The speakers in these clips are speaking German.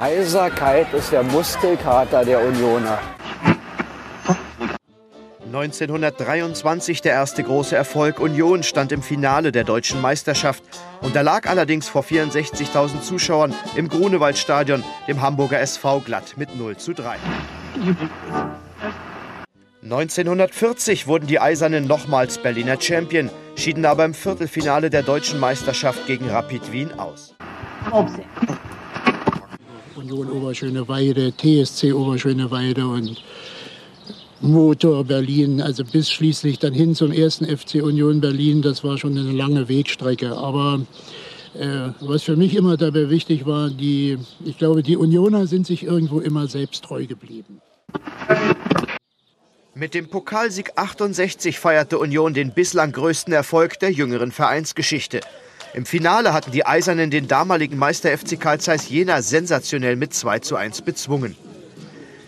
Heiserkeit ist der Muskelkater der Unioner. 1923 der erste große Erfolg. Union stand im Finale der deutschen Meisterschaft. Unterlag allerdings vor 64.000 Zuschauern im Grunewaldstadion dem Hamburger SV glatt mit 0 zu 3. 1940 wurden die Eisernen nochmals Berliner Champion, schieden aber im Viertelfinale der deutschen Meisterschaft gegen Rapid Wien aus. Union Oberschöneweide, TSC Oberschöneweide und Motor Berlin, also bis schließlich dann hin zum ersten FC Union Berlin. Das war schon eine lange Wegstrecke. Aber äh, was für mich immer dabei wichtig war, die, ich glaube, die Unioner sind sich irgendwo immer selbst treu geblieben. Mit dem Pokalsieg 68 feierte Union den bislang größten Erfolg der jüngeren Vereinsgeschichte. Im Finale hatten die Eisernen den damaligen Meister FC Karl Zeiss Jena sensationell mit 2 zu 1 bezwungen.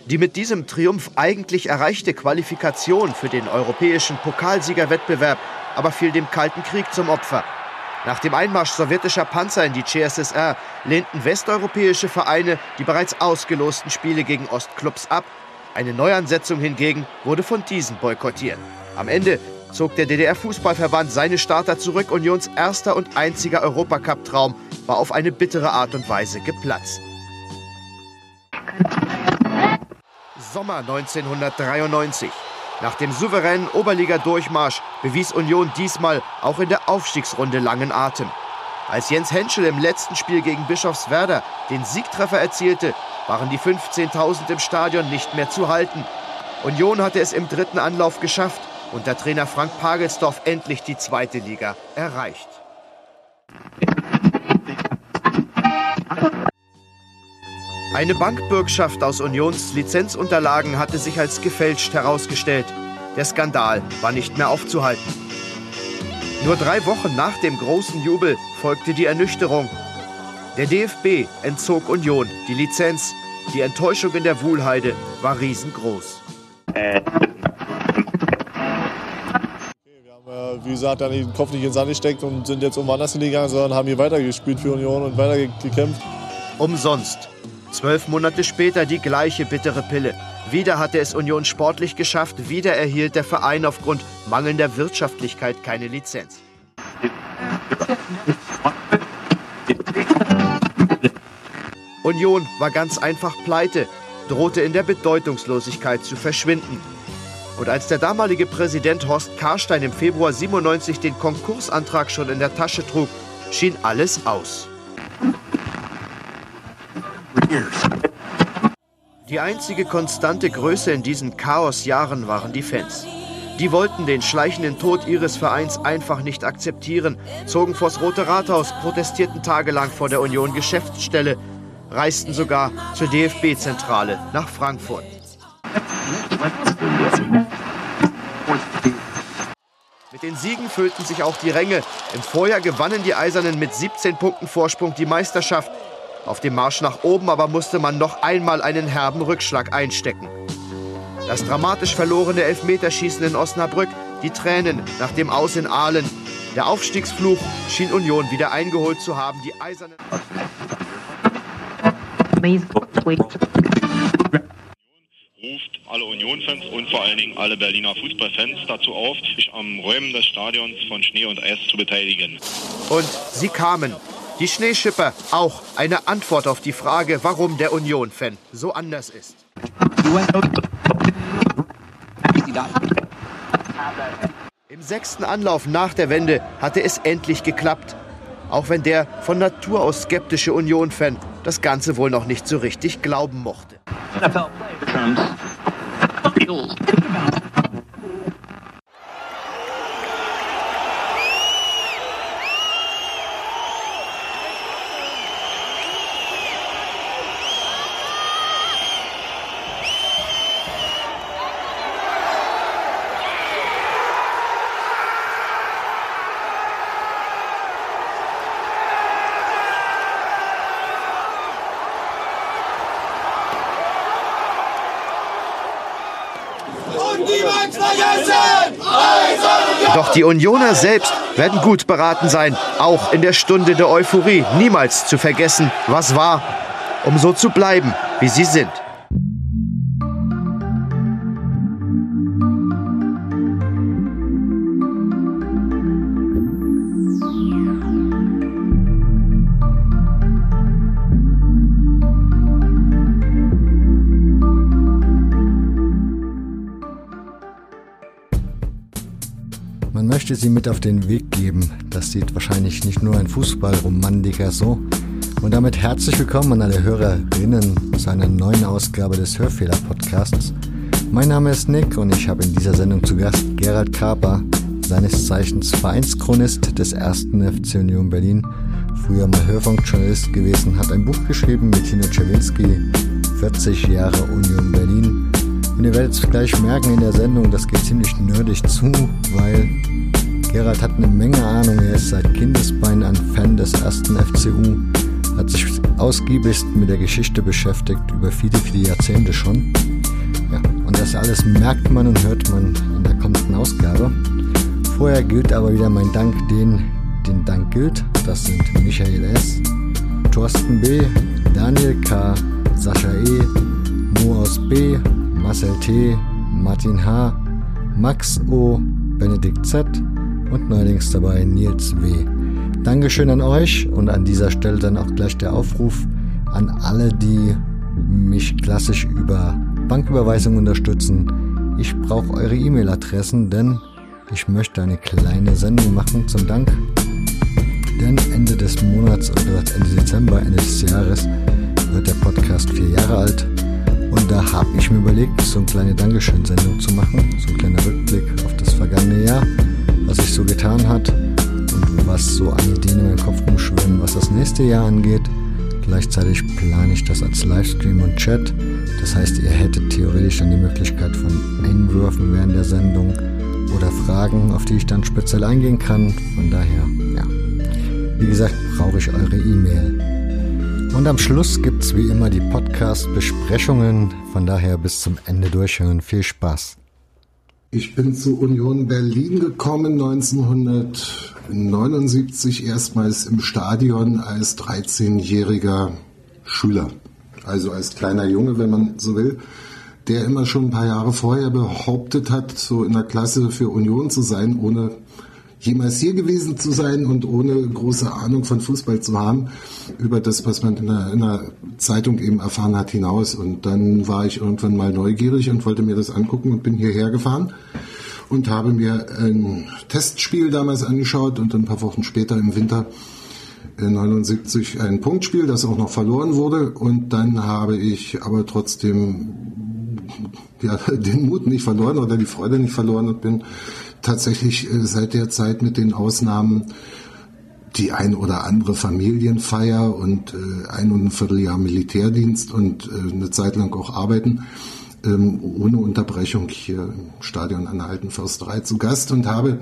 Die mit diesem Triumph eigentlich erreichte Qualifikation für den europäischen Pokalsiegerwettbewerb aber fiel dem Kalten Krieg zum Opfer. Nach dem Einmarsch sowjetischer Panzer in die CSSR lehnten westeuropäische Vereine die bereits ausgelosten Spiele gegen Ostclubs ab. Eine Neuansetzung hingegen wurde von diesen boykottiert. Am Ende zog der DDR-Fußballverband seine Starter zurück. Unions erster und einziger Europacup-Traum war auf eine bittere Art und Weise geplatzt. Sommer 1993. Nach dem souveränen Oberliga-Durchmarsch bewies Union diesmal auch in der Aufstiegsrunde langen Atem. Als Jens Henschel im letzten Spiel gegen Bischofswerder den Siegtreffer erzielte, waren die 15.000 im Stadion nicht mehr zu halten. Union hatte es im dritten Anlauf geschafft und der Trainer Frank Pagelsdorf endlich die zweite Liga erreicht. Eine Bankbürgschaft aus Unions Lizenzunterlagen hatte sich als gefälscht herausgestellt. Der Skandal war nicht mehr aufzuhalten. Nur drei Wochen nach dem großen Jubel folgte die Ernüchterung. Der DFB entzog Union die Lizenz. Die Enttäuschung in der Wuhlheide war riesengroß. Haben, wie gesagt, dann den Kopf nicht in den Sand gesteckt und sind jetzt um woanders hingegangen, sondern haben hier weitergespielt für Union und weitergekämpft. Umsonst. Zwölf Monate später die gleiche bittere Pille. Wieder hatte es Union sportlich geschafft, wieder erhielt der Verein aufgrund mangelnder Wirtschaftlichkeit keine Lizenz. Union war ganz einfach pleite, drohte in der Bedeutungslosigkeit zu verschwinden. Und als der damalige Präsident Horst Karstein im Februar 97 den Konkursantrag schon in der Tasche trug, schien alles aus. Die einzige konstante Größe in diesen Chaosjahren waren die Fans. Die wollten den schleichenden Tod ihres Vereins einfach nicht akzeptieren, zogen vors Rote Rathaus, protestierten tagelang vor der Union Geschäftsstelle, reisten sogar zur DFB-Zentrale nach Frankfurt. Mit den Siegen füllten sich auch die Ränge. Im Vorjahr gewannen die Eisernen mit 17 Punkten Vorsprung die Meisterschaft. Auf dem Marsch nach oben aber musste man noch einmal einen herben Rückschlag einstecken. Das dramatisch verlorene Elfmeterschießen in Osnabrück, die Tränen nach dem Aus in Aalen. Der Aufstiegsfluch schien Union wieder eingeholt zu haben. Die Eisernen. Ruft alle Union-Fans und vor allen Dingen alle Berliner Fußballfans dazu auf, sich am Räumen des Stadions von Schnee und Eis zu beteiligen. Und sie kamen. Die Schneeschipper, auch eine Antwort auf die Frage, warum der Union-Fan so anders ist. Im sechsten Anlauf nach der Wende hatte es endlich geklappt. Auch wenn der von Natur aus skeptische Union-Fan das Ganze wohl noch nicht so richtig glauben mochte. Die Unioner selbst werden gut beraten sein, auch in der Stunde der Euphorie niemals zu vergessen, was war um so zu bleiben, wie sie sind. Möchte sie mit auf den Weg geben. Das sieht wahrscheinlich nicht nur ein Fußballromantiker so. Und damit herzlich willkommen an alle Hörerinnen zu einer neuen Ausgabe des Hörfehler-Podcasts. Mein Name ist Nick und ich habe in dieser Sendung zu Gast Gerald Kaper, seines Zeichens Vereinschronist des ersten FC Union Berlin, früher mal Hörfunkjournalist gewesen, hat ein Buch geschrieben mit Tino Czerwinski, 40 Jahre Union Berlin. Und ihr werdet es gleich merken in der Sendung, das geht ziemlich nerdig zu, weil Gerald hat eine Menge Ahnung. Er ist seit Kindesbeinen ein Fan des ersten FCU, hat sich ausgiebigst mit der Geschichte beschäftigt, über viele, viele Jahrzehnte schon. Ja, und das alles merkt man und hört man in der kommenden Ausgabe. Vorher gilt aber wieder mein Dank, den, den Dank gilt. Das sind Michael S., Thorsten B., Daniel K., Sascha E., Mo aus B., Marcel T., Martin H., Max O., Benedikt Z., und neuerdings dabei Nils W. Dankeschön an euch und an dieser Stelle dann auch gleich der Aufruf an alle, die mich klassisch über Banküberweisung unterstützen. Ich brauche eure E-Mail-Adressen, denn ich möchte eine kleine Sendung machen zum Dank. Denn Ende des Monats oder Ende Dezember, Ende des Jahres wird der Podcast vier Jahre alt. Und da habe ich mir überlegt, so eine kleine Dankeschön-Sendung zu machen, so ein kleiner Rückblick auf das vergangene Jahr was sich so getan hat und was so an Ideen in meinem Kopf rumschwimmen, was das nächste Jahr angeht. Gleichzeitig plane ich das als Livestream und Chat. Das heißt, ihr hättet theoretisch dann die Möglichkeit von Einwürfen während der Sendung oder Fragen, auf die ich dann speziell eingehen kann. Von daher, ja. Wie gesagt, brauche ich eure E-Mail. Und am Schluss gibt es wie immer die Podcast-Besprechungen. Von daher bis zum Ende durchhören. Viel Spaß. Ich bin zu Union Berlin gekommen 1979 erstmals im Stadion als 13-jähriger Schüler, also als kleiner Junge, wenn man so will, der immer schon ein paar Jahre vorher behauptet hat, so in der Klasse für Union zu sein, ohne jemals hier gewesen zu sein und ohne große Ahnung von Fußball zu haben, über das, was man in der, in der, Zeitung eben erfahren hat, hinaus. Und dann war ich irgendwann mal neugierig und wollte mir das angucken und bin hierher gefahren und habe mir ein Testspiel damals angeschaut und ein paar Wochen später im Winter 79 ein Punktspiel, das auch noch verloren wurde. Und dann habe ich aber trotzdem ja, den Mut nicht verloren oder die Freude nicht verloren und bin tatsächlich äh, seit der Zeit mit den Ausnahmen die ein oder andere Familienfeier und äh, ein und ein Vierteljahr Militärdienst und äh, eine Zeit lang auch arbeiten, ähm, ohne Unterbrechung hier im Stadion an der Alten Försterei zu Gast und habe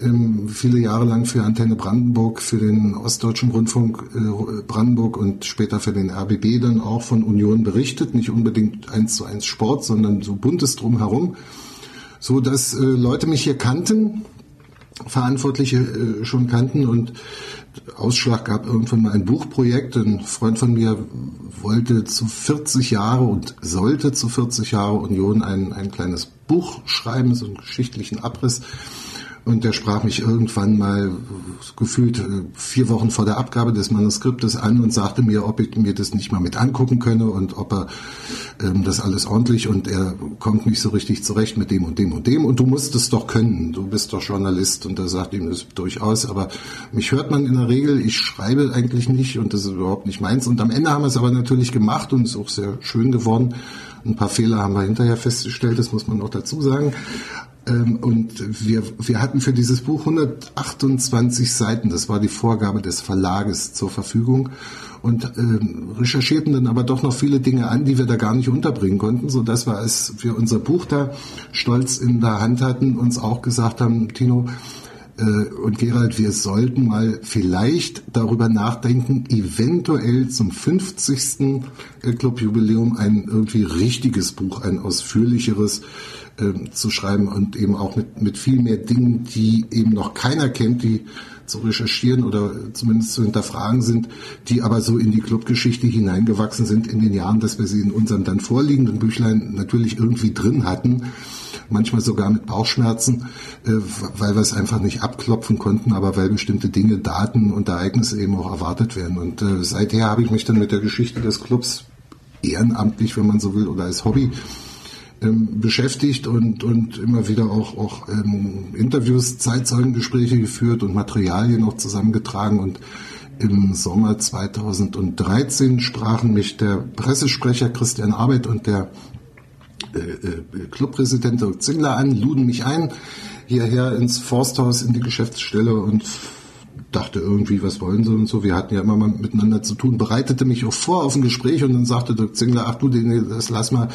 ähm, viele Jahre lang für Antenne Brandenburg, für den Ostdeutschen Rundfunk Brandenburg und später für den RBB dann auch von Union berichtet, nicht unbedingt eins zu eins Sport, sondern so buntes drumherum so dass äh, Leute mich hier kannten, Verantwortliche äh, schon kannten und Ausschlag gab irgendwann mal ein Buchprojekt. Ein Freund von mir wollte zu 40 Jahre und sollte zu 40 Jahre Union ein, ein kleines Buch schreiben, so einen geschichtlichen Abriss. Und der sprach mich irgendwann mal gefühlt äh, vier Wochen vor der Abgabe des Manuskriptes an und sagte mir, ob ich mir das nicht mal mit angucken könne und ob er ähm, das alles ordentlich und er kommt nicht so richtig zurecht mit dem und dem und dem. Und du musst es doch können, du bist doch Journalist. Und er sagt ihm das durchaus, aber mich hört man in der Regel, ich schreibe eigentlich nicht und das ist überhaupt nicht meins. Und am Ende haben wir es aber natürlich gemacht und ist auch sehr schön geworden. Ein paar Fehler haben wir hinterher festgestellt, das muss man noch dazu sagen. Ähm, und wir, wir hatten für dieses Buch 128 Seiten, das war die Vorgabe des Verlages zur Verfügung und ähm, recherchierten dann aber doch noch viele Dinge an, die wir da gar nicht unterbringen konnten, so dass wir, als wir unser Buch da stolz in der Hand hatten, uns auch gesagt haben, Tino, äh, und Gerald, wir sollten mal vielleicht darüber nachdenken, eventuell zum 50. Clubjubiläum ein irgendwie richtiges Buch, ein ausführlicheres äh, zu schreiben und eben auch mit, mit viel mehr Dingen, die eben noch keiner kennt, die zu recherchieren oder zumindest zu hinterfragen sind, die aber so in die Clubgeschichte hineingewachsen sind in den Jahren, dass wir sie in unserem dann vorliegenden Büchlein natürlich irgendwie drin hatten manchmal sogar mit Bauchschmerzen, äh, weil wir es einfach nicht abklopfen konnten, aber weil bestimmte Dinge, Daten und Ereignisse eben auch erwartet werden. Und äh, seither habe ich mich dann mit der Geschichte des Clubs ehrenamtlich, wenn man so will, oder als Hobby ähm, beschäftigt und, und immer wieder auch, auch ähm, Interviews, Zeitzeugengespräche geführt und Materialien auch zusammengetragen. Und im Sommer 2013 sprachen mich der Pressesprecher Christian Arbeit und der äh, äh, Clubpräsident Dirk Zingler an, luden mich ein hierher ins Forsthaus in die Geschäftsstelle und dachte irgendwie, was wollen sie und so. Wir hatten ja immer mal miteinander zu tun, bereitete mich auch vor auf ein Gespräch und dann sagte Dirk Zingler, ach du, das lass mal,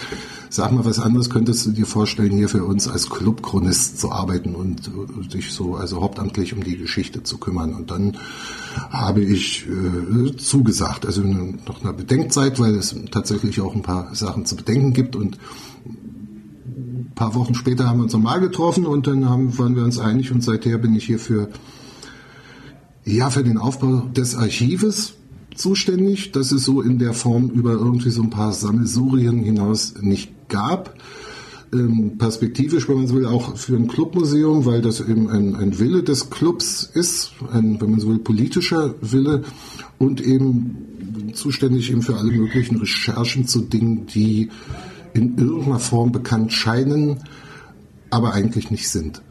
sag mal was anderes, könntest du dir vorstellen, hier für uns als Clubchronist zu arbeiten und sich so, also hauptamtlich um die Geschichte zu kümmern. Und dann habe ich äh, zugesagt, also nach einer Bedenkzeit, weil es tatsächlich auch ein paar Sachen zu bedenken gibt und ein paar Wochen später haben wir uns nochmal getroffen und dann haben, waren wir uns einig und seither bin ich hier für ja, für den Aufbau des Archives zuständig, das es so in der Form über irgendwie so ein paar Sammelsurien hinaus nicht gab. Ähm, perspektivisch, wenn man so will, auch für ein Clubmuseum, weil das eben ein, ein Wille des Clubs ist, ein, wenn man so will, politischer Wille und eben zuständig eben für alle möglichen Recherchen zu Dingen, die in irgendeiner Form bekannt scheinen, aber eigentlich nicht sind.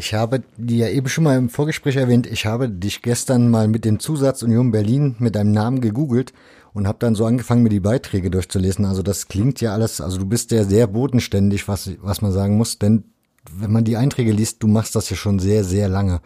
Ich habe dir ja eben schon mal im Vorgespräch erwähnt, ich habe dich gestern mal mit dem Zusatz Union Berlin mit deinem Namen gegoogelt und habe dann so angefangen, mir die Beiträge durchzulesen. Also das klingt ja alles, also du bist ja sehr bodenständig, was, was man sagen muss, denn wenn man die Einträge liest, du machst das ja schon sehr, sehr lange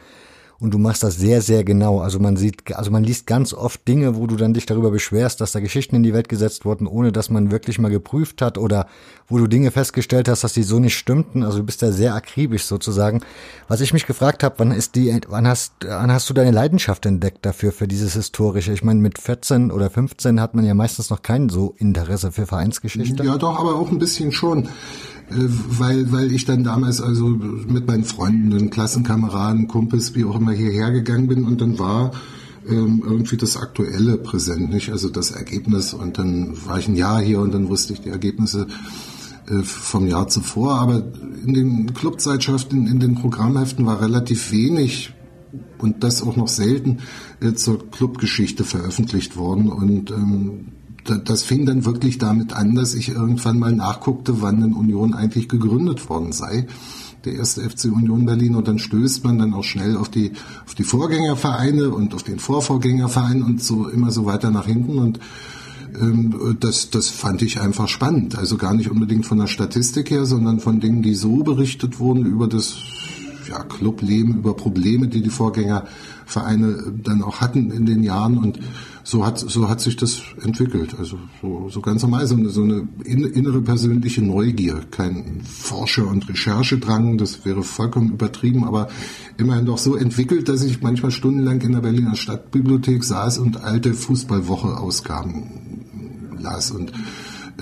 und du machst das sehr, sehr genau. Also man sieht, also man liest ganz oft Dinge, wo du dann dich darüber beschwerst, dass da Geschichten in die Welt gesetzt wurden, ohne dass man wirklich mal geprüft hat oder wo du Dinge festgestellt hast, dass die so nicht stimmten. Also du bist da sehr akribisch sozusagen. Was ich mich gefragt habe, wann ist die, wann hast, wann hast du deine Leidenschaft entdeckt dafür, für dieses Historische? Ich meine, mit 14 oder 15 hat man ja meistens noch kein so Interesse für Vereinsgeschichte. Ja, doch, aber auch ein bisschen schon. Äh, weil, weil ich dann damals also mit meinen Freunden, Klassenkameraden, Kumpels, wie auch immer hierher gegangen bin und dann war ähm, irgendwie das Aktuelle präsent, nicht? Also das Ergebnis und dann war ich ein Jahr hier und dann wusste ich die Ergebnisse äh, vom Jahr zuvor, aber in den Clubzeitschriften, in den Programmheften war relativ wenig und das auch noch selten äh, zur Clubgeschichte veröffentlicht worden und ähm, das fing dann wirklich damit an, dass ich irgendwann mal nachguckte, wann denn Union eigentlich gegründet worden sei. Der erste FC Union Berlin und dann stößt man dann auch schnell auf die, auf die Vorgängervereine und auf den Vorvorgängerverein und so immer so weiter nach hinten und ähm, das, das fand ich einfach spannend. Also gar nicht unbedingt von der Statistik her, sondern von Dingen, die so berichtet wurden über das ja, Clubleben, über Probleme, die die Vorgängervereine dann auch hatten in den Jahren und so hat, so hat sich das entwickelt. Also so, so ganz normal, so eine, so eine innere persönliche Neugier, kein Forscher- und Recherchedrang, das wäre vollkommen übertrieben, aber immerhin doch so entwickelt, dass ich manchmal stundenlang in der Berliner Stadtbibliothek saß und alte Fußballwoche-Ausgaben las und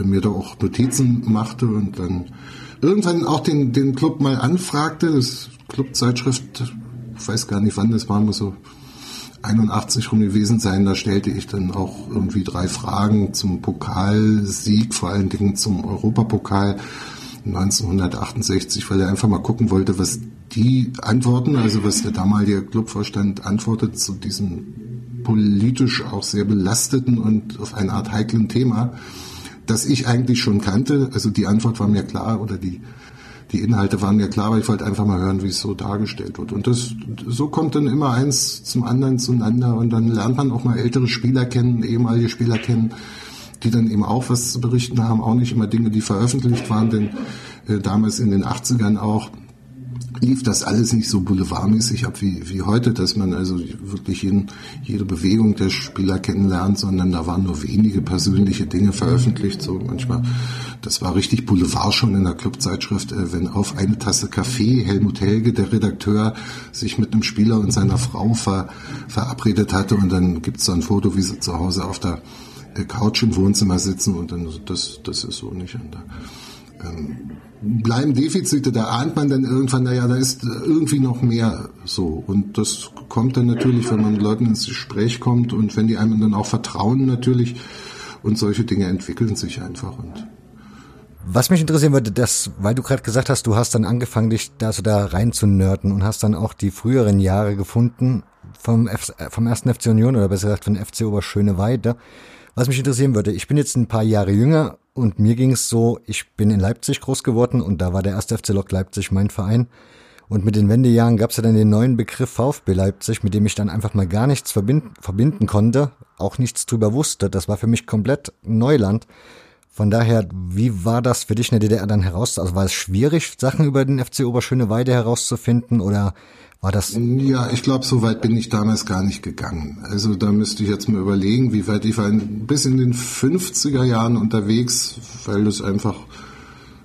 mir da auch Notizen machte und dann irgendwann auch den, den Club mal anfragte, das Clubzeitschrift, ich weiß gar nicht wann das war, muss so 81 rum gewesen sein, da stellte ich dann auch irgendwie drei Fragen zum Pokalsieg, vor allen Dingen zum Europapokal 1968, weil er einfach mal gucken wollte, was die antworten, also was der damalige Clubvorstand antwortet zu diesem politisch auch sehr belasteten und auf eine Art heiklen Thema, das ich eigentlich schon kannte. Also die Antwort war mir klar oder die die Inhalte waren mir klar, aber ich wollte einfach mal hören, wie es so dargestellt wird. Und das, so kommt dann immer eins zum anderen zueinander und dann lernt man auch mal ältere Spieler kennen, ehemalige Spieler kennen, die dann eben auch was zu berichten haben, auch nicht immer Dinge, die veröffentlicht waren, denn äh, damals in den 80ern auch lief das alles nicht so boulevardmäßig ab wie, wie heute, dass man also wirklich jeden, jede Bewegung der Spieler kennenlernt, sondern da waren nur wenige persönliche Dinge veröffentlicht. So manchmal, das war richtig Boulevard schon in der Clubzeitschrift, äh, wenn auf eine Tasse Kaffee Helmut Helge, der Redakteur, sich mit einem Spieler und seiner Frau ver, verabredet hatte und dann gibt's so ein Foto, wie sie zu Hause auf der äh, Couch im Wohnzimmer sitzen und dann das, das ist so nicht. Und da, bleiben Defizite, da ahnt man dann irgendwann, naja, da ist irgendwie noch mehr so. Und das kommt dann natürlich, wenn man mit Leuten ins Gespräch kommt und wenn die einem dann auch vertrauen natürlich. Und solche Dinge entwickeln sich einfach. Und was mich interessieren würde, dass, weil du gerade gesagt hast, du hast dann angefangen, dich da so da rein zu nörden und hast dann auch die früheren Jahre gefunden vom, F vom ersten FC Union oder besser gesagt von FC Oberschöneweide. Was mich interessieren würde, ich bin jetzt ein paar Jahre jünger und mir ging es so, ich bin in Leipzig groß geworden und da war der erste FC Lok Leipzig mein Verein. Und mit den Wendejahren gab es ja dann den neuen Begriff VfB Leipzig, mit dem ich dann einfach mal gar nichts verbinden, verbinden konnte, auch nichts drüber wusste. Das war für mich komplett Neuland. Von daher, wie war das für dich in der DDR dann heraus? Also war es schwierig, Sachen über den FC Oberschöneweide herauszufinden oder war das? Ja, ich glaube, so weit bin ich damals gar nicht gegangen. Also da müsste ich jetzt mal überlegen, wie weit ich war bis in den 50er Jahren unterwegs, weil das einfach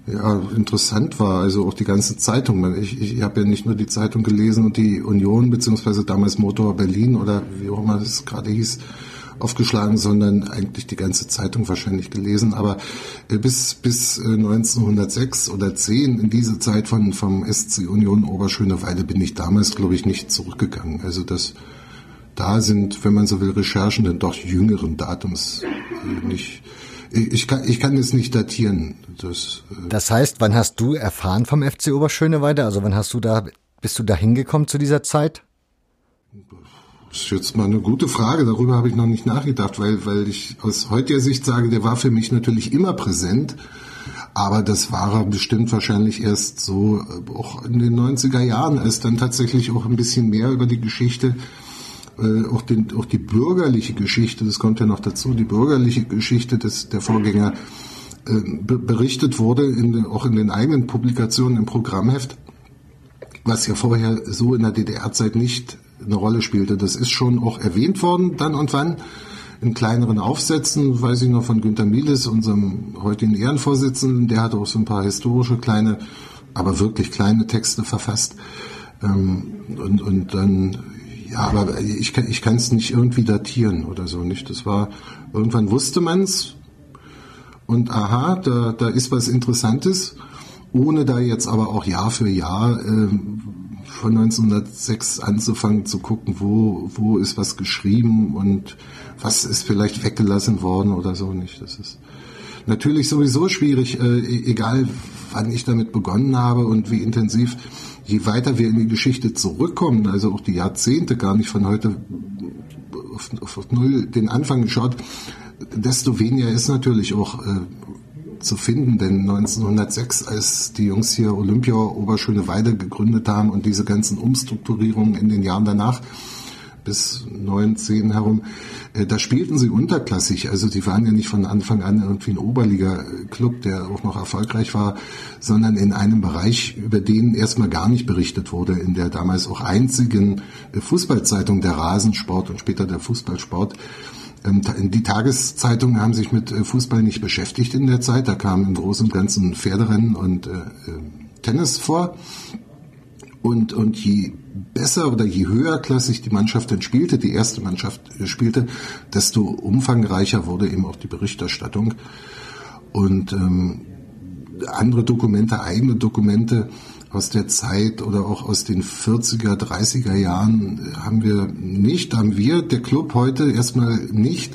ja, interessant war. Also auch die ganze Zeitung. Ich, ich habe ja nicht nur die Zeitung gelesen und die Union, beziehungsweise damals Motor Berlin oder wie auch immer das gerade hieß, aufgeschlagen, sondern eigentlich die ganze Zeitung wahrscheinlich gelesen. Aber äh, bis, bis 1906 äh, oder 10, in diese Zeit von, vom SC Union Oberschöneweide, bin ich damals, glaube ich, nicht zurückgegangen. Also das, da sind, wenn man so will, Recherchen dann doch jüngeren Datums äh, nicht. Ich kann, ich kann es nicht datieren. Das, das heißt, wann hast du erfahren vom FC Oberschöneweide? Also wann hast du da, bist du da hingekommen zu dieser Zeit? Das ist jetzt mal eine gute Frage, darüber habe ich noch nicht nachgedacht, weil, weil ich aus heutiger Sicht sage, der war für mich natürlich immer präsent, aber das war er bestimmt wahrscheinlich erst so äh, auch in den 90er Jahren, als dann tatsächlich auch ein bisschen mehr über die Geschichte, äh, auch, den, auch die bürgerliche Geschichte, das kommt ja noch dazu, die bürgerliche Geschichte des, der Vorgänger äh, berichtet wurde, in, auch in den eigenen Publikationen im Programmheft, was ja vorher so in der DDR-Zeit nicht eine Rolle spielte. Das ist schon auch erwähnt worden, dann und wann, in kleineren Aufsätzen, weiß ich noch von Günter Mieles, unserem heutigen Ehrenvorsitzenden, der hat auch so ein paar historische kleine, aber wirklich kleine Texte verfasst. Ähm, und, und dann, ja, aber ich, ich kann es nicht irgendwie datieren oder so, nicht? Das war, irgendwann wusste man's und aha, da, da ist was Interessantes, ohne da jetzt aber auch Jahr für Jahr äh, von 1906 anzufangen zu gucken, wo, wo ist was geschrieben und was ist vielleicht weggelassen worden oder so nicht. Das ist natürlich sowieso schwierig, äh, e-, egal wann ich damit begonnen habe und wie intensiv. Je weiter wir in die Geschichte zurückkommen, also auch die Jahrzehnte gar nicht von heute auf, auf null den Anfang geschaut, desto weniger ist natürlich auch äh, zu finden, denn 1906, als die Jungs hier Olympia Oberschöneweide gegründet haben und diese ganzen Umstrukturierungen in den Jahren danach, bis neun, zehn herum, äh, da spielten sie unterklassig. Also sie waren ja nicht von Anfang an irgendwie ein Oberliga-Club, der auch noch erfolgreich war, sondern in einem Bereich, über den erstmal gar nicht berichtet wurde, in der damals auch einzigen Fußballzeitung der Rasensport und später der Fußballsport. Ähm, die Tageszeitungen haben sich mit äh, Fußball nicht beschäftigt in der Zeit. Da kamen im Großen und Ganzen Pferderennen und äh, äh, Tennis vor. Und, und je besser oder je höherklassig die Mannschaft dann spielte, die erste Mannschaft spielte, desto umfangreicher wurde eben auch die Berichterstattung. Und ähm, andere Dokumente, eigene Dokumente, aus der Zeit oder auch aus den 40er, 30er Jahren haben wir nicht, haben wir, der Club heute erstmal nicht.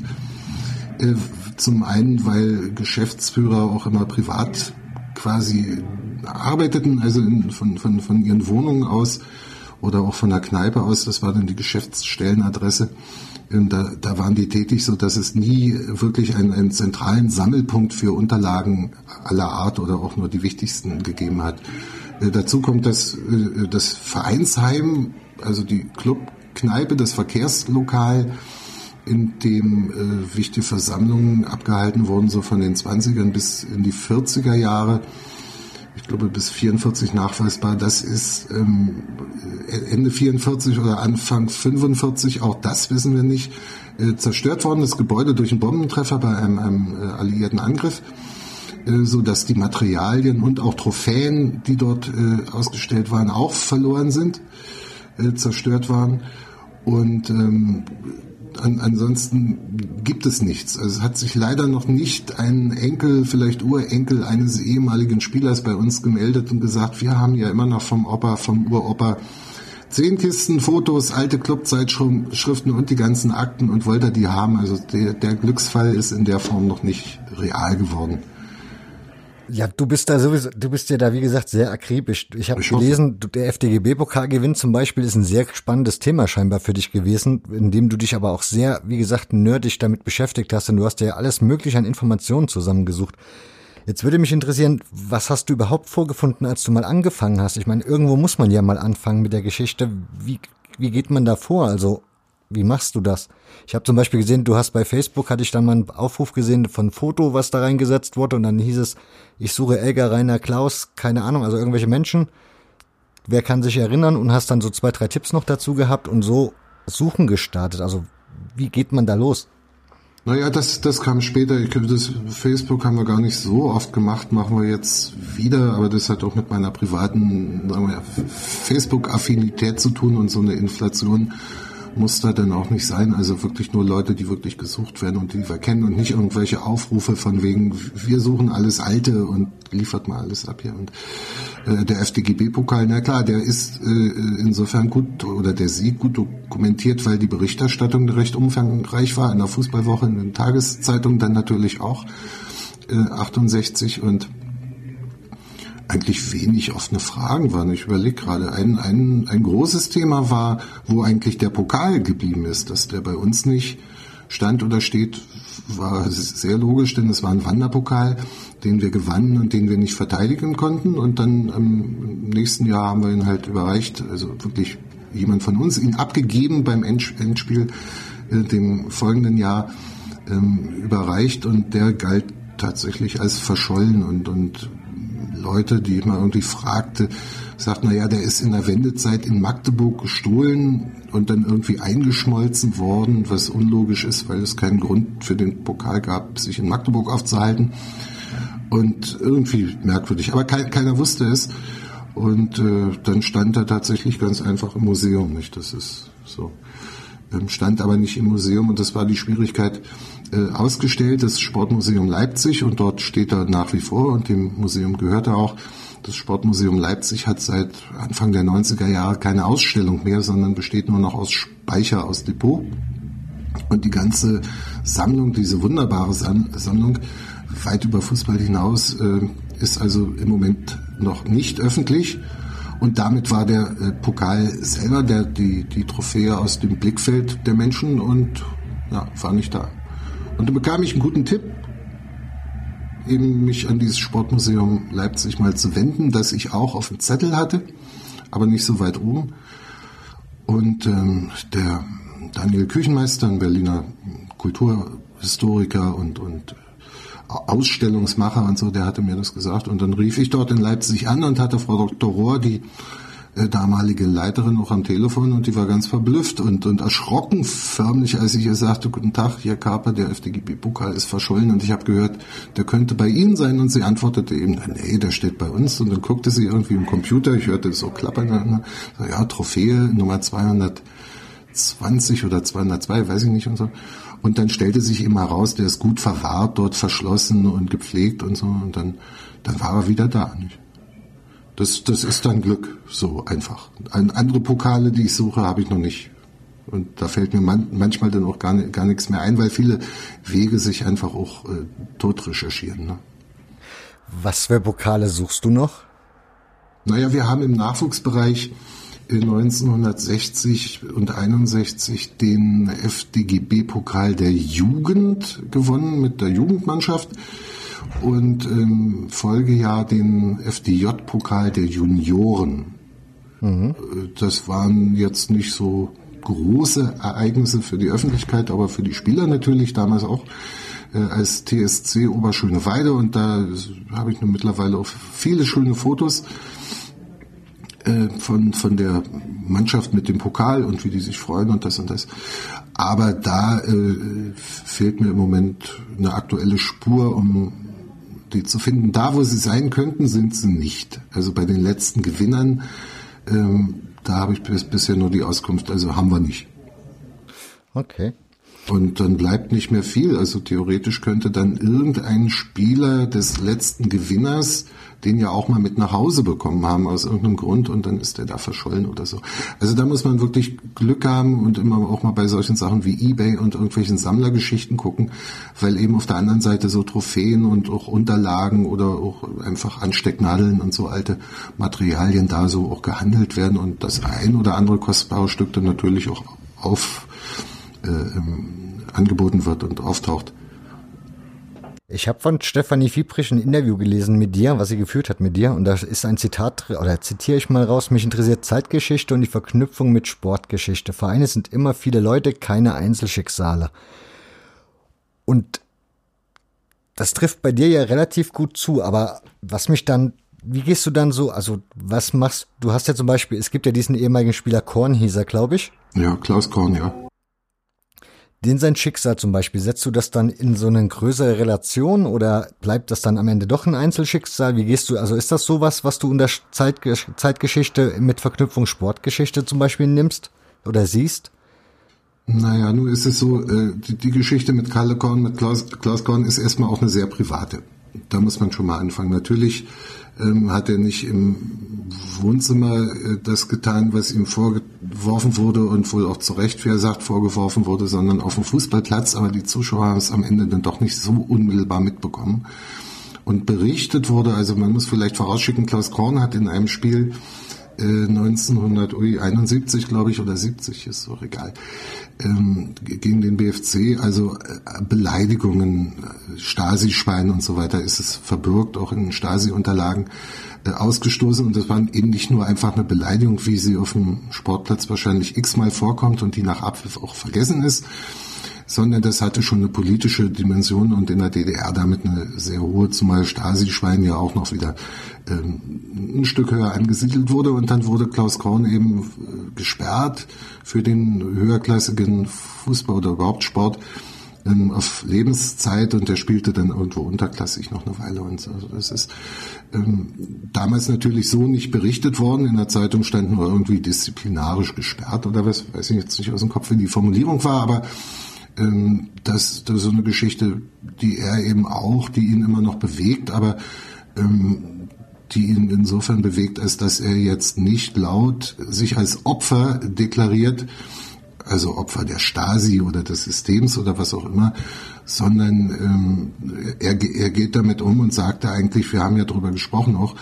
Äh, zum einen, weil Geschäftsführer auch immer privat quasi arbeiteten, also in, von, von, von ihren Wohnungen aus oder auch von der Kneipe aus, das war dann die Geschäftsstellenadresse. Ähm, da, da waren die tätig, so dass es nie wirklich einen, einen zentralen Sammelpunkt für Unterlagen aller Art oder auch nur die wichtigsten gegeben hat. Äh, dazu kommt dass äh, das Vereinsheim, also die Clubkneipe, das Verkehrslokal, in dem äh, wichtige Versammlungen abgehalten wurden, so von den 20ern bis in die 40er Jahre. Ich glaube bis 44 nachweisbar. Das ist ähm, Ende 44 oder Anfang 45, auch das wissen wir nicht, äh, zerstört worden. Das Gebäude durch einen Bombentreffer bei einem, einem äh, alliierten Angriff. Äh, so dass die Materialien und auch Trophäen, die dort äh, ausgestellt waren, auch verloren sind, äh, zerstört waren. Und ähm, an, ansonsten gibt es nichts. Also es hat sich leider noch nicht ein Enkel, vielleicht Urenkel eines ehemaligen Spielers bei uns gemeldet und gesagt, wir haben ja immer noch vom Opa, vom Uropa zehn Kisten Fotos, alte Clubzeitschriften und die ganzen Akten und wollte die haben. Also der, der Glücksfall ist in der Form noch nicht real geworden. Ja, du bist da sowieso, du bist ja da, wie gesagt, sehr akribisch. Ich habe gelesen, der FDGB-Pokalgewinn zum Beispiel ist ein sehr spannendes Thema scheinbar für dich gewesen, in dem du dich aber auch sehr, wie gesagt, nerdig damit beschäftigt hast und du hast ja alles mögliche an Informationen zusammengesucht. Jetzt würde mich interessieren, was hast du überhaupt vorgefunden, als du mal angefangen hast? Ich meine, irgendwo muss man ja mal anfangen mit der Geschichte. Wie, wie geht man da vor? Also wie machst du das? Ich habe zum Beispiel gesehen, du hast bei Facebook, hatte ich dann mal einen Aufruf gesehen von Foto, was da reingesetzt wurde und dann hieß es, ich suche Elgar, Rainer, Klaus, keine Ahnung, also irgendwelche Menschen. Wer kann sich erinnern und hast dann so zwei, drei Tipps noch dazu gehabt und so Suchen gestartet. Also wie geht man da los? Naja, das, das kam später. Ich glaube, das Facebook haben wir gar nicht so oft gemacht, machen wir jetzt wieder, aber das hat auch mit meiner privaten Facebook-Affinität zu tun und so eine Inflation muss da dann auch nicht sein. Also wirklich nur Leute, die wirklich gesucht werden und die wir kennen und nicht irgendwelche Aufrufe von wegen, wir suchen alles Alte und liefert mal alles ab hier. Und äh, der FDGB-Pokal, na klar, der ist äh, insofern gut oder der Sieg gut dokumentiert, weil die Berichterstattung recht umfangreich war in der Fußballwoche, in den Tageszeitungen dann natürlich auch äh, 68 und eigentlich wenig offene Fragen waren. Ich überlege gerade, ein, ein, ein großes Thema war, wo eigentlich der Pokal geblieben ist, dass der bei uns nicht stand oder steht, war sehr logisch, denn es war ein Wanderpokal, den wir gewannen und den wir nicht verteidigen konnten. Und dann im nächsten Jahr haben wir ihn halt überreicht, also wirklich jemand von uns, ihn abgegeben beim Endspiel äh, dem folgenden Jahr ähm, überreicht und der galt tatsächlich als verschollen und, und Leute, die man irgendwie fragte, sagt, na ja, der ist in der Wendezeit in Magdeburg gestohlen und dann irgendwie eingeschmolzen worden, was unlogisch ist, weil es keinen Grund für den Pokal gab, sich in Magdeburg aufzuhalten. Und irgendwie merkwürdig. Aber kein, keiner wusste es. Und äh, dann stand er tatsächlich ganz einfach im Museum, nicht? Das ist so. Ähm, stand aber nicht im Museum und das war die Schwierigkeit, äh, ausgestellt, das Sportmuseum Leipzig und dort steht er nach wie vor und dem Museum gehört er auch. Das Sportmuseum Leipzig hat seit Anfang der 90er Jahre keine Ausstellung mehr, sondern besteht nur noch aus Speicher, aus Depot. Und die ganze Sammlung, diese wunderbare Sammlung, weit über Fußball hinaus, äh, ist also im Moment noch nicht öffentlich. Und damit war der äh, Pokal selber, der, die, die Trophäe aus dem Blickfeld der Menschen und ja, war nicht da. Und da bekam ich einen guten Tipp, eben mich an dieses Sportmuseum Leipzig mal zu wenden, das ich auch auf dem Zettel hatte, aber nicht so weit oben. Und ähm, der Daniel Küchenmeister, ein Berliner Kulturhistoriker und, und Ausstellungsmacher und so, der hatte mir das gesagt. Und dann rief ich dort in Leipzig an und hatte Frau Dr. Rohr, die äh, damalige Leiterin auch am Telefon und die war ganz verblüfft und, und erschrocken förmlich, als ich ihr sagte, guten Tag, hier Kaper, der FDGB-Pokal ist verschollen und ich habe gehört, der könnte bei Ihnen sein und sie antwortete eben, nee, der steht bei uns und dann guckte sie irgendwie im Computer, ich hörte so klappern, ja, Trophäe Nummer 220 oder 202, weiß ich nicht und so. Und dann stellte sich immer heraus, der ist gut verwahrt, dort verschlossen und gepflegt und so und dann, dann war er wieder da, nicht? Das, das ist dann Glück, so einfach. Andere Pokale, die ich suche, habe ich noch nicht. Und da fällt mir man, manchmal dann auch gar, gar nichts mehr ein, weil viele Wege sich einfach auch äh, tot recherchieren. Ne? Was für Pokale suchst du noch? Naja, wir haben im Nachwuchsbereich 1960 und 61 den FDGB-Pokal der Jugend gewonnen mit der Jugendmannschaft und im Folgejahr den FDJ-Pokal der Junioren. Mhm. Das waren jetzt nicht so große Ereignisse für die Öffentlichkeit, aber für die Spieler natürlich damals auch äh, als TSC Oberschöneweide und da habe ich nun mittlerweile auch viele schöne Fotos von, von der Mannschaft mit dem Pokal und wie die sich freuen und das und das. Aber da äh, fehlt mir im Moment eine aktuelle Spur, um die zu finden. Da, wo sie sein könnten, sind sie nicht. Also bei den letzten Gewinnern, ähm, da habe ich bis, bisher nur die Auskunft, also haben wir nicht. Okay. Und dann bleibt nicht mehr viel. Also theoretisch könnte dann irgendein Spieler des letzten Gewinners den ja auch mal mit nach Hause bekommen haben aus irgendeinem Grund und dann ist der da verschollen oder so. Also da muss man wirklich Glück haben und immer auch mal bei solchen Sachen wie eBay und irgendwelchen Sammlergeschichten gucken, weil eben auf der anderen Seite so Trophäen und auch Unterlagen oder auch einfach Anstecknadeln und so alte Materialien da so auch gehandelt werden und das ein oder andere kostbare Stück dann natürlich auch auf äh, ähm, angeboten wird und auftaucht. Ich habe von Stefanie Fiebrich ein Interview gelesen mit dir, was sie geführt hat mit dir. Und da ist ein Zitat, oder zitiere ich mal raus, mich interessiert Zeitgeschichte und die Verknüpfung mit Sportgeschichte. Vereine sind immer viele Leute, keine Einzelschicksale. Und das trifft bei dir ja relativ gut zu, aber was mich dann, wie gehst du dann so, also was machst du, hast ja zum Beispiel, es gibt ja diesen ehemaligen Spieler Korn, hieß er, glaube ich. Ja, Klaus Korn, ja den sein Schicksal zum Beispiel, setzt du das dann in so eine größere Relation oder bleibt das dann am Ende doch ein Einzelschicksal? Wie gehst du, also ist das sowas, was du unter Zeitgesch Zeitgeschichte mit Verknüpfung Sportgeschichte zum Beispiel nimmst oder siehst? Naja, nun ist es so, äh, die, die Geschichte mit Kalle Korn, mit Klaus, Klaus Korn ist erstmal auch eine sehr private. Da muss man schon mal anfangen. Natürlich ähm, hat er nicht im Wohnzimmer äh, das getan, was ihm vorgeworfen wurde und wohl auch zu Recht, wie er sagt, vorgeworfen wurde, sondern auf dem Fußballplatz. Aber die Zuschauer haben es am Ende dann doch nicht so unmittelbar mitbekommen. Und berichtet wurde, also man muss vielleicht vorausschicken, Klaus Korn hat in einem Spiel 1971, glaube ich, oder 70, ist so egal, ähm, gegen den BFC, also äh, Beleidigungen, äh, Stasi-Schwein und so weiter, ist es verbürgt, auch in Stasi-Unterlagen äh, ausgestoßen. Und das war eben nicht nur einfach eine Beleidigung, wie sie auf dem Sportplatz wahrscheinlich x-mal vorkommt und die nach Abpfiff auch vergessen ist, sondern das hatte schon eine politische Dimension und in der DDR damit eine sehr hohe, zumal Stasi-Schwein ja auch noch wieder ähm, ein Stück höher angesiedelt wurde und dann wurde Klaus Korn eben äh, gesperrt für den höherklassigen Fußball oder überhaupt Sport ähm, auf Lebenszeit und der spielte dann irgendwo unterklassig noch eine Weile und so. Also das ist ähm, damals natürlich so nicht berichtet worden. In der Zeitung stand nur irgendwie disziplinarisch gesperrt oder was, weiß ich jetzt nicht aus dem Kopf, wie die Formulierung war, aber ähm, das, das ist so eine Geschichte, die er eben auch, die ihn immer noch bewegt, aber ähm, die ihn insofern bewegt, als dass er jetzt nicht laut sich als Opfer deklariert, also Opfer der Stasi oder des Systems oder was auch immer, sondern ähm, er, er geht damit um und sagte eigentlich, wir haben ja darüber gesprochen auch,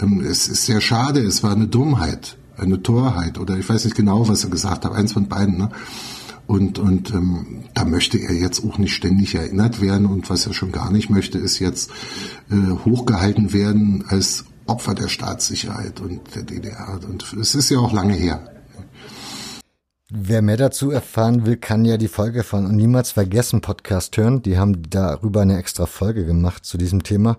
ähm, es ist sehr schade, es war eine Dummheit, eine Torheit oder ich weiß nicht genau, was er gesagt hat, eins von beiden. Ne? Und, und ähm, da möchte er jetzt auch nicht ständig erinnert werden. Und was er schon gar nicht möchte, ist jetzt äh, hochgehalten werden als Opfer der Staatssicherheit und der DDR. Und es ist ja auch lange her. Wer mehr dazu erfahren will, kann ja die Folge von Niemals Vergessen Podcast hören. Die haben darüber eine extra Folge gemacht zu diesem Thema.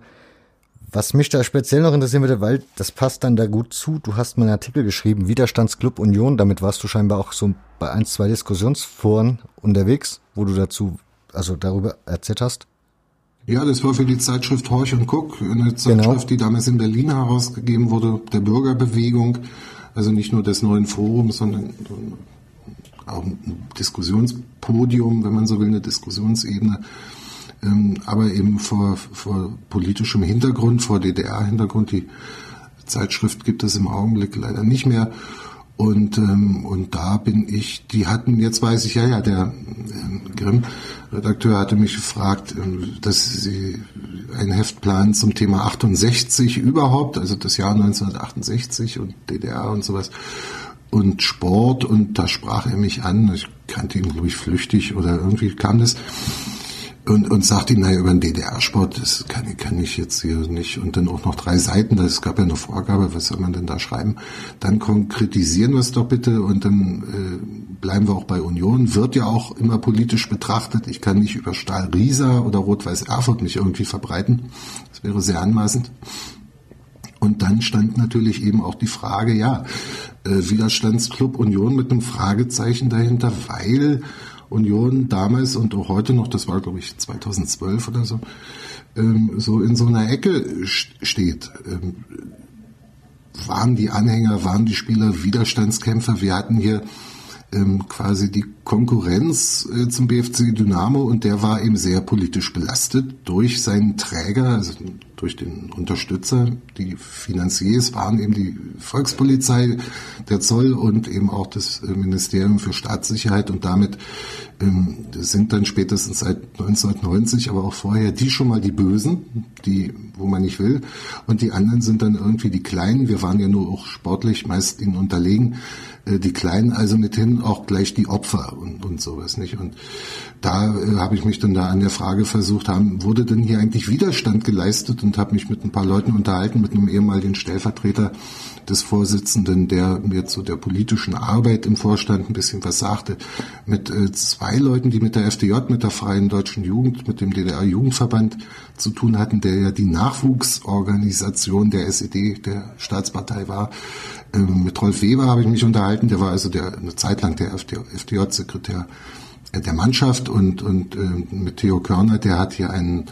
Was mich da speziell noch interessieren würde, weil das passt dann da gut zu, du hast mal einen Artikel geschrieben, Widerstandsclub Union, damit warst du scheinbar auch so bei ein, zwei Diskussionsforen unterwegs, wo du dazu, also darüber erzählt hast. Ja, das war für die Zeitschrift Horch und Guck, eine Zeitschrift, genau. die damals in Berlin herausgegeben wurde, der Bürgerbewegung, also nicht nur des neuen Forums, sondern auch ein Diskussionspodium, wenn man so will, eine Diskussionsebene ähm, aber eben vor, vor politischem Hintergrund, vor DDR-Hintergrund. Die Zeitschrift gibt es im Augenblick leider nicht mehr. Und, ähm, und da bin ich, die hatten, jetzt weiß ich ja, ja, der äh, Grimm-Redakteur hatte mich gefragt, äh, dass sie ein Heft planen zum Thema 68 überhaupt, also das Jahr 1968 und DDR und sowas und Sport und da sprach er mich an, ich kannte ihn glaube ich flüchtig oder irgendwie kam das und, und sagt ihm, naja, über den DDR-Sport, das kann, kann ich jetzt hier nicht. Und dann auch noch drei Seiten, das gab ja eine Vorgabe, was soll man denn da schreiben? Dann konkretisieren wir es doch bitte und dann äh, bleiben wir auch bei Union. Wird ja auch immer politisch betrachtet. Ich kann nicht über Stahl Riesa oder Rot-Weiß Erfurt mich irgendwie verbreiten. Das wäre sehr anmaßend. Und dann stand natürlich eben auch die Frage, ja, äh, Widerstandsclub Union mit einem Fragezeichen dahinter, weil Union damals und auch heute noch, das war glaube ich 2012 oder so, ähm, so in so einer Ecke steht. Ähm, waren die Anhänger, waren die Spieler Widerstandskämpfer? Wir hatten hier ähm, quasi die Konkurrenz äh, zum BFC Dynamo und der war eben sehr politisch belastet durch seinen Träger, also durch den Unterstützer. Die Finanziers waren eben die Volkspolizei, der Zoll und eben auch das äh, Ministerium für Staatssicherheit und damit ähm, sind dann spätestens seit 1990, aber auch vorher, die schon mal die Bösen, die, wo man nicht will. Und die anderen sind dann irgendwie die Kleinen. Wir waren ja nur auch sportlich meist ihnen unterlegen. Äh, die Kleinen also mithin auch gleich die Opfer und, und sowas nicht. Und da äh, habe ich mich dann da an der Frage versucht, haben, wurde denn hier eigentlich Widerstand geleistet und habe mich mit ein paar Leuten unterhalten, mit einem ehemaligen Stellvertreter des Vorsitzenden, der mir zu der politischen Arbeit im Vorstand ein bisschen was sagte, mit äh, zwei Leuten, die mit der FDJ, mit der Freien Deutschen Jugend, mit dem DDR-Jugendverband zu tun hatten, der ja die Nachwuchsorganisation der SED, der Staatspartei war. Ähm, mit Rolf Weber habe ich mich unterhalten, der war also der, eine Zeit lang der FDJ-Sekretär der Mannschaft und, und äh, mit Theo Körner, der hat hier einen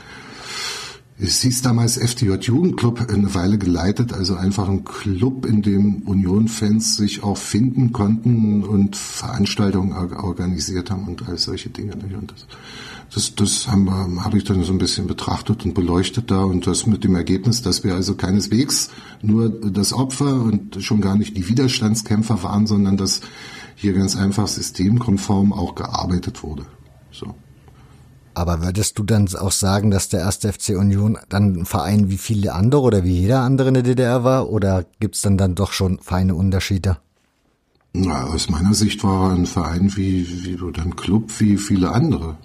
es hieß damals FDJ Jugendclub eine Weile geleitet, also einfach ein Club, in dem Union-Fans sich auch finden konnten und Veranstaltungen organisiert haben und all solche Dinge. Und das, das, das habe ich dann so ein bisschen betrachtet und beleuchtet da und das mit dem Ergebnis, dass wir also keineswegs nur das Opfer und schon gar nicht die Widerstandskämpfer waren, sondern dass hier ganz einfach systemkonform auch gearbeitet wurde. So. Aber würdest du dann auch sagen, dass der erste FC Union dann ein Verein wie viele andere oder wie jeder andere in der DDR war? Oder gibt's dann dann doch schon feine Unterschiede? Na, aus meiner Sicht war er ein Verein wie, wie oder ein Club wie viele andere.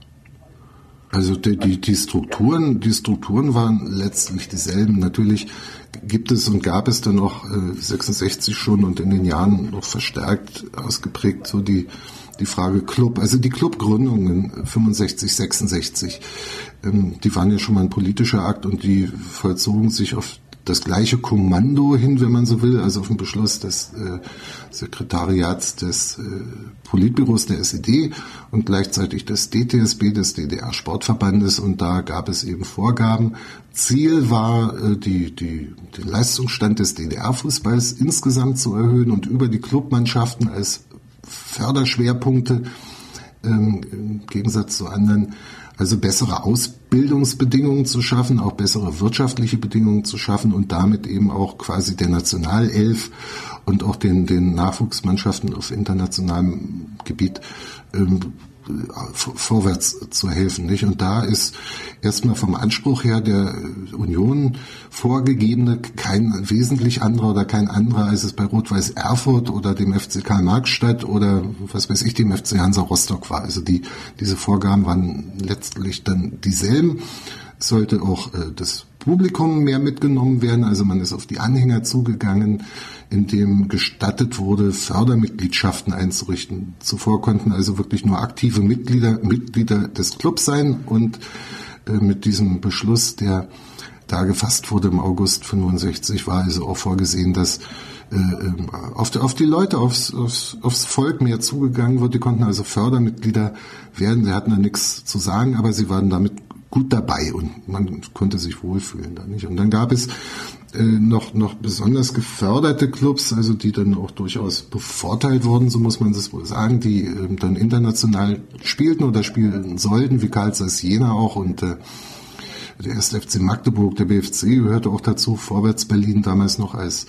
Also die, die, die Strukturen, die Strukturen waren letztlich dieselben. Natürlich gibt es und gab es dann auch äh, 66 schon und in den Jahren noch verstärkt ausgeprägt so die die Frage Club, also die Clubgründungen 65, 66, ähm, die waren ja schon mal ein politischer Akt und die vollzogen sich auf das gleiche Kommando hin, wenn man so will, also auf den Beschluss des äh, Sekretariats des äh, Politbüros der SED und gleichzeitig des DTSB, des DDR-Sportverbandes. Und da gab es eben Vorgaben. Ziel war, äh, die, die, den Leistungsstand des DDR-Fußballs insgesamt zu erhöhen und über die Clubmannschaften als Förderschwerpunkte ähm, im Gegensatz zu anderen. Also bessere Ausbildungsbedingungen zu schaffen, auch bessere wirtschaftliche Bedingungen zu schaffen und damit eben auch quasi der Nationalelf und auch den, den Nachwuchsmannschaften auf internationalem Gebiet ähm, vorwärts zu helfen. Nicht? Und da ist erstmal vom Anspruch her der Union vorgegebene kein wesentlich anderer oder kein anderer, als es bei Rot-Weiß Erfurt oder dem FC Karl Marxstadt oder was weiß ich, dem FC Hansa Rostock war. Also die, diese Vorgaben waren letztlich dann dieselben. Es sollte auch äh, das Publikum mehr mitgenommen werden. Also man ist auf die Anhänger zugegangen in dem gestattet wurde, Fördermitgliedschaften einzurichten. Zuvor konnten also wirklich nur aktive Mitglieder, Mitglieder des Clubs sein und äh, mit diesem Beschluss, der da gefasst wurde im August 65, war also auch vorgesehen, dass äh, ähm, auf, die, auf die Leute, aufs, aufs, aufs Volk mehr zugegangen wird. Die konnten also Fördermitglieder werden. Sie hatten da nichts zu sagen, aber sie waren damit gut dabei und man konnte sich wohlfühlen da nicht. Und dann gab es äh, noch, noch besonders geförderte Clubs, also die dann auch durchaus bevorteilt wurden, so muss man das wohl sagen, die äh, dann international spielten oder spielen sollten, wie Karl Zeiss Jena auch und äh, der erste FC Magdeburg, der BFC gehörte auch dazu, Vorwärts Berlin damals noch als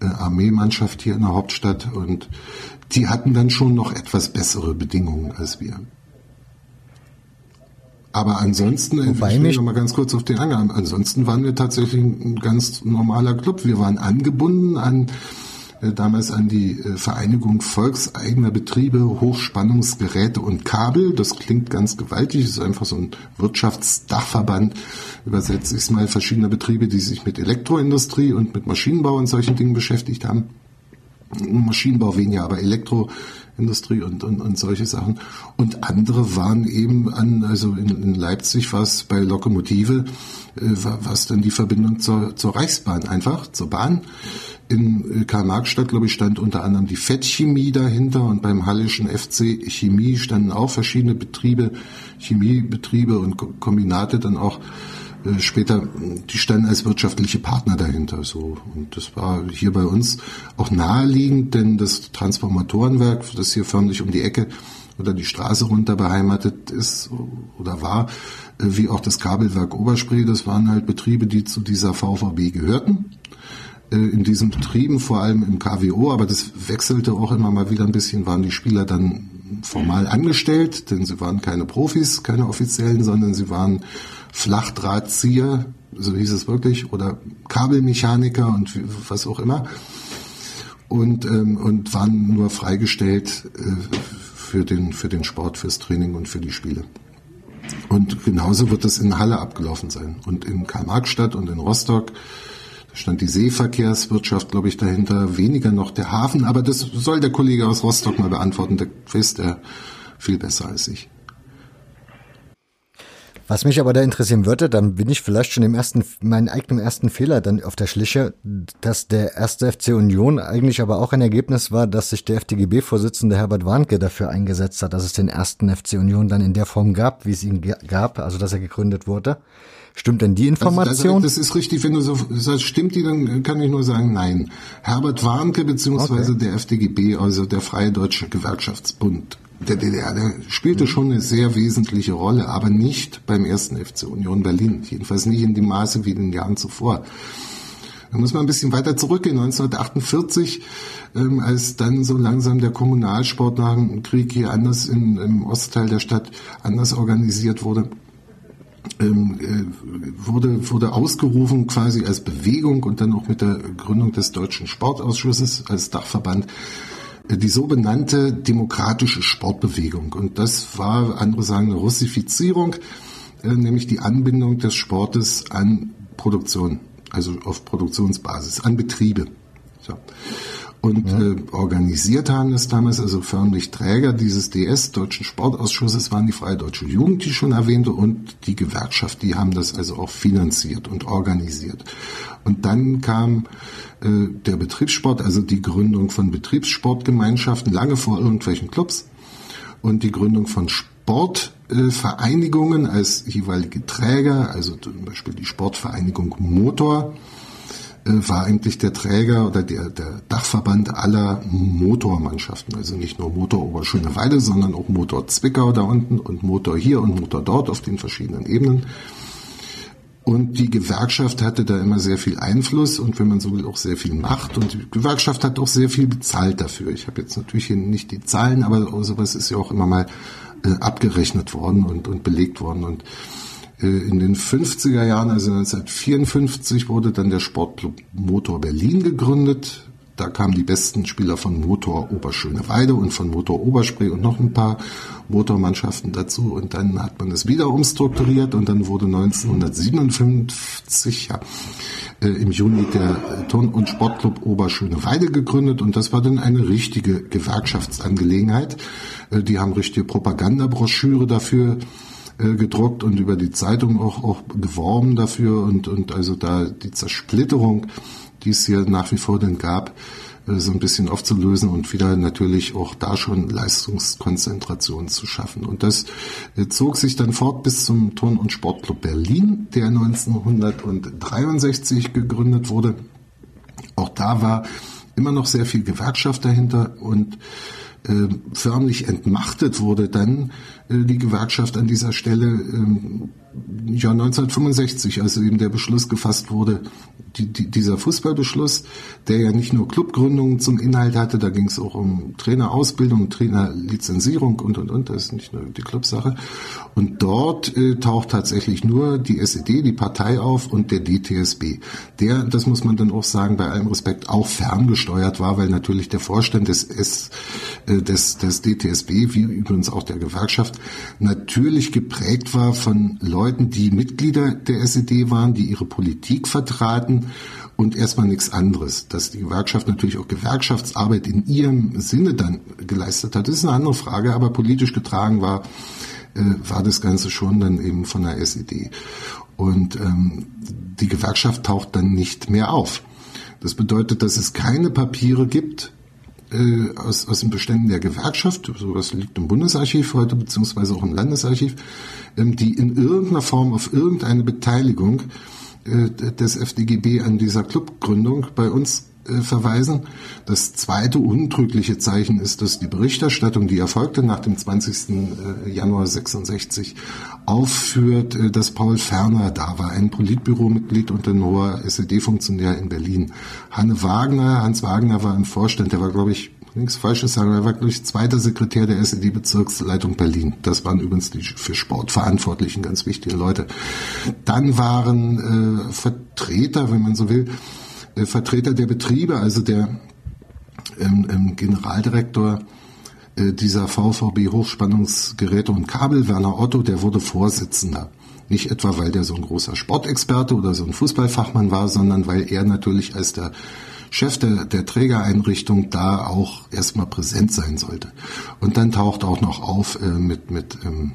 äh, Armeemannschaft hier in der Hauptstadt und die hatten dann schon noch etwas bessere Bedingungen als wir. Aber ansonsten, Wobei ich will noch mal ganz kurz auf den Angang. Ansonsten waren wir tatsächlich ein ganz normaler Club. Wir waren angebunden an äh, damals an die äh, Vereinigung Volkseigener Betriebe, Hochspannungsgeräte und Kabel. Das klingt ganz gewaltig, das ist einfach so ein Wirtschaftsdachverband, übersetze ich es mal, verschiedener Betriebe, die sich mit Elektroindustrie und mit Maschinenbau und solchen Dingen beschäftigt haben. Maschinenbau weniger, aber Elektroindustrie und, und, und solche Sachen. Und andere waren eben an, also in, in Leipzig war es bei Lokomotive, äh, war, war es dann die Verbindung zur, zur Reichsbahn einfach, zur Bahn. In äh, Karl-Marx-Stadt, glaube ich, stand unter anderem die Fettchemie dahinter und beim Hallischen FC Chemie standen auch verschiedene Betriebe, Chemiebetriebe und Kombinate dann auch später, die standen als wirtschaftliche Partner dahinter. So. Und das war hier bei uns auch naheliegend, denn das Transformatorenwerk, das hier förmlich um die Ecke oder die Straße runter beheimatet ist oder war, äh, wie auch das Kabelwerk Oberspree, das waren halt Betriebe, die zu dieser VVB gehörten. Äh, in diesen Betrieben, vor allem im KWO, aber das wechselte auch immer mal wieder ein bisschen, waren die Spieler dann formal angestellt, denn sie waren keine Profis, keine offiziellen, sondern sie waren Flachdrahtzieher, so hieß es wirklich, oder Kabelmechaniker und was auch immer. Und, ähm, und waren nur freigestellt äh, für, den, für den Sport, fürs Training und für die Spiele. Und genauso wird es in Halle abgelaufen sein. Und in Karl-Marx-Stadt und in Rostock stand die Seeverkehrswirtschaft, glaube ich, dahinter, weniger noch der Hafen, aber das soll der Kollege aus Rostock mal beantworten, der weiß der viel besser als ich. Was mich aber da interessieren würde, dann bin ich vielleicht schon im ersten, meinen eigenen ersten Fehler dann auf der Schliche, dass der erste FC Union eigentlich aber auch ein Ergebnis war, dass sich der FDGB-Vorsitzende Herbert Warnke dafür eingesetzt hat, dass es den ersten FC Union dann in der Form gab, wie es ihn gab, also dass er gegründet wurde. Stimmt denn die Information? Also das, das, ist richtig, wenn du so sagst, stimmt die, dann kann ich nur sagen, nein. Herbert Warnke beziehungsweise okay. der FDGB, also der Freie Deutsche Gewerkschaftsbund der DDR, der spielte mhm. schon eine sehr wesentliche Rolle, aber nicht beim ersten FC Union Berlin. Jedenfalls nicht in dem Maße wie in den Jahren zuvor. Da muss man ein bisschen weiter zurückgehen. 1948, ähm, als dann so langsam der Kommunalsport nach dem Krieg hier anders in, im Ostteil der Stadt anders organisiert wurde, ähm, äh, wurde, wurde ausgerufen quasi als Bewegung und dann auch mit der Gründung des Deutschen Sportausschusses als Dachverband die so benannte demokratische Sportbewegung. Und das war, andere sagen, eine Russifizierung, äh, nämlich die Anbindung des Sportes an Produktion, also auf Produktionsbasis, an Betriebe. So. Und ja. äh, organisiert haben es damals, also förmlich Träger dieses DS, Deutschen Sportausschusses, waren die Freie Deutsche Jugend, die ich schon erwähnte, und die Gewerkschaft, die haben das also auch finanziert und organisiert. Und dann kam äh, der Betriebssport, also die Gründung von Betriebssportgemeinschaften, lange vor irgendwelchen Clubs, und die Gründung von Sportvereinigungen als jeweilige Träger, also zum Beispiel die Sportvereinigung Motor, äh, war eigentlich der Träger oder der, der Dachverband aller Motormannschaften. Also nicht nur Motor Oberschöneweide, sondern auch Motor Zwickau da unten und Motor hier und Motor dort auf den verschiedenen Ebenen. Und die Gewerkschaft hatte da immer sehr viel Einfluss und wenn man so will auch sehr viel Macht. Und die Gewerkschaft hat auch sehr viel bezahlt dafür. Ich habe jetzt natürlich hier nicht die Zahlen, aber sowas ist ja auch immer mal äh, abgerechnet worden und, und belegt worden. Und äh, in den 50er Jahren, also 1954, wurde dann der Sportclub Motor Berlin gegründet. Da kamen die besten Spieler von Motor Oberschöneweide und von Motor Oberspree und noch ein paar Motormannschaften dazu. Und dann hat man es wieder umstrukturiert und dann wurde 1957 ja, äh, im Juni der Turn- und Sportclub Oberschöneweide gegründet. Und das war dann eine richtige Gewerkschaftsangelegenheit. Äh, die haben richtige Propagandabroschüre dafür äh, gedruckt und über die Zeitung auch, auch geworben dafür und, und also da die Zersplitterung, die es hier nach wie vor denn gab, äh, so ein bisschen aufzulösen und wieder natürlich auch da schon Leistungskonzentration zu schaffen. Und das äh, zog sich dann fort bis zum Turn- und Sportclub Berlin, der 1963 gegründet wurde. Auch da war immer noch sehr viel Gewerkschaft dahinter und äh, förmlich entmachtet wurde dann äh, die Gewerkschaft an dieser Stelle ähm, ja 1965, als eben der Beschluss gefasst wurde, die, die, dieser Fußballbeschluss, der ja nicht nur Clubgründungen zum Inhalt hatte, da ging es auch um Trainerausbildung, Trainerlizenzierung und und und, das ist nicht nur die Clubsache. Und dort äh, taucht tatsächlich nur die SED, die Partei auf und der DTSB, der, das muss man dann auch sagen, bei allem Respekt auch ferngesteuert war, weil natürlich der Vorstand des S, äh, des, des DTSB, wie übrigens auch der Gewerkschaft, natürlich geprägt war von Leuten, die Mitglieder der SED waren, die ihre Politik vertraten und erstmal nichts anderes. Dass die Gewerkschaft natürlich auch Gewerkschaftsarbeit in ihrem Sinne dann geleistet hat, ist eine andere Frage, aber politisch getragen war, äh, war das Ganze schon dann eben von der SED. Und ähm, die Gewerkschaft taucht dann nicht mehr auf. Das bedeutet, dass es keine Papiere gibt, äh, aus, aus den Beständen der Gewerkschaft, sowas liegt im Bundesarchiv heute, beziehungsweise auch im Landesarchiv, ähm, die in irgendeiner Form auf irgendeine Beteiligung äh, des FDGB an dieser Clubgründung bei uns äh, verweisen. Das zweite untrügliche Zeichen ist, dass die Berichterstattung, die erfolgte nach dem 20. Äh, Januar 66, aufführt, äh, dass Paul Ferner da war, ein Politbüromitglied und ein hoher SED-Funktionär in Berlin. Hanne Wagner, Hans Wagner war im Vorstand, der war, glaube ich, nichts Falsches sagen, er war, glaube ich, zweiter Sekretär der SED-Bezirksleitung Berlin. Das waren übrigens die für Sport Verantwortlichen ganz wichtige Leute. Dann waren äh, Vertreter, wenn man so will, Vertreter der Betriebe, also der ähm, ähm, Generaldirektor äh, dieser VVB Hochspannungsgeräte und Kabel, Werner Otto, der wurde Vorsitzender. Nicht etwa, weil der so ein großer Sportexperte oder so ein Fußballfachmann war, sondern weil er natürlich als der Chef der, der Trägereinrichtung da auch erstmal präsent sein sollte. Und dann taucht auch noch auf äh, mit, mit ähm,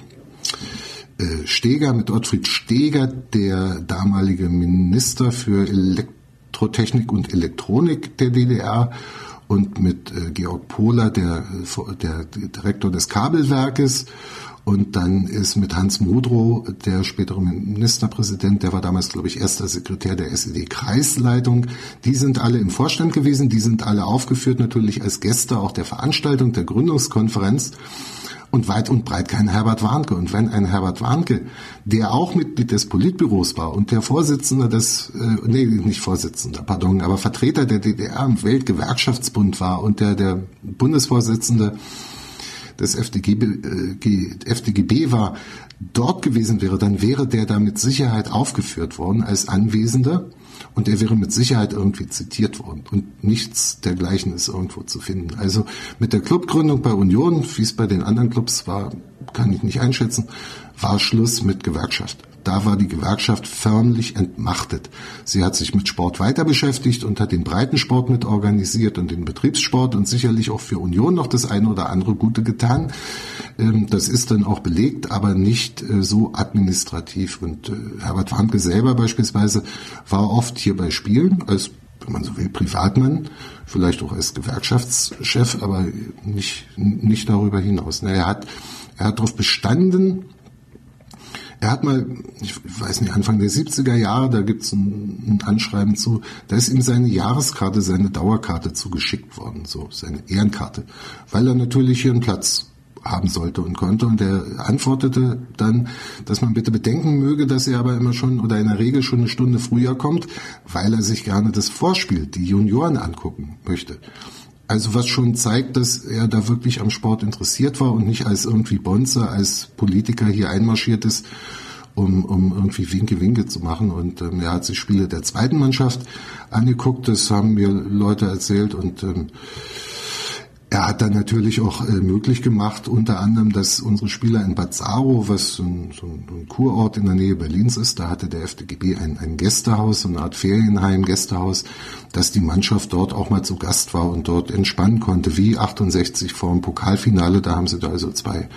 äh, Steger, mit Ottfried Steger, der damalige Minister für Elektro Elektrotechnik und Elektronik der DDR und mit äh, Georg Pohler, der, der Direktor des Kabelwerkes. Und dann ist mit Hans Modrow, der spätere Ministerpräsident, der war damals, glaube ich, erster Sekretär der SED-Kreisleitung. Die sind alle im Vorstand gewesen, die sind alle aufgeführt natürlich als Gäste auch der Veranstaltung der Gründungskonferenz und weit und breit kein Herbert Warnke. Und wenn ein Herbert Warnke, der auch Mitglied des Politbüros war und der Vorsitzende des, äh, nee, nicht Vorsitzender, pardon, aber Vertreter der DDR im Weltgewerkschaftsbund war und der, der Bundesvorsitzende des FDGB, äh, FDGB war, dort gewesen wäre, dann wäre der da mit Sicherheit aufgeführt worden als Anwesender und er wäre mit Sicherheit irgendwie zitiert worden und nichts dergleichen ist irgendwo zu finden. Also mit der Clubgründung bei Union, wie es bei den anderen Clubs war, kann ich nicht einschätzen, war Schluss mit Gewerkschaft. Da war die Gewerkschaft förmlich entmachtet. Sie hat sich mit Sport weiter beschäftigt und hat den Breitensport mit organisiert und den Betriebssport und sicherlich auch für Union noch das eine oder andere Gute getan. Ähm, das ist dann auch belegt, aber nicht äh, so administrativ. Und äh, Herbert Warnke selber beispielsweise war oft hier bei Spielen als wenn man so will, Privatmann, vielleicht auch als Gewerkschaftschef, aber nicht, nicht darüber hinaus. Er hat, er hat darauf bestanden, er hat mal, ich weiß nicht, Anfang der 70er Jahre, da gibt es ein, ein, Anschreiben zu, da ist ihm seine Jahreskarte, seine Dauerkarte zugeschickt worden, so seine Ehrenkarte, weil er natürlich hier einen Platz haben sollte und konnte. Und er antwortete dann, dass man bitte bedenken möge, dass er aber immer schon oder in der Regel schon eine Stunde früher kommt, weil er sich gerne das Vorspiel, die Junioren angucken möchte. Also was schon zeigt, dass er da wirklich am Sport interessiert war und nicht als irgendwie Bonze, als Politiker hier einmarschiert ist, um, um irgendwie Winke-Winke zu machen. Und ähm, er hat sich Spiele der zweiten Mannschaft angeguckt, das haben mir Leute erzählt und ähm, er hat dann natürlich auch äh, möglich gemacht, unter anderem, dass unsere Spieler in Bad Saro, was so ein, so ein Kurort in der Nähe Berlins ist, da hatte der FDGB ein, ein Gästehaus, so eine Art Ferienheim, Gästehaus, dass die Mannschaft dort auch mal zu Gast war und dort entspannen konnte, wie 68 vor dem Pokalfinale. Da haben sie da also zwei,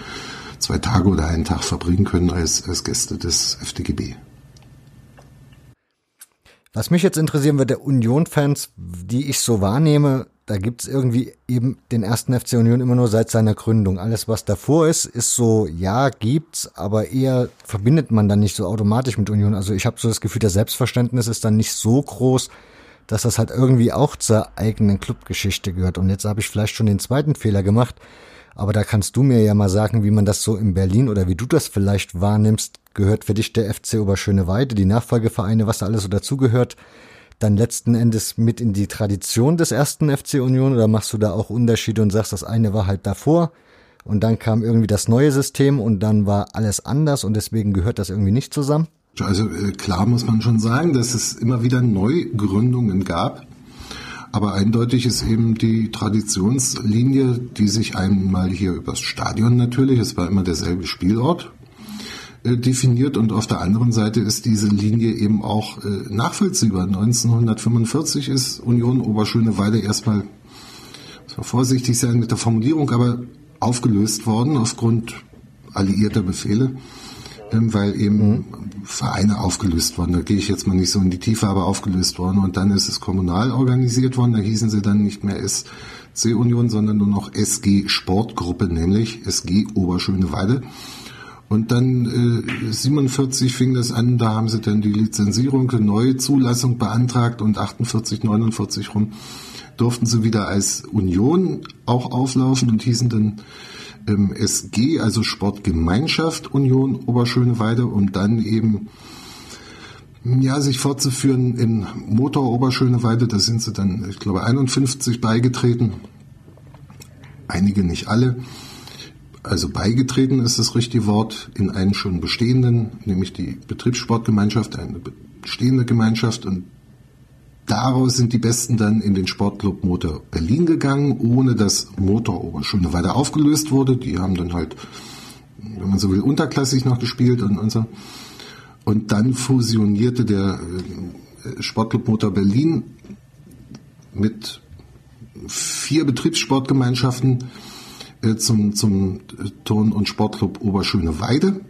zwei Tage oder einen Tag verbringen können als, als Gäste des FDGB. Was mich jetzt interessieren wird, der Union-Fans, die ich so wahrnehme, da gibt's irgendwie eben den ersten FC Union immer nur seit seiner Gründung. Alles, was davor ist, ist so, ja, gibt's, aber eher verbindet man dann nicht so automatisch mit Union. Also ich habe so das Gefühl, der Selbstverständnis ist dann nicht so groß, dass das halt irgendwie auch zur eigenen Clubgeschichte gehört. Und jetzt habe ich vielleicht schon den zweiten Fehler gemacht, aber da kannst du mir ja mal sagen, wie man das so in Berlin oder wie du das vielleicht wahrnimmst. Gehört für dich der FC Oberschöneweide, die Nachfolgevereine, was da alles so dazugehört? Dann letzten Endes mit in die Tradition des ersten FC Union oder machst du da auch Unterschiede und sagst, das eine war halt davor und dann kam irgendwie das neue System und dann war alles anders und deswegen gehört das irgendwie nicht zusammen? Also äh, klar muss man schon sagen, dass es immer wieder Neugründungen gab. Aber eindeutig ist eben die Traditionslinie, die sich einmal hier übers Stadion natürlich, es war immer derselbe Spielort, definiert und auf der anderen Seite ist diese Linie eben auch äh, nachvollziehbar. 1945 ist Union Oberschöneweide erstmal, muss man vorsichtig sein mit der Formulierung, aber aufgelöst worden aufgrund alliierter Befehle, ähm, weil eben mhm. Vereine aufgelöst worden. Da gehe ich jetzt mal nicht so in die Tiefe, aber aufgelöst worden. Und dann ist es kommunal organisiert worden. Da hießen sie dann nicht mehr S FC Union, sondern nur noch SG Sportgruppe, nämlich SG Oberschöneweide. Und dann äh, 47 fing das an, da haben sie dann die Lizenzierung, eine neue Zulassung beantragt und 48, 49 rum durften sie wieder als Union auch auflaufen und hießen dann ähm, SG, also Sportgemeinschaft Union Oberschöneweide und dann eben ja, sich fortzuführen in Motor Oberschöneweide, da sind sie dann, ich glaube, 51 beigetreten. Einige, nicht alle. Also beigetreten ist das richtige Wort in einen schon bestehenden, nämlich die Betriebssportgemeinschaft, eine bestehende Gemeinschaft und daraus sind die Besten dann in den Sportclub Motor Berlin gegangen, ohne dass Motor Oberschöneweide aufgelöst wurde. Die haben dann halt, wenn man so will, unterklassig noch gespielt und, und so. Und dann fusionierte der äh, Sportclub Motor Berlin mit vier Betriebssportgemeinschaften zum, zum Turn- und Sportclub Oberschöneweide.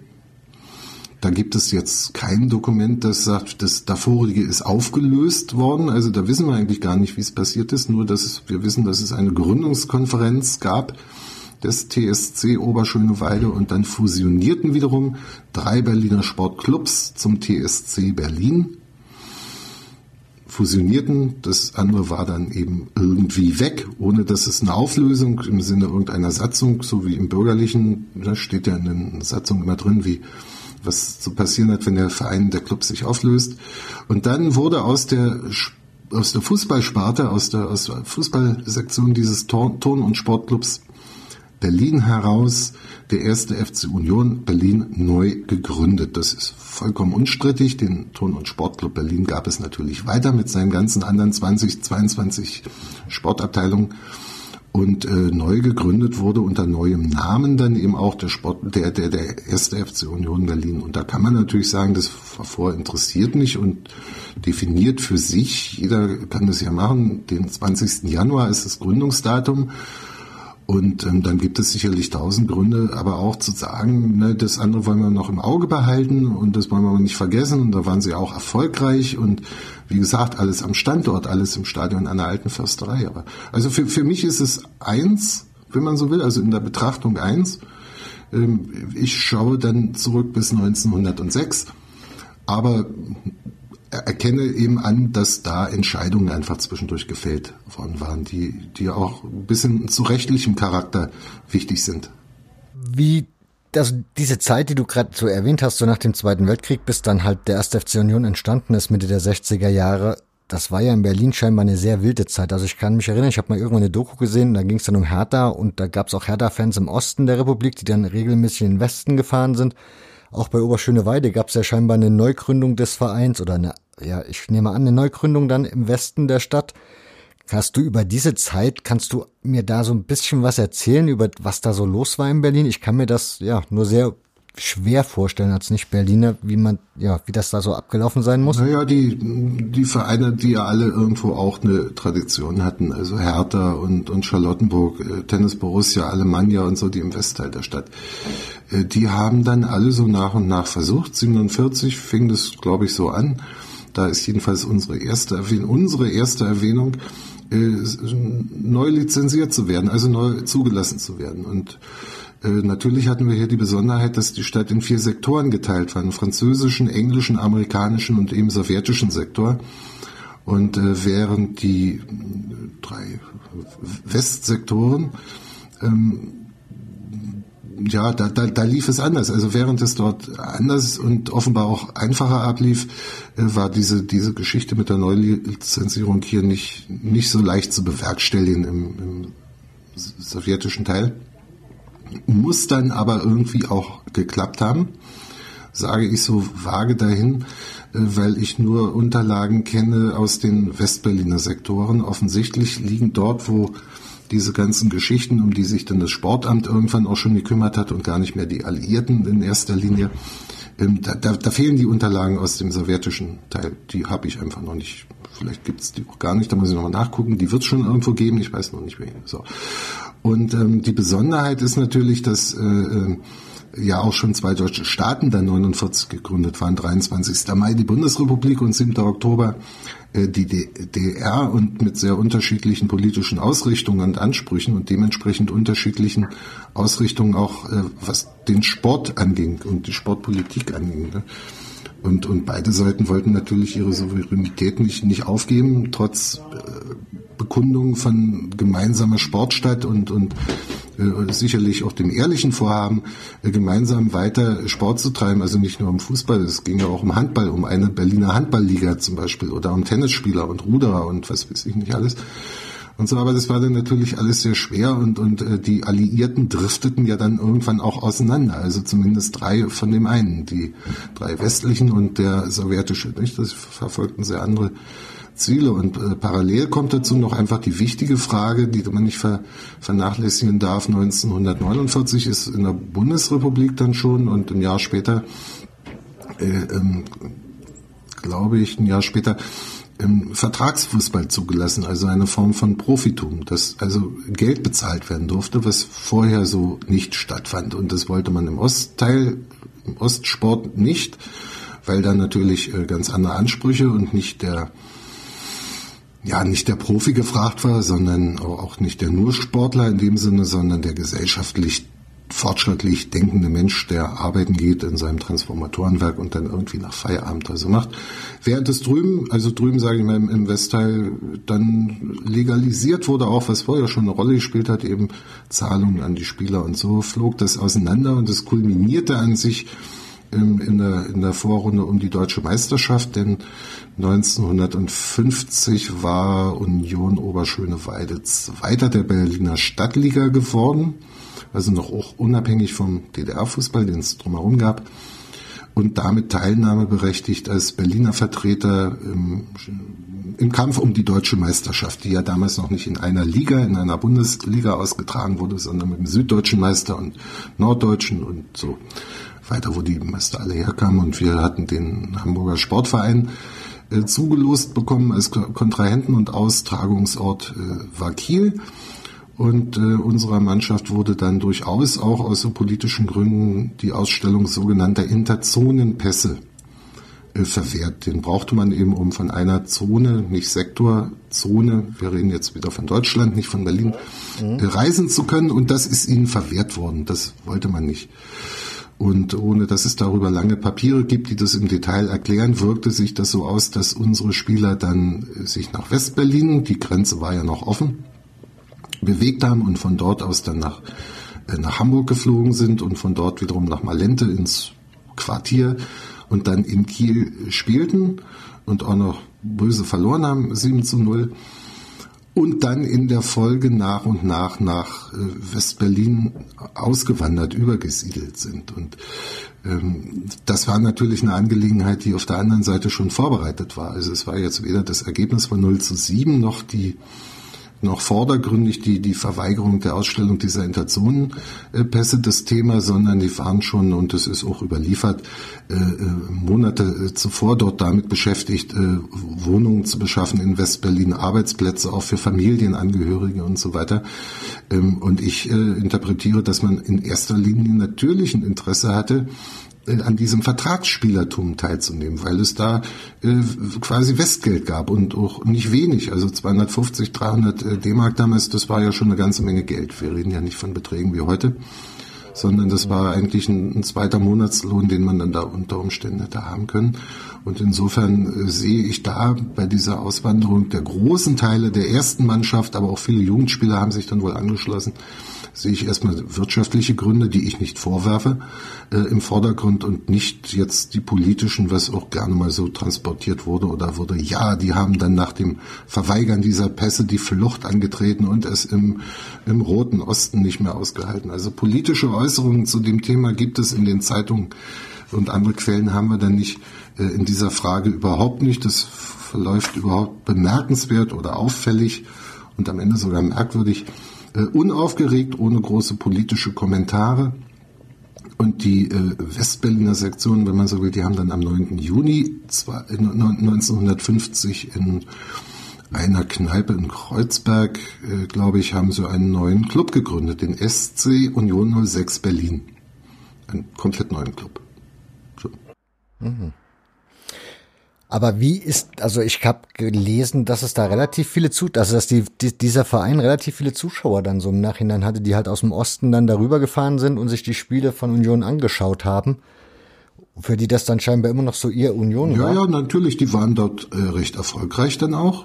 Da gibt es jetzt kein Dokument, das sagt, das davorige ist aufgelöst worden. Also da wissen wir eigentlich gar nicht, wie es passiert ist. Nur, dass wir wissen, dass es eine Gründungskonferenz gab des TSC Oberschöneweide und dann fusionierten wiederum drei Berliner Sportclubs zum TSC Berlin. Fusionierten, das andere war dann eben irgendwie weg, ohne dass es eine Auflösung im Sinne irgendeiner Satzung, so wie im Bürgerlichen, da steht ja in den Satzungen immer drin, wie was zu passieren hat, wenn der Verein, der Club sich auflöst. Und dann wurde aus der aus der Fußballsparte, aus der, aus der Fußballsektion dieses Turn- und Sportclubs Berlin heraus der erste FC Union Berlin neu gegründet. Das ist vollkommen unstrittig. Den Turn- und Sportclub Berlin gab es natürlich weiter mit seinen ganzen anderen 20, 22 Sportabteilungen. Und äh, neu gegründet wurde unter neuem Namen dann eben auch der Sport, der, der, der erste FC Union Berlin. Und da kann man natürlich sagen, das vor interessiert mich und definiert für sich, jeder kann das ja machen, den 20. Januar ist das Gründungsdatum. Und ähm, dann gibt es sicherlich tausend Gründe, aber auch zu sagen, ne, das andere wollen wir noch im Auge behalten und das wollen wir nicht vergessen. Und da waren sie auch erfolgreich und wie gesagt, alles am Standort, alles im Stadion einer alten Försterei. Aber also für, für mich ist es eins, wenn man so will, also in der Betrachtung eins. Ähm, ich schaue dann zurück bis 1906, aber erkenne eben an, dass da Entscheidungen einfach zwischendurch gefällt worden waren, die, die auch ein bisschen zu rechtlichem Charakter wichtig sind. Wie das, diese Zeit, die du gerade so erwähnt hast, so nach dem Zweiten Weltkrieg, bis dann halt der erste FC Union entstanden ist, Mitte der 60er Jahre, das war ja in Berlin scheinbar eine sehr wilde Zeit. Also ich kann mich erinnern, ich habe mal irgendwann eine Doku gesehen, da ging es dann um Hertha und da gab es auch Hertha-Fans im Osten der Republik, die dann regelmäßig in den Westen gefahren sind. Auch bei Oberschöneweide gab es ja scheinbar eine Neugründung des Vereins oder eine, ja, ich nehme an, eine Neugründung dann im Westen der Stadt. Hast du über diese Zeit, kannst du mir da so ein bisschen was erzählen, über was da so los war in Berlin? Ich kann mir das ja nur sehr schwer vorstellen als Nicht-Berliner, wie man, ja, wie das da so abgelaufen sein muss? Naja, die, die Vereine, die ja alle irgendwo auch eine Tradition hatten, also Hertha und, und Charlottenburg, äh, Tennis Borussia, Alemannia und so, die im Westteil der Stadt, äh, die haben dann alle so nach und nach versucht. 47 fing das, glaube ich, so an. Da ist jedenfalls unsere erste Erwähnung, unsere erste Erwähnung, äh, neu lizenziert zu werden, also neu zugelassen zu werden. Und natürlich hatten wir hier die Besonderheit, dass die Stadt in vier Sektoren geteilt war, einen französischen, englischen, amerikanischen und eben sowjetischen Sektor. Und äh, während die äh, drei Westsektoren ähm, ja, da, da, da lief es anders. Also während es dort anders und offenbar auch einfacher ablief, äh, war diese, diese Geschichte mit der Neulizenzierung hier nicht, nicht so leicht zu bewerkstelligen im, im sowjetischen Teil muss dann aber irgendwie auch geklappt haben, sage ich so vage dahin, äh, weil ich nur Unterlagen kenne aus den Westberliner Sektoren. Offensichtlich liegen dort, wo diese ganzen Geschichten, um die sich dann das Sportamt irgendwann auch schon gekümmert hat und gar nicht mehr die Alliierten in erster Linie, ähm, da, da, da fehlen die Unterlagen aus dem sowjetischen Teil. Die habe ich einfach noch nicht. Vielleicht gibt es die auch gar nicht, da muss ich nochmal nachgucken. Die wird es schon irgendwo geben, ich weiß noch nicht wen. So. Und ähm, die Besonderheit ist natürlich, dass äh, äh, ja auch schon zwei deutsche Staaten dann 49 gegründet waren, 23. Mai die Bundesrepublik und 7. Oktober die DDR und mit sehr unterschiedlichen politischen Ausrichtungen und Ansprüchen und dementsprechend unterschiedlichen Ausrichtungen auch, äh, was den Sport anging und die Sportpolitik anging. Und, und beide Seiten wollten natürlich ihre Souveränität nicht, nicht aufgeben, trotz äh, Bekundungen von gemeinsamer Sportstadt und, und äh, sicherlich auch dem ehrlichen Vorhaben, äh, gemeinsam weiter Sport zu treiben. Also nicht nur um Fußball, es ging ja auch um Handball, um eine Berliner Handballliga zum Beispiel oder um Tennisspieler und Ruderer und was weiß ich nicht alles und so, aber das war dann natürlich alles sehr schwer und, und äh, die Alliierten drifteten ja dann irgendwann auch auseinander, also zumindest drei von dem einen, die drei westlichen und der sowjetische, nicht? Das verfolgten sehr andere Ziele und äh, parallel kommt dazu noch einfach die wichtige Frage, die man nicht ver, vernachlässigen darf. 1949 ist in der Bundesrepublik dann schon und ein Jahr später, äh, ähm, glaube ich, ein Jahr später im Vertragsfußball zugelassen, also eine Form von Profitum, dass also Geld bezahlt werden durfte, was vorher so nicht stattfand. Und das wollte man im Ostteil, im Ostsport nicht, weil da natürlich äh, ganz andere Ansprüche und nicht der ja, nicht der Profi gefragt war, sondern auch nicht der nur Sportler in dem Sinne, sondern der gesellschaftlich fortschrittlich denkende Mensch, der arbeiten geht in seinem Transformatorenwerk und dann irgendwie nach Feierabend also macht. Während es drüben, also drüben sage ich mal im Westteil, dann legalisiert wurde auch, was vorher schon eine Rolle gespielt hat, eben Zahlungen an die Spieler und so flog das auseinander und es kulminierte an sich in der, in der Vorrunde um die deutsche Meisterschaft, denn 1950 war Union Oberschöneweide Zweiter der Berliner Stadtliga geworden also noch auch unabhängig vom DDR-Fußball, den es drumherum gab, und damit teilnahmeberechtigt als Berliner Vertreter im, im, Kampf um die deutsche Meisterschaft, die ja damals noch nicht in einer Liga, in einer Bundesliga ausgetragen wurde, sondern mit dem süddeutschen Meister und norddeutschen und so weiter, wo die Meister alle herkamen. Und wir hatten den Hamburger Sportverein äh, zugelost bekommen als Kontrahenten und Austragungsort äh, war Kiel. Und äh, unserer Mannschaft wurde dann durchaus auch aus so politischen Gründen die Ausstellung sogenannter Interzonenpässe äh, verwehrt. Den brauchte man eben, um von einer Zone, nicht Sektorzone, wir reden jetzt wieder von Deutschland, nicht von Berlin, mhm. äh, reisen zu können. Und das ist ihnen verwehrt worden. Das wollte man nicht. Und ohne dass es darüber lange Papiere gibt, die das im Detail erklären, wirkte sich das so aus, dass unsere Spieler dann äh, sich nach Westberlin, die Grenze war ja noch offen, bewegt haben und von dort aus dann nach, äh, nach Hamburg geflogen sind und von dort wiederum nach Malente ins Quartier und dann in Kiel spielten und auch noch böse verloren haben, 7 zu 0. Und dann in der Folge nach und nach nach äh, Westberlin ausgewandert, übergesiedelt sind. Und ähm, das war natürlich eine Angelegenheit, die auf der anderen Seite schon vorbereitet war. Also es war jetzt weder das Ergebnis von 0 zu 7 noch die noch vordergründig die, die Verweigerung der Ausstellung dieser Interzonenpässe das Thema, sondern die waren schon, und das ist auch überliefert, äh, äh Monate zuvor dort damit beschäftigt, äh, Wohnungen zu beschaffen in Westberlin, Arbeitsplätze auch für Familienangehörige und so weiter. Ähm, und ich äh, interpretiere, dass man in erster Linie natürlich ein Interesse hatte, an diesem Vertragsspielertum teilzunehmen, weil es da äh, quasi Westgeld gab und auch nicht wenig, also 250, 300 äh, D-Mark damals, das war ja schon eine ganze Menge Geld. Wir reden ja nicht von Beträgen wie heute, sondern das war eigentlich ein, ein zweiter Monatslohn, den man dann da unter Umständen hätte haben können. Und insofern äh, sehe ich da bei dieser Auswanderung der großen Teile der ersten Mannschaft, aber auch viele Jugendspieler haben sich dann wohl angeschlossen, sehe ich erstmal wirtschaftliche Gründe, die ich nicht vorwerfe, äh, im Vordergrund und nicht jetzt die politischen, was auch gerne mal so transportiert wurde oder wurde, ja, die haben dann nach dem Verweigern dieser Pässe die Flucht angetreten und es im, im Roten Osten nicht mehr ausgehalten. Also politische Äußerungen zu dem Thema gibt es in den Zeitungen und andere Quellen haben wir dann nicht äh, in dieser Frage überhaupt nicht. Das verläuft überhaupt bemerkenswert oder auffällig und am Ende sogar merkwürdig äh, unaufgeregt, ohne große politische Kommentare. Und die äh, Westberliner Sektion, wenn man so will, die haben dann am 9. Juni zwar, äh, 1950 in einer Kneipe in Kreuzberg, äh, glaube ich, haben sie einen neuen Club gegründet, den SC Union 06 Berlin. Einen komplett neuen Club. So. Mhm. Aber wie ist, also ich habe gelesen, dass es da relativ viele zu, also dass die, die, dieser Verein relativ viele Zuschauer dann so im Nachhinein hatte, die halt aus dem Osten dann darüber gefahren sind und sich die Spiele von Union angeschaut haben. Für die das dann scheinbar immer noch so ihr Union ja, war. Ja, ja, natürlich, die waren dort äh, recht erfolgreich dann auch.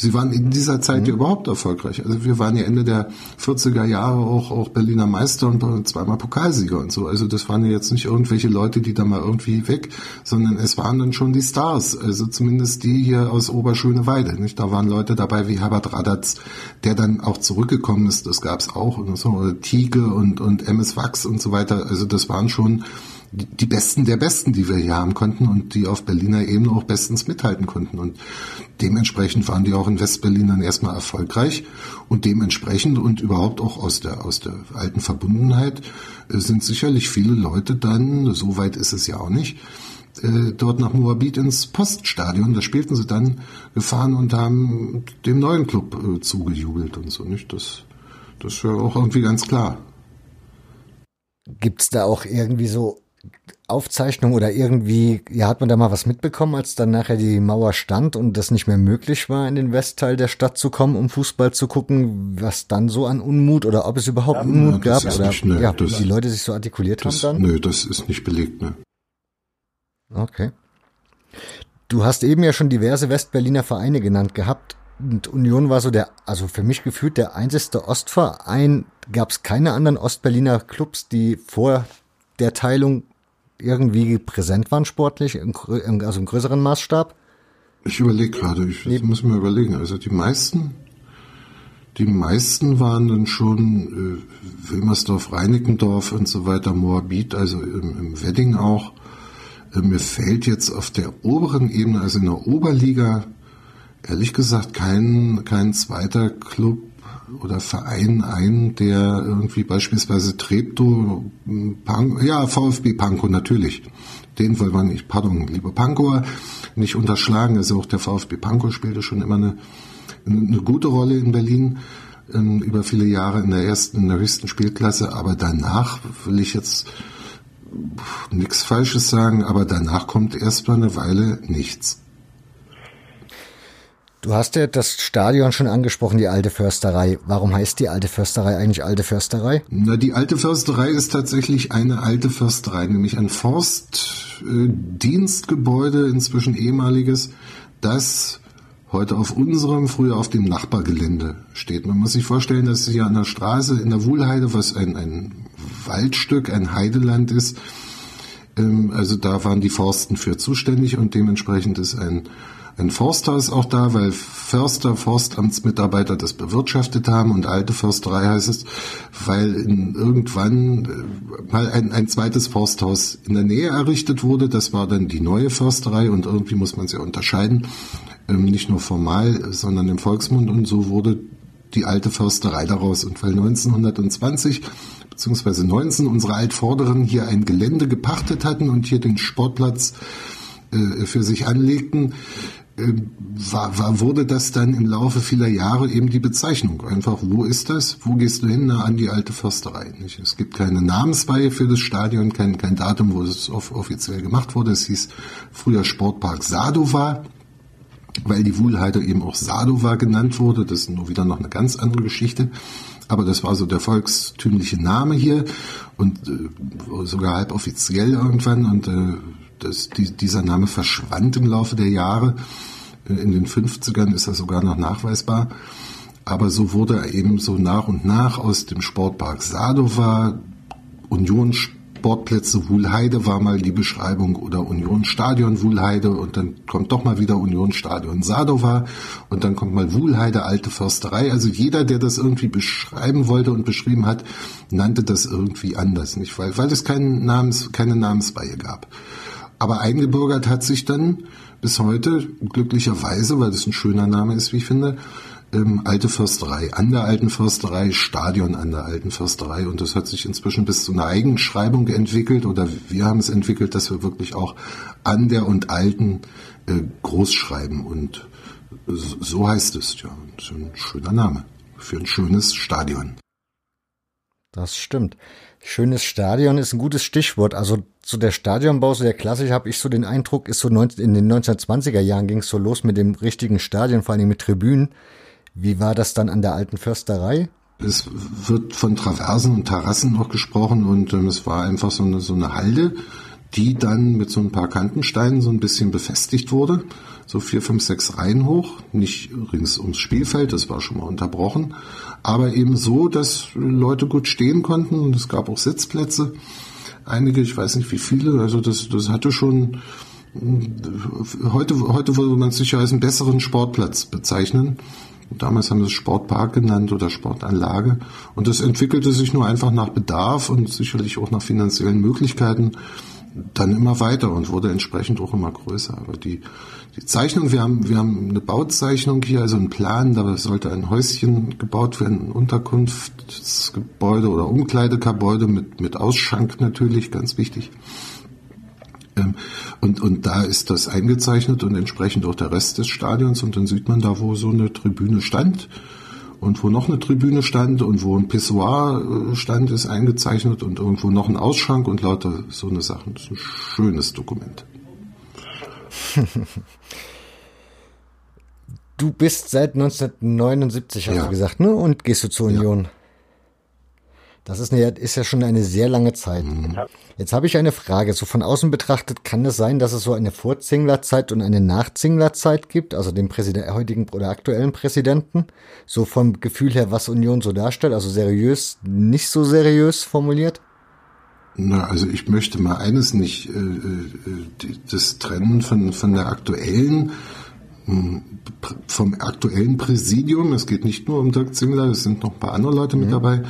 Sie waren in dieser Zeit mhm. ja überhaupt erfolgreich. Also wir waren ja Ende der 40er Jahre auch, auch Berliner Meister und zweimal Pokalsieger und so. Also das waren ja jetzt nicht irgendwelche Leute, die da mal irgendwie weg, sondern es waren dann schon die Stars. Also zumindest die hier aus Oberschöneweide. Nicht? Da waren Leute dabei wie Herbert Radatz, der dann auch zurückgekommen ist. Das gab's auch. Und so. Oder Tiege und, und MS Wachs und so weiter. Also das waren schon die Besten der Besten, die wir hier haben konnten und die auf Berliner Ebene auch bestens mithalten konnten. Und dementsprechend waren die auch in Westberlin dann erstmal erfolgreich und dementsprechend und überhaupt auch aus der, aus der alten Verbundenheit äh, sind sicherlich viele Leute dann, so weit ist es ja auch nicht, äh, dort nach Moabit ins Poststadion, da spielten sie dann, gefahren und haben dem neuen Club äh, zugejubelt und so, nicht? Das, das ist ja auch irgendwie ganz klar. Gibt's da auch irgendwie so Aufzeichnung oder irgendwie, ja, hat man da mal was mitbekommen, als dann nachher die Mauer stand und das nicht mehr möglich war, in den Westteil der Stadt zu kommen, um Fußball zu gucken, was dann so an Unmut oder ob es überhaupt ja, Unmut gab oder nicht, ne, ja, das, die Leute sich so artikuliert das, haben dann? Nö, das ist nicht belegt, ne. Okay. Du hast eben ja schon diverse Westberliner Vereine genannt gehabt. Und Union war so der, also für mich gefühlt der einzigste Ostverein. Gab es keine anderen Ostberliner Clubs, die vor der Teilung irgendwie präsent waren sportlich, also im größeren Maßstab? Ich überlege gerade, ich nee. muss mir überlegen. Also die meisten, die meisten waren dann schon äh, Wilmersdorf, Reinickendorf und so weiter, Moabit, also im, im Wedding auch. Äh, mir fällt jetzt auf der oberen Ebene, also in der Oberliga, ehrlich gesagt kein, kein zweiter Club oder Verein ein, der irgendwie beispielsweise Treptow, Pan ja, VfB Pankow natürlich. Den wollen wir nicht, pardon, lieber Pankow, nicht unterschlagen. Also auch der VfB Pankow spielte schon immer eine, eine gute Rolle in Berlin ähm, über viele Jahre in der ersten, in der höchsten Spielklasse. Aber danach will ich jetzt nichts Falsches sagen, aber danach kommt erstmal eine Weile nichts. Du hast ja das Stadion schon angesprochen, die alte Försterei. Warum heißt die alte Försterei eigentlich alte Försterei? Na, die alte Försterei ist tatsächlich eine alte Försterei, nämlich ein Forstdienstgebäude, äh, inzwischen ehemaliges, das heute auf unserem, früher auf dem Nachbargelände steht. Man muss sich vorstellen, dass hier an der Straße in der Wuhlheide, was ein, ein Waldstück, ein Heideland ist, ähm, also da waren die Forsten für zuständig und dementsprechend ist ein ein Forster ist auch da, weil Förster, Forstamtsmitarbeiter das bewirtschaftet haben und alte Försterei heißt es, weil in irgendwann äh, mal ein, ein zweites Forsthaus in der Nähe errichtet wurde. Das war dann die neue Försterei und irgendwie muss man sie ja unterscheiden, ähm, nicht nur formal, sondern im Volksmund und so wurde die alte Försterei daraus. Und weil 1920 beziehungsweise 19 unsere Altvorderen hier ein Gelände gepachtet hatten und hier den Sportplatz äh, für sich anlegten, wurde das dann im Laufe vieler Jahre eben die Bezeichnung. Einfach, wo ist das? Wo gehst du hin? Na, an die alte Försterei. Nicht? Es gibt keine Namensweihe für das Stadion, kein, kein Datum, wo es off offiziell gemacht wurde. Es hieß früher Sportpark Sadova, weil die Wuhlheide eben auch Sadova genannt wurde. Das ist nur wieder noch eine ganz andere Geschichte. Aber das war so der volkstümliche Name hier und äh, sogar halb offiziell irgendwann. Und äh, das, die, dieser Name verschwand im Laufe der Jahre. In den 50ern ist er sogar noch nachweisbar. Aber so wurde er eben so nach und nach aus dem Sportpark Sadova, Union Sportplätze Wuhlheide war mal die Beschreibung oder Union Stadion Wuhlheide und dann kommt doch mal wieder Union Stadion Sadova und dann kommt mal Wuhlheide Alte Försterei. Also jeder, der das irgendwie beschreiben wollte und beschrieben hat, nannte das irgendwie anders, nicht? Weil, weil es keinen Namens, keine Namensweihe gab. Aber eingebürgert hat sich dann bis heute, glücklicherweise, weil das ein schöner Name ist, wie ich finde, ähm, alte Försterei, an der alten Försterei, Stadion an der alten Försterei. Und das hat sich inzwischen bis zu einer Eigenschreibung entwickelt oder wir haben es entwickelt, dass wir wirklich auch an der und alten äh, groß schreiben. Und so heißt es, ja. Ein schöner Name für ein schönes Stadion. Das stimmt. Schönes Stadion ist ein gutes Stichwort. Also zu der Stadionbau, so der klassische, habe ich so den Eindruck, ist so in den 1920er Jahren ging es so los mit dem richtigen Stadion, vor allem mit Tribünen. Wie war das dann an der alten Försterei? Es wird von Traversen und Terrassen noch gesprochen und ähm, es war einfach so eine, so eine Halde, die dann mit so ein paar Kantensteinen so ein bisschen befestigt wurde. So vier, fünf, sechs Reihen hoch, nicht rings ums Spielfeld, das war schon mal unterbrochen, aber eben so, dass Leute gut stehen konnten und es gab auch Sitzplätze. Einige, ich weiß nicht wie viele, also das, das hatte schon, heute, heute würde man sicher als einen besseren Sportplatz bezeichnen. Damals haben sie es Sportpark genannt oder Sportanlage. Und das entwickelte sich nur einfach nach Bedarf und sicherlich auch nach finanziellen Möglichkeiten dann immer weiter und wurde entsprechend auch immer größer. Aber die, die Zeichnung, wir haben, wir haben eine Bauzeichnung hier, also einen Plan, da sollte ein Häuschen gebaut werden, ein Unterkunftsgebäude oder Umkleidegebäude mit, mit Ausschank natürlich, ganz wichtig. Ähm, und, und da ist das eingezeichnet und entsprechend auch der Rest des Stadions und dann sieht man da, wo so eine Tribüne stand und wo noch eine Tribüne stand und wo ein Pissoir äh, stand, ist eingezeichnet und irgendwo noch ein Ausschank und lauter so eine Sachen. Das ist ein schönes Dokument. du bist seit 1979, hast ja. du gesagt, ne? Und gehst du zur Union. Ja. Das ist, eine, ist ja schon eine sehr lange Zeit. Mhm. Jetzt habe ich eine Frage. So von außen betrachtet, kann es sein, dass es so eine Vorzinglerzeit und eine Nachzinglerzeit gibt, also dem Präsident, heutigen oder aktuellen Präsidenten? So vom Gefühl her, was Union so darstellt, also seriös, nicht so seriös formuliert? Na, also ich möchte mal eines nicht, äh, äh das trennen von, von der aktuellen, hm, vom aktuellen Präsidium. Es geht nicht nur um Dirk Zingler, es sind noch ein paar andere Leute mit mhm. dabei.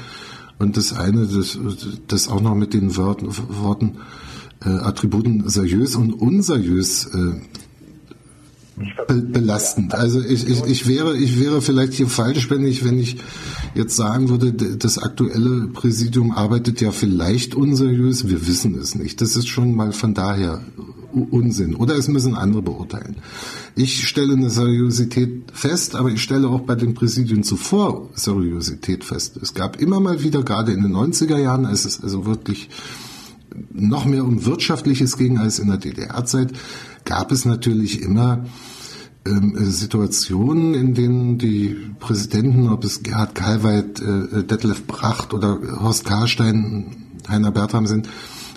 Und das eine, das, das auch noch mit den Worten, Worten äh, Attributen seriös und unseriös äh, be belastend. Also ich, ich, ich wäre ich wäre vielleicht hier falsch, wenn ich wenn ich jetzt sagen würde, das aktuelle Präsidium arbeitet ja vielleicht unseriös. Wir wissen es nicht. Das ist schon mal von daher Unsinn. Oder es müssen andere beurteilen. Ich stelle eine Seriosität fest, aber ich stelle auch bei den Präsidien zuvor Seriosität fest. Es gab immer mal wieder, gerade in den 90er Jahren, als es also wirklich noch mehr um Wirtschaftliches ging als in der DDR-Zeit, gab es natürlich immer ähm, Situationen, in denen die Präsidenten, ob es Gerhard Kalweit, äh, Detlef Bracht oder Horst Karstein, Heiner Bertram sind,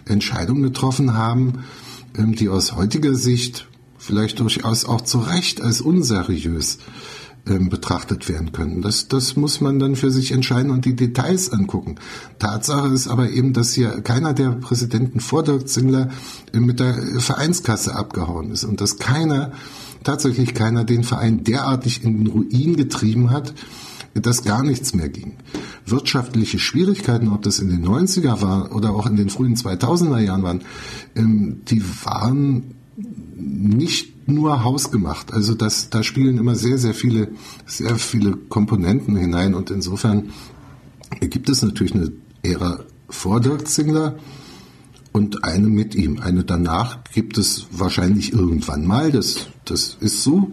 Entscheidungen getroffen haben, die aus heutiger Sicht vielleicht durchaus auch zu Recht als unseriös ähm, betrachtet werden können. Das, das muss man dann für sich entscheiden und die Details angucken. Tatsache ist aber eben, dass hier keiner der Präsidenten vor Dirk Zingler äh, mit der Vereinskasse abgehauen ist und dass keiner, tatsächlich keiner den Verein derartig in den Ruin getrieben hat, dass gar nichts mehr ging. Wirtschaftliche Schwierigkeiten, ob das in den 90er war oder auch in den frühen 2000er Jahren waren, ähm, die waren nicht nur hausgemacht. Also das, da spielen immer sehr, sehr viele, sehr viele Komponenten hinein und insofern gibt es natürlich eine Ära vor Dirk Zingler und eine mit ihm. Eine danach gibt es wahrscheinlich irgendwann mal. Das, das ist so,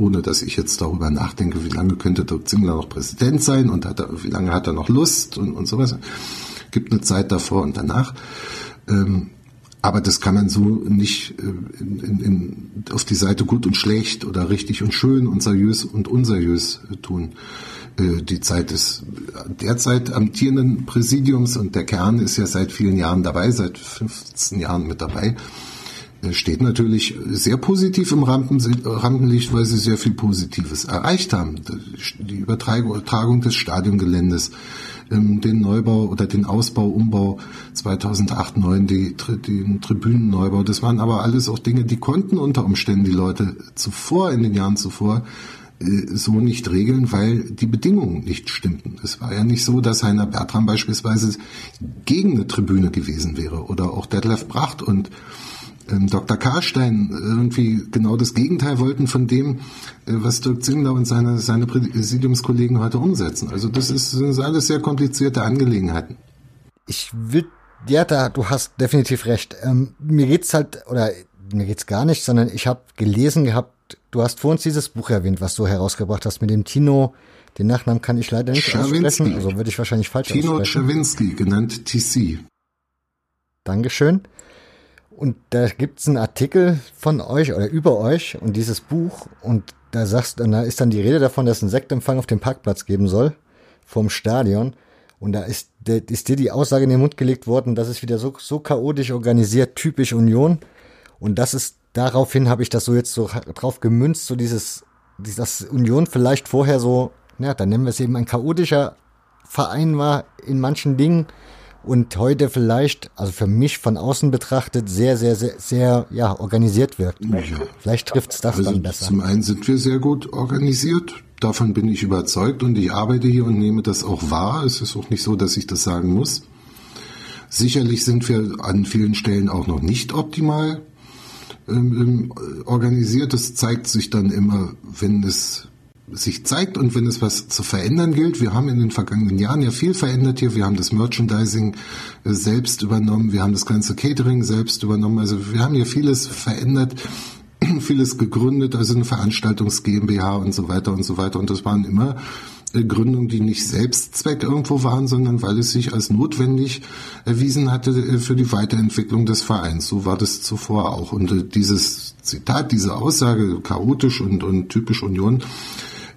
ohne dass ich jetzt darüber nachdenke, wie lange könnte Dirk Zingler noch Präsident sein und hat er, wie lange hat er noch Lust und, und sowas. Gibt eine Zeit davor und danach. Ähm, aber das kann man so nicht äh, in, in, in, auf die Seite gut und schlecht oder richtig und schön und seriös und unseriös äh, tun. Äh, die Zeit des derzeit amtierenden Präsidiums und der Kern ist ja seit vielen Jahren dabei, seit 15 Jahren mit dabei, steht natürlich sehr positiv im Rampenlicht, weil sie sehr viel Positives erreicht haben. Die Übertragung des Stadiongeländes, ähm, den Neubau oder den Ausbau, Umbau 2008, 2009, die, den Tribünenneubau. Das waren aber alles auch Dinge, die konnten unter Umständen die Leute zuvor, in den Jahren zuvor, äh, so nicht regeln, weil die Bedingungen nicht stimmten. Es war ja nicht so, dass Heiner Bertram beispielsweise gegen eine Tribüne gewesen wäre oder auch Detlef Bracht und ähm, Dr. Karstein irgendwie genau das Gegenteil wollten von dem, äh, was Dirk Zingler und seine, seine Präsidiumskollegen heute umsetzen. Also das, ist, sind alles sehr komplizierte Angelegenheiten. Ich will, ja, da, du hast definitiv recht. Ähm, mir geht's halt, oder mir geht's gar nicht, sondern ich habe gelesen gehabt, du hast vor uns dieses Buch erwähnt, was du herausgebracht hast mit dem Tino. Den Nachnamen kann ich leider nicht Czerwinski. aussprechen, also würde ich wahrscheinlich falsch Tino aussprechen. Tino Czerwinski, genannt TC. Dankeschön. Und da gibt's einen Artikel von euch oder über euch und dieses Buch und da sagst, und da ist dann die Rede davon, dass es einen Sektempfang auf dem Parkplatz geben soll vom Stadion. Und da ist, ist dir die Aussage in den Mund gelegt worden, das ist wieder so, so chaotisch organisiert, typisch Union. Und das ist, daraufhin habe ich das so jetzt so drauf gemünzt, so dieses, dieses Union vielleicht vorher so, ja, dann nennen wir es eben ein chaotischer Verein war in manchen Dingen und heute vielleicht, also für mich von außen betrachtet, sehr, sehr, sehr, sehr ja, organisiert wirkt. Ja. Vielleicht trifft es das also dann besser. Zum einen sind wir sehr gut organisiert. Davon bin ich überzeugt und ich arbeite hier und nehme das auch wahr. Es ist auch nicht so, dass ich das sagen muss. Sicherlich sind wir an vielen Stellen auch noch nicht optimal ähm, ähm organisiert. Das zeigt sich dann immer, wenn es sich zeigt und wenn es was zu verändern gilt. Wir haben in den vergangenen Jahren ja viel verändert hier. Wir haben das Merchandising äh, selbst übernommen. Wir haben das ganze Catering selbst übernommen. Also wir haben hier vieles verändert, vieles gegründet, also eine Veranstaltungs GmbH und so weiter und so weiter. Und das waren immer äh, Gründungen, die nicht Selbstzweck irgendwo waren, sondern weil es sich als notwendig erwiesen hatte äh, für die Weiterentwicklung des Vereins. So war das zuvor auch. Und dieses Zitat, diese Aussage, chaotisch und, und typisch Union,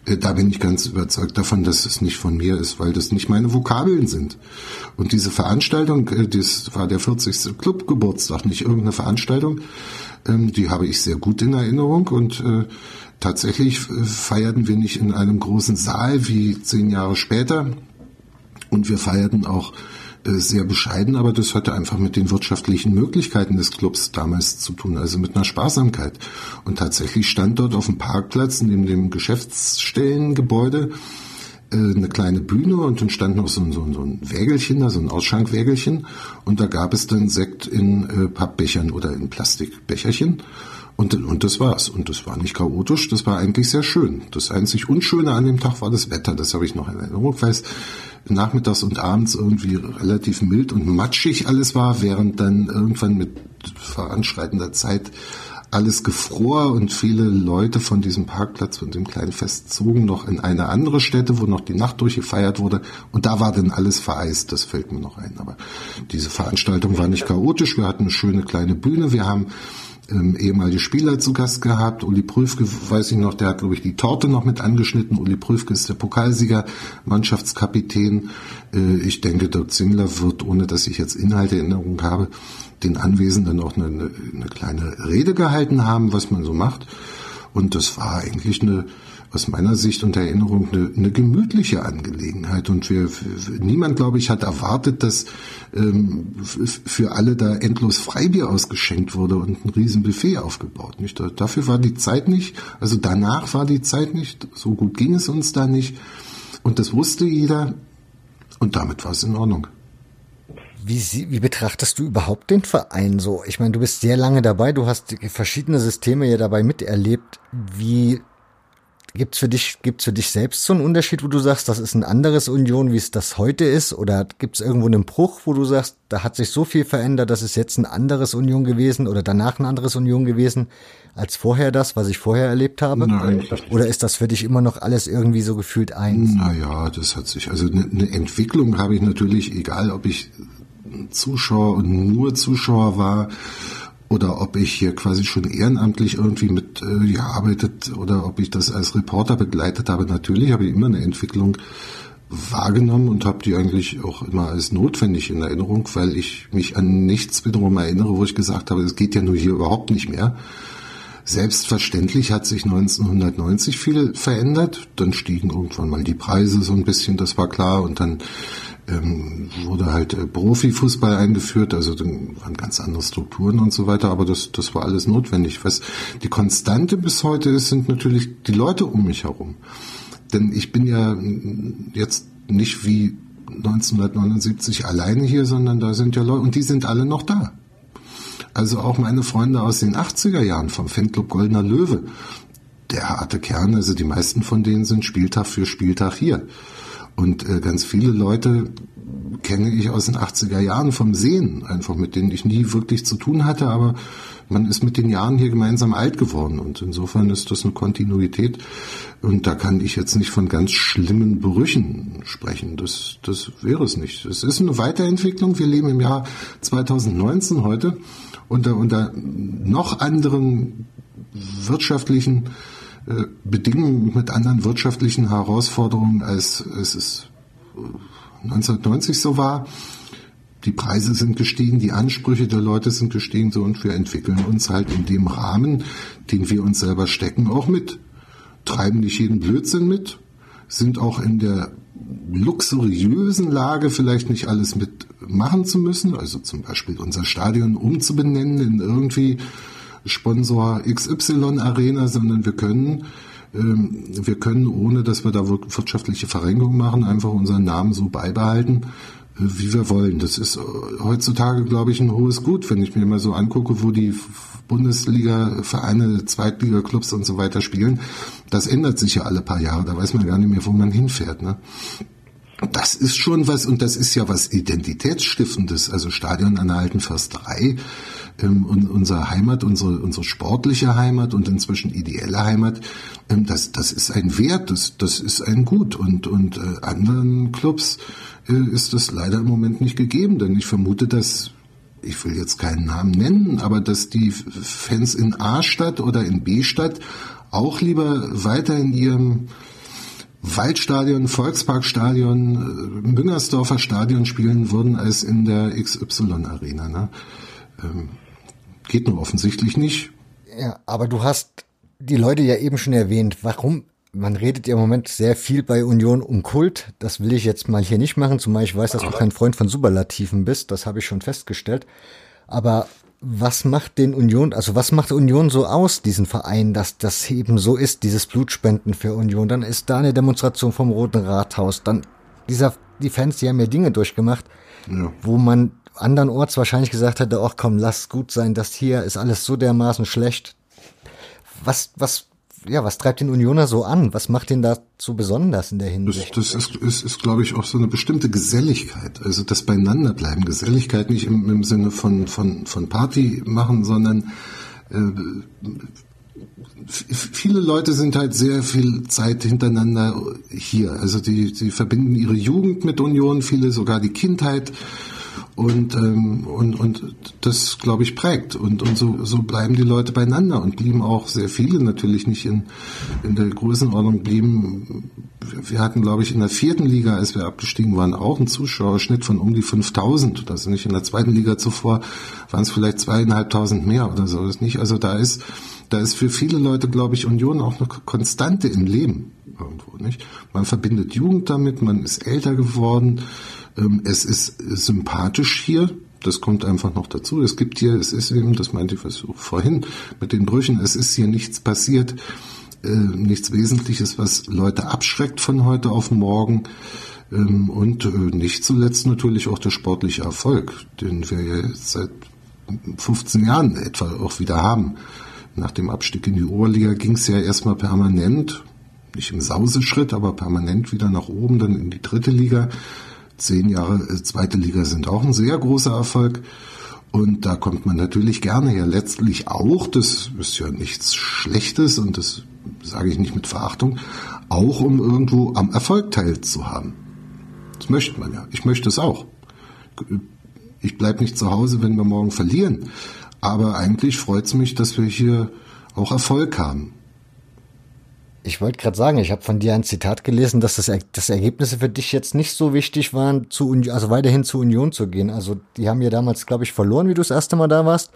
da bin ich ganz überzeugt davon, dass es nicht von mir ist, weil das nicht meine Vokabeln sind. Und diese Veranstaltung, äh, das war der 40. Clubgeburtstag, nicht irgendeine Veranstaltung, ähm, die habe ich sehr gut in Erinnerung und äh, tatsächlich feierten wir nicht in einem großen Saal wie zehn Jahre später und wir feierten auch äh, sehr bescheiden, aber das hatte einfach mit den wirtschaftlichen Möglichkeiten des Clubs damals zu tun, also mit einer Sparsamkeit. Und tatsächlich stand dort auf dem Parkplatz neben dem Geschäftsstellengebäude äh, eine kleine Bühne und dann stand noch so ein, so, ein, so ein Wägelchen, da so ein Ausschankwägelchen und da gab es dann Sekt in äh, Pappbechern oder in Plastikbecherchen und, und das war's. Und das war nicht chaotisch, das war eigentlich sehr schön. Das einzig Unschöne an dem Tag war das Wetter, das habe ich noch in Erinnerung, weil es nachmittags und abends irgendwie relativ mild und matschig alles war, während dann irgendwann mit voranschreitender Zeit alles gefror und viele Leute von diesem Parkplatz, von dem kleinen Fest zogen noch in eine andere Stätte, wo noch die Nacht durchgefeiert wurde. Und da war dann alles vereist, das fällt mir noch ein. Aber diese Veranstaltung war nicht chaotisch, wir hatten eine schöne kleine Bühne, wir haben ähm, ehemalige Spieler zu Gast gehabt. Uli Prüfke, weiß ich noch, der hat, glaube ich, die Torte noch mit angeschnitten. Uli Prüfke ist der Pokalsieger, Mannschaftskapitän. Äh, ich denke, Dirk Zingler wird, ohne dass ich jetzt Inhalte in Erinnerung habe, den Anwesenden auch eine, eine kleine Rede gehalten haben, was man so macht. Und das war eigentlich eine aus meiner Sicht und Erinnerung eine, eine gemütliche Angelegenheit. Und wir, niemand, glaube ich, hat erwartet, dass ähm, für alle da endlos Freibier ausgeschenkt wurde und ein riesen Buffet aufgebaut. Nicht? Dafür war die Zeit nicht, also danach war die Zeit nicht, so gut ging es uns da nicht. Und das wusste jeder und damit war es in Ordnung. Wie, wie betrachtest du überhaupt den Verein so? Ich meine, du bist sehr lange dabei, du hast verschiedene Systeme ja dabei miterlebt. Wie Gibt's für dich, gibt's für dich selbst so einen Unterschied, wo du sagst, das ist ein anderes Union, wie es das heute ist? Oder gibt's irgendwo einen Bruch, wo du sagst, da hat sich so viel verändert, das ist jetzt ein anderes Union gewesen oder danach ein anderes Union gewesen als vorher das, was ich vorher erlebt habe? Nein. Oder ist das für dich immer noch alles irgendwie so gefühlt eins? Naja, das hat sich, also eine, eine Entwicklung habe ich natürlich, egal ob ich Zuschauer und nur Zuschauer war, oder ob ich hier quasi schon ehrenamtlich irgendwie mit äh, gearbeitet oder ob ich das als Reporter begleitet habe. Natürlich habe ich immer eine Entwicklung wahrgenommen und habe die eigentlich auch immer als notwendig in Erinnerung, weil ich mich an nichts wiederum erinnere, wo ich gesagt habe, es geht ja nur hier überhaupt nicht mehr. Selbstverständlich hat sich 1990 viel verändert. Dann stiegen irgendwann mal die Preise so ein bisschen, das war klar. Und dann ähm, wurde halt äh, Profifußball eingeführt, also dann waren ganz andere Strukturen und so weiter, aber das, das war alles notwendig. Was die Konstante bis heute ist, sind natürlich die Leute um mich herum. Denn ich bin ja jetzt nicht wie 1979 alleine hier, sondern da sind ja Leute, und die sind alle noch da. Also auch meine Freunde aus den 80er Jahren vom Fanclub Goldener Löwe. Der harte Kern, also die meisten von denen sind Spieltag für Spieltag hier. Und äh, ganz viele Leute kenne ich aus den 80er Jahren vom Sehen, einfach mit denen ich nie wirklich zu tun hatte, aber man ist mit den Jahren hier gemeinsam alt geworden und insofern ist das eine Kontinuität und da kann ich jetzt nicht von ganz schlimmen Brüchen sprechen. Das, das wäre es nicht. Es ist eine Weiterentwicklung. Wir leben im Jahr 2019 heute unter, unter noch anderen wirtschaftlichen Bedingungen, mit anderen wirtschaftlichen Herausforderungen, als, es 1990 so war. Die Preise sind gestiegen, die Ansprüche der Leute sind gestiegen, so und wir entwickeln uns halt in dem Rahmen, den wir uns selber stecken, auch mit. Treiben nicht jeden Blödsinn mit, sind auch in der luxuriösen Lage, vielleicht nicht alles mitmachen zu müssen, also zum Beispiel unser Stadion umzubenennen in irgendwie Sponsor XY Arena, sondern wir können ähm, wir können, ohne dass wir da wirtschaftliche Verrenkung machen, einfach unseren Namen so beibehalten, äh, wie wir wollen. Das ist äh, heutzutage, glaube ich, ein hohes Gut, wenn ich mir mal so angucke, wo die Bundesliga-Vereine, Zweitliga-Clubs und so weiter spielen. Das ändert sich ja alle paar Jahre. Da weiß man gar nicht mehr, wo man hinfährt. Ne? Das ist schon was, und das ist ja was Identitätsstiftendes. Also Stadion an der Alten Försterei ähm, unsere Heimat, unsere, unsere sportliche Heimat und inzwischen ideelle Heimat, ähm, das, das ist ein Wert, das, das ist ein Gut. Und, und äh, anderen Clubs äh, ist das leider im Moment nicht gegeben, denn ich vermute, dass ich will jetzt keinen Namen nennen, aber dass die Fans in A-Stadt oder in B-Stadt auch lieber weiter in ihrem Waldstadion, Volksparkstadion, äh, Müngersdorfer Stadion spielen würden als in der XY-Arena. Ne? Ähm, geht nur offensichtlich nicht. Ja, aber du hast die Leute ja eben schon erwähnt. Warum? Man redet ja im Moment sehr viel bei Union um Kult. Das will ich jetzt mal hier nicht machen, zumal ich weiß, dass du kein Freund von Superlativen bist. Das habe ich schon festgestellt. Aber was macht den Union, also was macht Union so aus, diesen Verein, dass das eben so ist, dieses Blutspenden für Union? Dann ist da eine Demonstration vom Roten Rathaus. Dann dieser, die Fans, die haben ja Dinge durchgemacht, ja. wo man andernorts wahrscheinlich gesagt hätte, ach komm, lass gut sein, das hier ist alles so dermaßen schlecht. Was, was, ja, was treibt den Unioner so an? Was macht den da so besonders in der Hinsicht? Das, das ist, ist, ist, glaube ich, auch so eine bestimmte Geselligkeit. Also das Beieinanderbleiben. Geselligkeit nicht im, im Sinne von, von, von Party machen, sondern äh, viele Leute sind halt sehr viel Zeit hintereinander hier. Also die, die verbinden ihre Jugend mit Union, viele sogar die Kindheit und, ähm, und, und das, glaube ich, prägt. Und, und so, so bleiben die Leute beieinander und blieben auch sehr viele natürlich nicht in, in der Größenordnung blieben. Wir hatten, glaube ich, in der vierten Liga, als wir abgestiegen waren, auch einen Zuschauerschnitt von um die 5000. Das ist nicht in der zweiten Liga zuvor, waren es vielleicht zweieinhalbtausend mehr oder so. Das nicht. Also da ist, da ist für viele Leute, glaube ich, Union auch eine Konstante im Leben irgendwo, nicht? Man verbindet Jugend damit, man ist älter geworden, es ist sympathisch hier. Das kommt einfach noch dazu. Es gibt hier, es ist eben, das meinte ich vorhin mit den Brüchen, es ist hier nichts passiert, äh, nichts Wesentliches, was Leute abschreckt von heute auf morgen. Ähm, und äh, nicht zuletzt natürlich auch der sportliche Erfolg, den wir jetzt seit 15 Jahren etwa auch wieder haben. Nach dem Abstieg in die Oberliga ging es ja erstmal permanent, nicht im Sauseschritt, aber permanent wieder nach oben, dann in die dritte Liga zehn Jahre äh, zweite Liga sind auch ein sehr großer Erfolg. Und da kommt man natürlich gerne ja letztlich auch, das ist ja nichts Schlechtes und das sage ich nicht mit Verachtung, auch um irgendwo am Erfolg teilzuhaben. Das möchte man ja. Ich möchte es auch. Ich bleibe nicht zu Hause, wenn wir morgen verlieren. Aber eigentlich freut es mich, dass wir hier auch Erfolg haben. Ich wollte gerade sagen, ich habe von dir ein Zitat gelesen, dass das, dass Ergebnisse für dich jetzt nicht so wichtig waren, zu also weiterhin zur Union zu gehen. Also die haben ja damals, glaube ich, verloren, wie du das erste Mal da warst.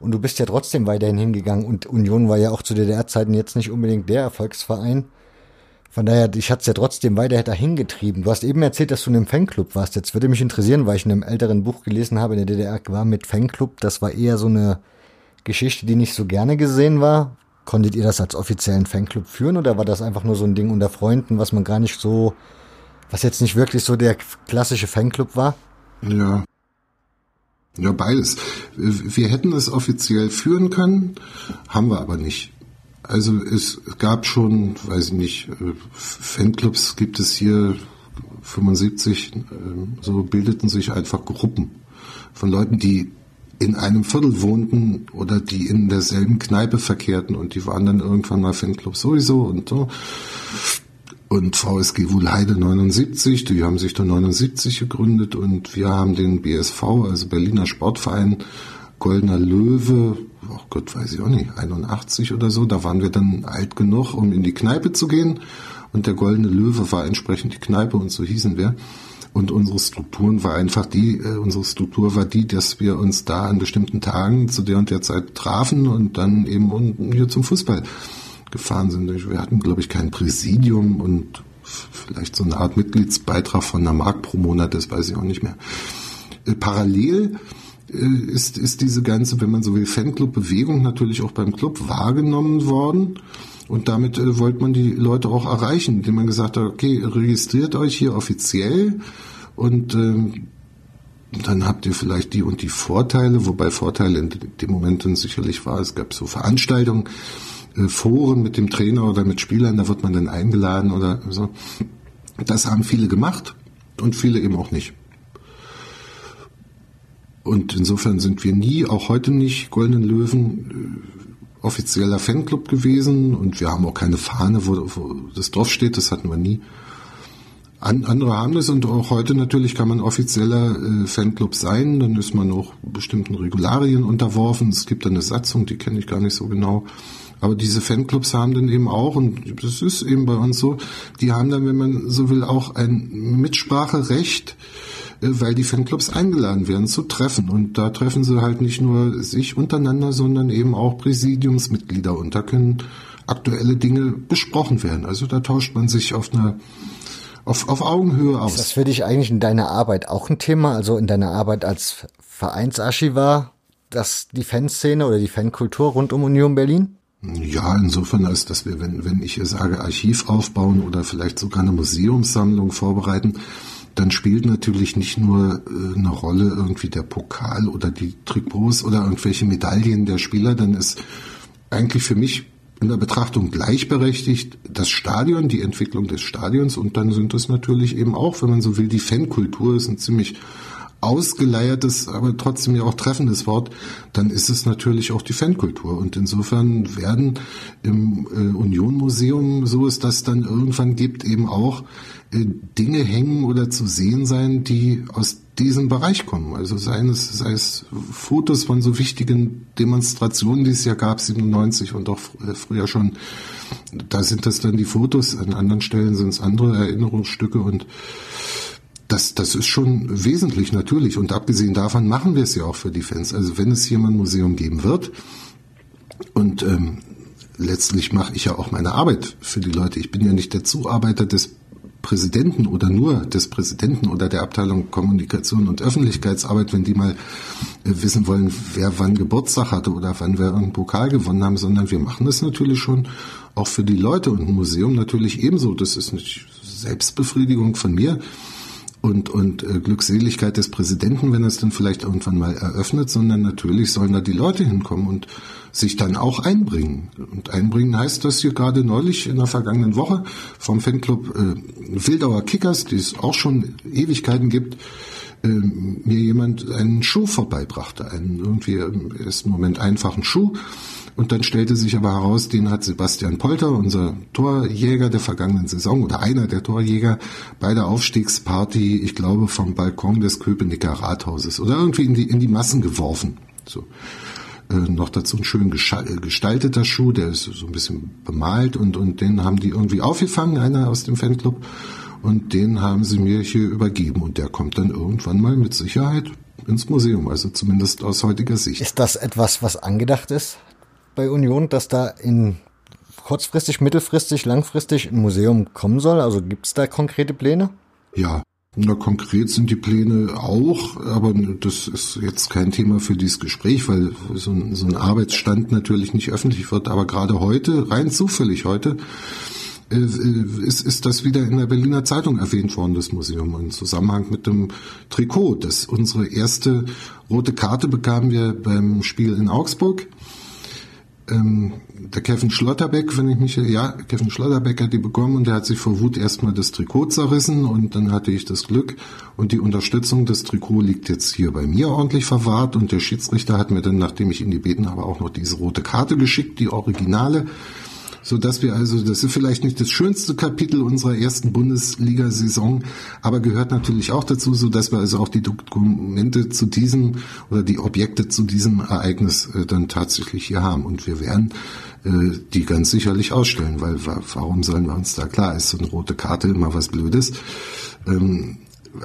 Und du bist ja trotzdem weiterhin hingegangen. Und Union war ja auch zu DDR-Zeiten jetzt nicht unbedingt der Erfolgsverein. Von daher, ich hatte es ja trotzdem weiter dahin getrieben. Du hast eben erzählt, dass du in einem Fanclub warst. Jetzt würde mich interessieren, weil ich in einem älteren Buch gelesen habe, in der DDR war mit Fanclub. Das war eher so eine Geschichte, die nicht so gerne gesehen war. Konntet ihr das als offiziellen Fanclub führen oder war das einfach nur so ein Ding unter Freunden, was man gar nicht so, was jetzt nicht wirklich so der klassische Fanclub war? Ja. Ja, beides. Wir hätten es offiziell führen können, haben wir aber nicht. Also es gab schon, weiß ich nicht, Fanclubs gibt es hier 75, äh, so bildeten sich einfach Gruppen von Leuten, die in einem Viertel wohnten oder die in derselben Kneipe verkehrten und die waren dann irgendwann mal Fanclub sowieso und so. Und VSG Wuhlheide 79, die haben sich dann 79 gegründet und wir haben den BSV, also Berliner Sportverein, Goldener Löwe, oh Gott, weiß ich auch nicht, 81 oder so, da waren wir dann alt genug, um in die Kneipe zu gehen und der Goldene Löwe war entsprechend die Kneipe und so hießen wir. Und unsere Strukturen war einfach die, äh, unsere Struktur war die, dass wir uns da an bestimmten Tagen zu der und der Zeit trafen und dann eben hier zum Fußball gefahren sind. Wir hatten, glaube ich, kein Präsidium und vielleicht so eine Art Mitgliedsbeitrag von einer Mark pro Monat, das weiß ich auch nicht mehr. Äh, parallel äh, ist, ist diese ganze, wenn man so will, Fanclub-Bewegung natürlich auch beim Club wahrgenommen worden. Und damit äh, wollte man die Leute auch erreichen, indem man gesagt hat, okay, registriert euch hier offiziell und ähm, dann habt ihr vielleicht die und die Vorteile, wobei Vorteile in dem Moment dann sicherlich war, es gab so Veranstaltungen, äh, Foren mit dem Trainer oder mit Spielern, da wird man dann eingeladen oder so. Das haben viele gemacht und viele eben auch nicht. Und insofern sind wir nie, auch heute nicht, Goldenen Löwen äh, offizieller Fanclub gewesen und wir haben auch keine Fahne, wo, wo das drauf steht, das hatten wir nie. An, andere haben das und auch heute natürlich kann man offizieller äh, Fanclub sein, dann ist man auch bestimmten Regularien unterworfen. Es gibt eine Satzung, die kenne ich gar nicht so genau. Aber diese Fanclubs haben dann eben auch, und das ist eben bei uns so, die haben dann, wenn man so will, auch ein Mitspracherecht äh, weil die Fanclubs eingeladen werden zu Treffen. Und da treffen sie halt nicht nur sich untereinander, sondern eben auch Präsidiumsmitglieder. Und da können aktuelle Dinge besprochen werden. Also da tauscht man sich auf einer auf, auf Augenhöhe aus. Ist das für dich eigentlich in deiner Arbeit auch ein Thema? Also in deiner Arbeit als Vereinsarchivar, dass die Fanszene oder die Fankultur rund um Union Berlin? Ja, insofern als dass wir, wenn, wenn ich sage, Archiv aufbauen oder vielleicht sogar eine Museumssammlung vorbereiten, dann spielt natürlich nicht nur äh, eine Rolle irgendwie der Pokal oder die Trikots oder irgendwelche Medaillen der Spieler, dann ist eigentlich für mich in der Betrachtung gleichberechtigt das Stadion, die Entwicklung des Stadions und dann sind es natürlich eben auch, wenn man so will, die Fankultur ist ein ziemlich ausgeleiertes, aber trotzdem ja auch treffendes Wort, dann ist es natürlich auch die Fankultur. Und insofern werden im äh, Union Museum, so es das dann irgendwann gibt, eben auch äh, Dinge hängen oder zu sehen sein, die aus diesem Bereich kommen. Also sei es, sei es Fotos von so wichtigen Demonstrationen, die es ja gab, 97 und auch äh, früher schon. Da sind das dann die Fotos, an anderen Stellen sind es andere Erinnerungsstücke und das, das ist schon wesentlich natürlich. Und abgesehen davon machen wir es ja auch für die Fans. Also wenn es hier mal ein Museum geben wird und ähm, letztlich mache ich ja auch meine Arbeit für die Leute. Ich bin ja nicht der Zuarbeiter des Präsidenten oder nur des Präsidenten oder der Abteilung Kommunikation und Öffentlichkeitsarbeit, wenn die mal äh, wissen wollen, wer wann Geburtstag hatte oder wann wir irgendeinen Pokal gewonnen haben, sondern wir machen das natürlich schon auch für die Leute und ein Museum natürlich ebenso. Das ist nicht Selbstbefriedigung von mir und, und äh, Glückseligkeit des Präsidenten, wenn er es dann vielleicht irgendwann mal eröffnet, sondern natürlich sollen da die Leute hinkommen und sich dann auch einbringen. Und einbringen heißt, dass hier gerade neulich in der vergangenen Woche vom Fanclub äh, Wildauer Kickers, die es auch schon Ewigkeiten gibt, äh, mir jemand einen Schuh vorbeibrachte, einen irgendwie im ersten Moment einfachen Schuh und dann stellte sich aber heraus, den hat Sebastian Polter, unser Torjäger der vergangenen Saison oder einer der Torjäger bei der Aufstiegsparty, ich glaube, vom Balkon des Köpenicker Rathauses oder irgendwie in die, in die Massen geworfen. So. Äh, noch dazu ein schön gestalteter Schuh, der ist so ein bisschen bemalt und, und den haben die irgendwie aufgefangen, einer aus dem Fanclub. Und den haben sie mir hier übergeben und der kommt dann irgendwann mal mit Sicherheit ins Museum, also zumindest aus heutiger Sicht. Ist das etwas, was angedacht ist? Bei Union, dass da in kurzfristig, mittelfristig, langfristig ein Museum kommen soll? Also gibt es da konkrete Pläne? Ja, na, konkret sind die Pläne auch, aber das ist jetzt kein Thema für dieses Gespräch, weil so ein, so ein Arbeitsstand natürlich nicht öffentlich wird. Aber gerade heute, rein zufällig heute, äh, ist, ist das wieder in der Berliner Zeitung erwähnt worden, das Museum, im Zusammenhang mit dem Trikot. Das unsere erste rote Karte bekamen wir beim Spiel in Augsburg ähm, der Kevin Schlotterbeck, wenn ich mich, ja, Kevin Schlotterbeck hat die bekommen und der hat sich vor Wut erstmal das Trikot zerrissen und dann hatte ich das Glück und die Unterstützung. Des Trikot liegt jetzt hier bei mir ordentlich verwahrt und der Schiedsrichter hat mir dann, nachdem ich ihn gebeten habe, auch noch diese rote Karte geschickt, die Originale so dass wir also, das ist vielleicht nicht das schönste Kapitel unserer ersten Bundesliga-Saison, aber gehört natürlich auch dazu, so dass wir also auch die Dokumente zu diesem oder die Objekte zu diesem Ereignis äh, dann tatsächlich hier haben. Und wir werden äh, die ganz sicherlich ausstellen, weil warum sollen wir uns da klar, ist so eine rote Karte immer was Blödes. Ähm,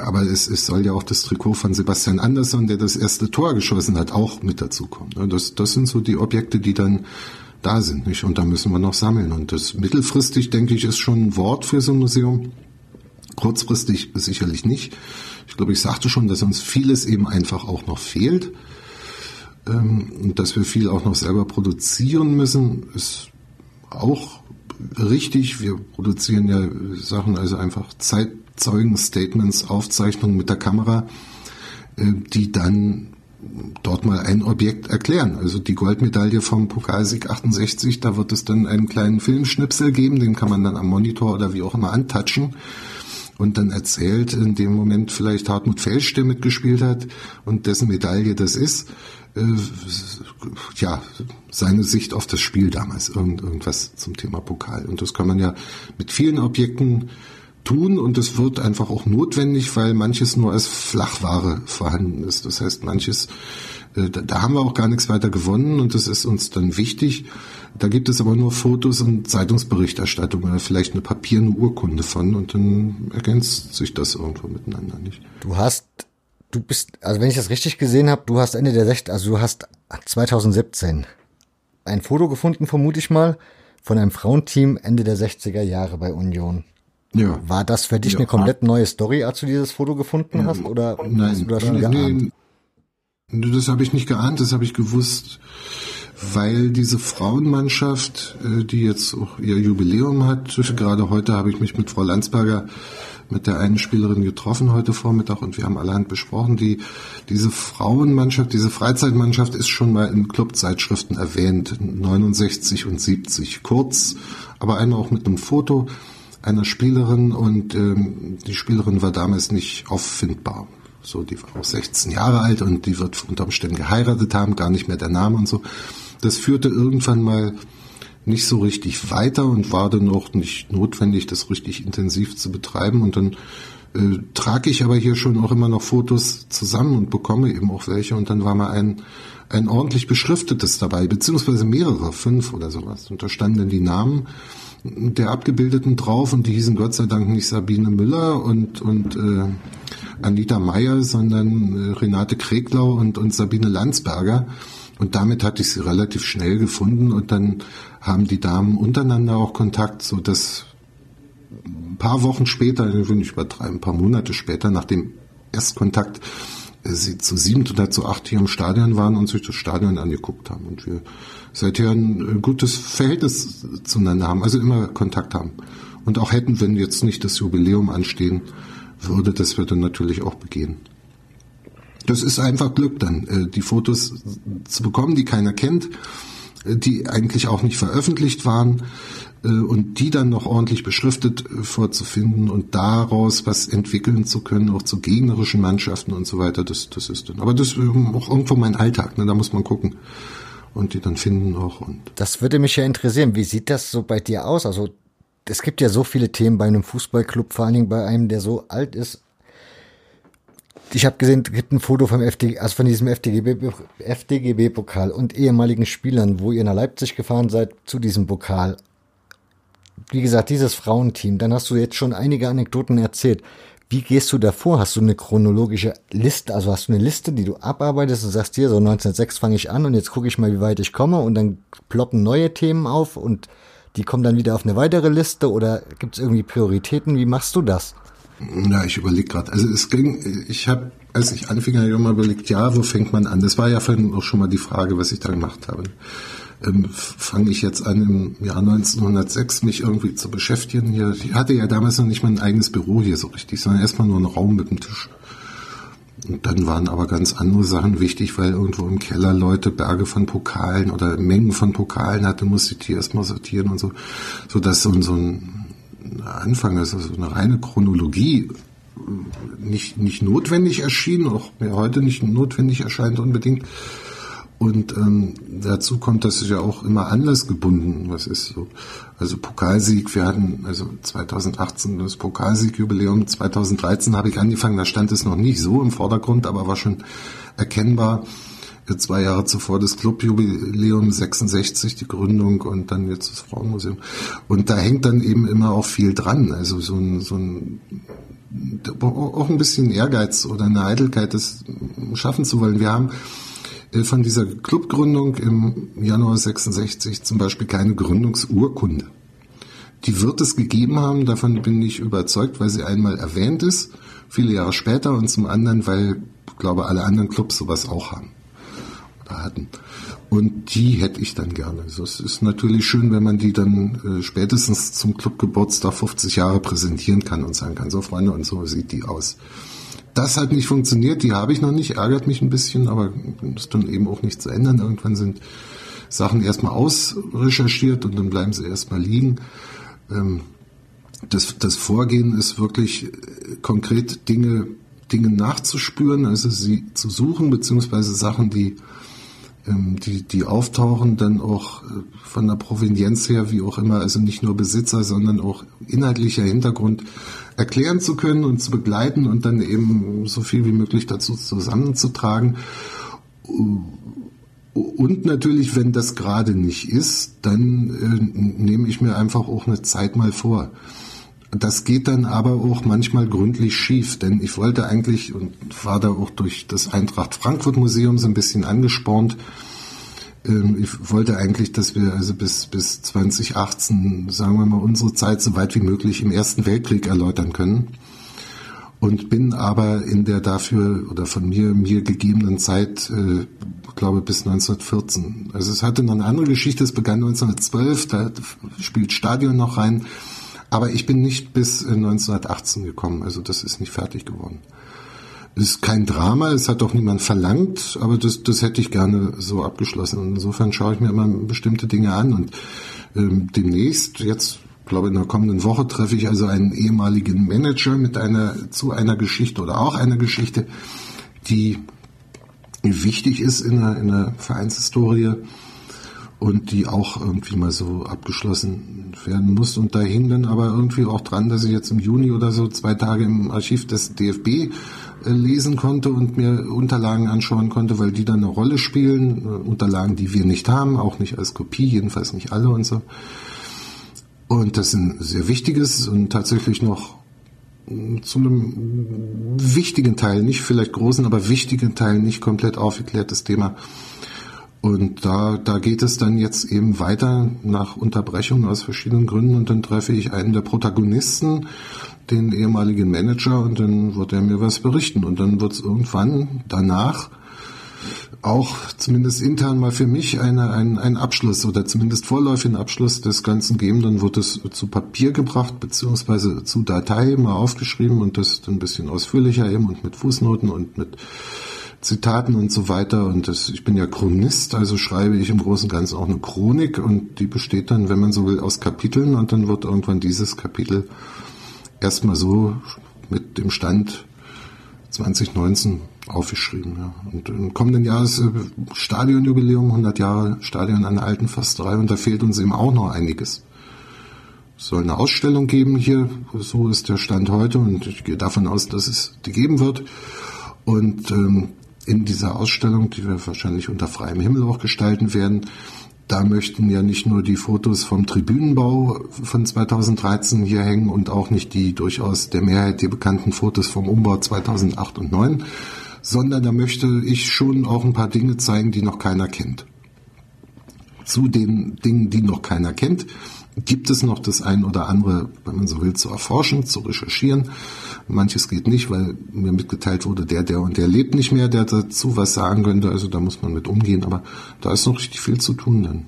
aber es, es soll ja auch das Trikot von Sebastian Andersson, der das erste Tor geschossen hat, auch mit dazukommen. Das, das sind so die Objekte, die dann da sind, nicht? Und da müssen wir noch sammeln. Und das mittelfristig, denke ich, ist schon ein Wort für so ein Museum. Kurzfristig sicherlich nicht. Ich glaube, ich sagte schon, dass uns vieles eben einfach auch noch fehlt. Ähm, und dass wir viel auch noch selber produzieren müssen, ist auch richtig. Wir produzieren ja Sachen, also einfach Zeitzeugen, Statements, Aufzeichnungen mit der Kamera, äh, die dann dort mal ein Objekt erklären. Also die Goldmedaille vom Pokalsieg 68, da wird es dann einen kleinen Filmschnipsel geben, den kann man dann am Monitor oder wie auch immer antatschen und dann erzählt in dem Moment vielleicht Hartmut Felsch, der mitgespielt hat und dessen Medaille das ist, äh, ja, seine Sicht auf das Spiel damals, irgend, irgendwas zum Thema Pokal. Und das kann man ja mit vielen Objekten tun und es wird einfach auch notwendig, weil manches nur als Flachware vorhanden ist. Das heißt, manches, äh, da, da, haben wir auch gar nichts weiter gewonnen und das ist uns dann wichtig. Da gibt es aber nur Fotos und Zeitungsberichterstattung oder vielleicht eine papierne Urkunde von und dann ergänzt sich das irgendwo miteinander nicht. Du hast, du bist, also wenn ich das richtig gesehen habe, du hast Ende der 60, also du hast 2017 ein Foto gefunden, vermute ich mal, von einem Frauenteam Ende der 60er Jahre bei Union. Ja. War das für dich ja. eine komplett neue Story, als du dieses Foto gefunden hast? Oder Nein, hast du das schon geahnt? Nee, das habe ich nicht geahnt, das habe ich gewusst, weil diese Frauenmannschaft, äh, die jetzt auch ihr Jubiläum hat, gerade heute habe ich mich mit Frau Landsberger mit der einen Spielerin getroffen heute Vormittag und wir haben allerhand besprochen. Die, diese Frauenmannschaft, diese Freizeitmannschaft ist schon mal in Clubzeitschriften erwähnt, 69 und 70. Kurz, aber einmal auch mit einem Foto einer Spielerin und ähm, die Spielerin war damals nicht auffindbar. So, die war auch 16 Jahre alt und die wird unter Umständen geheiratet haben, gar nicht mehr der Name und so. Das führte irgendwann mal nicht so richtig weiter und war dann auch nicht notwendig, das richtig intensiv zu betreiben. Und dann äh, trage ich aber hier schon auch immer noch Fotos zusammen und bekomme eben auch welche. Und dann war mal ein, ein ordentlich beschriftetes dabei, beziehungsweise mehrere, fünf oder sowas. Und da standen dann die Namen der Abgebildeten drauf und die hießen Gott sei Dank nicht Sabine Müller und, und äh, Anita Meyer, sondern äh, Renate Kreglau und, und Sabine Landsberger. Und damit hatte ich sie relativ schnell gefunden und dann haben die Damen untereinander auch Kontakt, so dass ein paar Wochen später, ich übertreibe, ein paar Monate später, nach dem Erstkontakt, äh, sie zu sieben oder zu acht hier im Stadion waren und sich das Stadion angeguckt haben. Und wir seither ein gutes Verhältnis zueinander haben, also immer Kontakt haben. Und auch hätten, wenn jetzt nicht das Jubiläum anstehen würde, das dann natürlich auch begehen. Das ist einfach Glück dann, äh, die Fotos zu bekommen, die keiner kennt, äh, die eigentlich auch nicht veröffentlicht waren äh, und die dann noch ordentlich beschriftet vorzufinden und daraus was entwickeln zu können, auch zu gegnerischen Mannschaften und so weiter, das, das ist dann. Aber das ist auch irgendwo mein Alltag, ne? da muss man gucken und die dann finden auch. Und das würde mich ja interessieren. Wie sieht das so bei dir aus? Also es gibt ja so viele Themen bei einem Fußballclub, vor allen Dingen bei einem, der so alt ist. Ich habe gesehen, es gibt ein Foto vom FDG, also von diesem FDGB, FDGB-Pokal und ehemaligen Spielern, wo ihr nach Leipzig gefahren seid zu diesem Pokal. Wie gesagt, dieses Frauenteam, dann hast du jetzt schon einige Anekdoten erzählt. Wie gehst du davor? Hast du eine chronologische Liste? Also hast du eine Liste, die du abarbeitest und sagst dir, so 1906 fange ich an und jetzt gucke ich mal, wie weit ich komme und dann ploppen neue Themen auf und die kommen dann wieder auf eine weitere Liste oder gibt es irgendwie Prioritäten? Wie machst du das? Na, ich überlege gerade. Also es ging, ich habe, als ich anfing, habe ich immer überlegt, ja, wo fängt man an? Das war ja vorhin auch schon mal die Frage, was ich da gemacht habe ähm, fange ich jetzt an, im Jahr 1906 mich irgendwie zu beschäftigen. Hier, ich hatte ja damals noch nicht mal ein eigenes Büro hier so richtig, sondern erstmal nur einen Raum mit einem Tisch. Und dann waren aber ganz andere Sachen wichtig, weil irgendwo im Keller Leute Berge von Pokalen oder Mengen von Pokalen hatte, musste ich die erstmal sortieren und so, so dass so, so ein Anfang, also so eine reine Chronologie nicht, nicht notwendig erschien, auch mir heute nicht notwendig erscheint unbedingt. Und ähm, dazu kommt, dass es ja auch immer anlassgebunden was ist. So. Also Pokalsieg, wir hatten also 2018 das Pokalsiegjubiläum, 2013 habe ich angefangen, da stand es noch nicht so im Vordergrund, aber war schon erkennbar. Zwei Jahre zuvor das Clubjubiläum 66, die Gründung und dann jetzt das Frauenmuseum. Und da hängt dann eben immer auch viel dran. Also so ein, so ein auch ein bisschen Ehrgeiz oder eine Eitelkeit, das schaffen zu wollen. Wir haben äh, von dieser Clubgründung im Januar 66 zum Beispiel keine Gründungsurkunde. Die wird es gegeben haben, davon bin ich überzeugt, weil sie einmal erwähnt ist, viele Jahre später und zum anderen, weil, ich glaube, alle anderen Clubs sowas auch haben oder hatten. Und die hätte ich dann gerne. Also es ist natürlich schön, wenn man die dann äh, spätestens zum Clubgeburtstag 50 Jahre präsentieren kann und sagen kann, so Freunde, und so sieht die aus. Das hat nicht funktioniert, die habe ich noch nicht, ärgert mich ein bisschen, aber ist dann eben auch nicht zu ändern. Irgendwann sind Sachen erstmal ausrecherchiert und dann bleiben sie erstmal liegen. Ähm, das, das Vorgehen ist wirklich äh, konkret Dinge, Dinge nachzuspüren, also sie zu suchen, beziehungsweise Sachen, die die, die auftauchen, dann auch äh, von der Provenienz her, wie auch immer, also nicht nur Besitzer, sondern auch inhaltlicher Hintergrund erklären zu können und zu begleiten und dann eben so viel wie möglich dazu zusammenzutragen. Und natürlich, wenn das gerade nicht ist, dann äh, nehme ich mir einfach auch eine Zeit mal vor. Das geht dann aber auch manchmal gründlich schief, denn ich wollte eigentlich und war da auch durch das Eintracht Frankfurt Museum so ein bisschen angespornt. Ähm, ich wollte eigentlich, dass wir also bis, bis 2018, sagen wir mal, unsere Zeit so weit wie möglich im Ersten Weltkrieg erläutern können. Und bin aber in der dafür oder von mir mir gegebenen Zeit, äh, glaube bis 1914. Also es hatte noch eine andere Geschichte. Es begann 1912, da spielt Stadion noch rein. Aber ich bin nicht bis 1918 gekommen, also das ist nicht fertig geworden. Ist kein Drama, es hat auch niemand verlangt, aber das, das hätte ich gerne so abgeschlossen. Und insofern schaue ich mir immer bestimmte Dinge an und ähm, demnächst, jetzt glaube in der kommenden Woche, treffe ich also einen ehemaligen Manager mit einer zu einer Geschichte oder auch einer Geschichte, die wichtig ist in der, in der Vereinshistorie und die auch irgendwie mal so abgeschlossen werden muss. Und da hing dann aber irgendwie auch dran, dass ich jetzt im Juni oder so zwei Tage im Archiv des DFB äh, lesen konnte und mir Unterlagen anschauen konnte, weil die dann eine Rolle spielen. Äh, Unterlagen, die wir nicht haben, auch nicht als Kopie, jedenfalls nicht alle und so. Und das ist ein sehr wichtiges und tatsächlich noch äh, zu einem wichtigen Teil, nicht vielleicht großen, aber wichtigen Teil nicht komplett aufgeklärtes Thema und da, da geht es dann jetzt eben weiter nach Unterbrechung aus verschiedenen Gründen und dann treffe ich einen der Protagonisten, den ehemaligen Manager und dann wird er mir was berichten und dann wird es irgendwann danach auch zumindest intern mal für mich eine, ein, ein Abschluss oder zumindest vorläufigen Abschluss des Ganzen geben. Dann wird es zu Papier gebracht beziehungsweise zu Datei mal aufgeschrieben und das ein bisschen ausführlicher eben und mit Fußnoten und mit Zitaten und so weiter. Und das, ich bin ja Chronist, also schreibe ich im Großen und Ganzen auch eine Chronik und die besteht dann, wenn man so will, aus Kapiteln und dann wird irgendwann dieses Kapitel erstmal so mit dem Stand 2019 aufgeschrieben. Ja. Und im kommenden Jahr ist äh, Stadionjubiläum, 100 Jahre Stadion an der alten Fasterei und da fehlt uns eben auch noch einiges. Es soll eine Ausstellung geben hier, so ist der Stand heute und ich gehe davon aus, dass es die geben wird. Und ähm, in dieser Ausstellung, die wir wahrscheinlich unter freiem Himmel auch gestalten werden, da möchten ja nicht nur die Fotos vom Tribünenbau von 2013 hier hängen und auch nicht die durchaus der Mehrheit die bekannten Fotos vom Umbau 2008 und 2009, sondern da möchte ich schon auch ein paar Dinge zeigen, die noch keiner kennt. Zu den Dingen, die noch keiner kennt, gibt es noch das ein oder andere, wenn man so will, zu erforschen, zu recherchieren. Manches geht nicht, weil mir mitgeteilt wurde, der, der und der lebt nicht mehr, der dazu was sagen könnte. Also da muss man mit umgehen. Aber da ist noch richtig viel zu tun dann.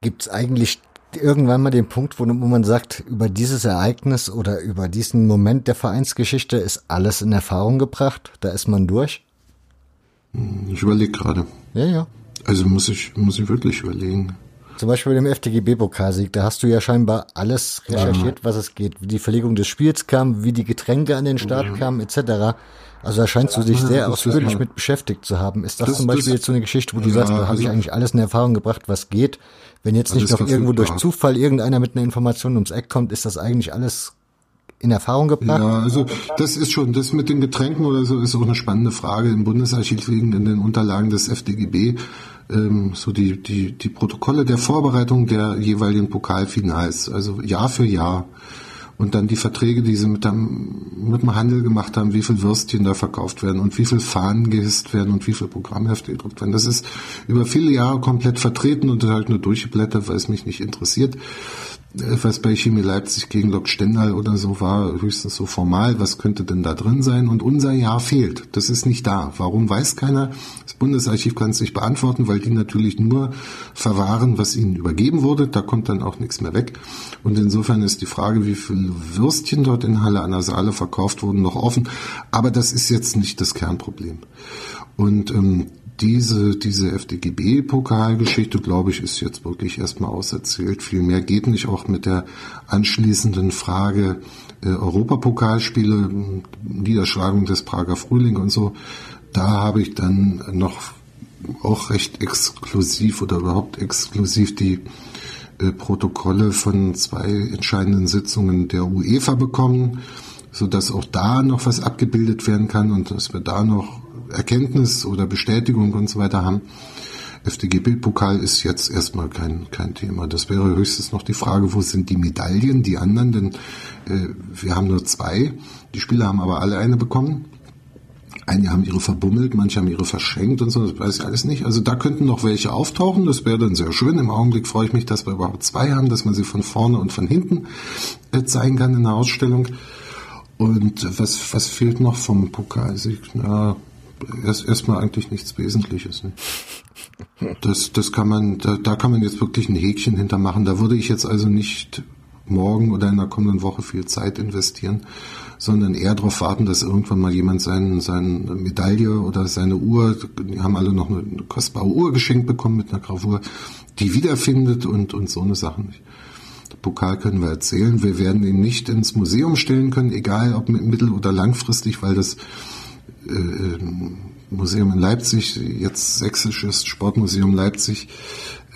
Gibt es eigentlich irgendwann mal den Punkt, wo, man sagt, über dieses Ereignis oder über diesen Moment der Vereinsgeschichte ist alles in Erfahrung gebracht? Da ist man durch? Ich überlege gerade. Ja, ja. Also muss ich, muss ich wirklich überlegen. Zum Beispiel dem FDGB-Pokalsieg, da hast du ja scheinbar alles recherchiert, was es geht. Wie die Verlegung des Spiels kam, wie die Getränke an den Start ja. kamen, etc. Also da scheinst du dich sehr ausführlich mit beschäftigt zu haben. Ist das, das zum Beispiel das, jetzt so eine Geschichte, wo du ja, sagst, da habe ich eigentlich alles in Erfahrung gebracht, was geht? Wenn jetzt nicht noch irgendwo durch Zufall irgendeiner mit einer Information ums Eck kommt, ist das eigentlich alles in Erfahrung gebracht? Ja, also das ist schon, das mit den Getränken oder so ist auch eine spannende Frage. Im Bundesarchiv liegen in den Unterlagen des FDGB ähm, so die, die, die Protokolle der Vorbereitung der jeweiligen Pokalfinals, also Jahr für Jahr. Und dann die Verträge, die sie mit dem, mit dem Handel gemacht haben, wie viel Würstchen da verkauft werden und wie viel Fahnen gehisst werden und wie viel Programmhefte gedruckt werden. Das ist über viele Jahre komplett vertreten und halt nur durchgeblättert, weil es mich nicht interessiert was bei Chemie Leipzig gegen Lok Stendal oder so war, höchstens so formal, was könnte denn da drin sein? Und unser Jahr fehlt. Das ist nicht da. Warum weiß keiner? Das Bundesarchiv kann es nicht beantworten, weil die natürlich nur verwahren, was ihnen übergeben wurde. Da kommt dann auch nichts mehr weg. Und insofern ist die Frage, wie viele Würstchen dort in Halle an der Saale verkauft wurden, noch offen. Aber das ist jetzt nicht das Kernproblem. Und ähm, diese, diese FDGB-Pokalgeschichte, glaube ich, ist jetzt wirklich erstmal auserzählt. Viel mehr geht nicht, auch mit der anschließenden Frage äh, Europapokalspiele, Niederschlagung des Prager Frühling und so. Da habe ich dann noch auch recht exklusiv oder überhaupt exklusiv die äh, Protokolle von zwei entscheidenden Sitzungen der UEFA bekommen, so dass auch da noch was abgebildet werden kann und dass wir da noch Erkenntnis oder Bestätigung und so weiter haben. FDGB-Pokal ist jetzt erstmal kein, kein Thema. Das wäre höchstens noch die Frage, wo sind die Medaillen, die anderen, denn äh, wir haben nur zwei. Die Spieler haben aber alle eine bekommen. Einige haben ihre verbummelt, manche haben ihre verschenkt und so, das weiß ich alles nicht. Also da könnten noch welche auftauchen, das wäre dann sehr schön. Im Augenblick freue ich mich, dass wir überhaupt zwei haben, dass man sie von vorne und von hinten äh, zeigen kann in der Ausstellung. Und was, was fehlt noch vom Pokalsieg? Na, erst erstmal eigentlich nichts Wesentliches. Ne? Das, das kann man, da, da kann man jetzt wirklich ein Häkchen hintermachen. Da würde ich jetzt also nicht morgen oder in der kommenden Woche viel Zeit investieren, sondern eher darauf warten, dass irgendwann mal jemand seinen, seine Medaille oder seine Uhr, die haben alle noch eine, kostbare Uhr geschenkt bekommen mit einer Gravur, die wiederfindet und, und so eine Sache nicht. Pokal können wir erzählen. Wir werden ihn nicht ins Museum stellen können, egal ob mittel- oder langfristig, weil das Museum in Leipzig, jetzt Sächsisches Sportmuseum Leipzig,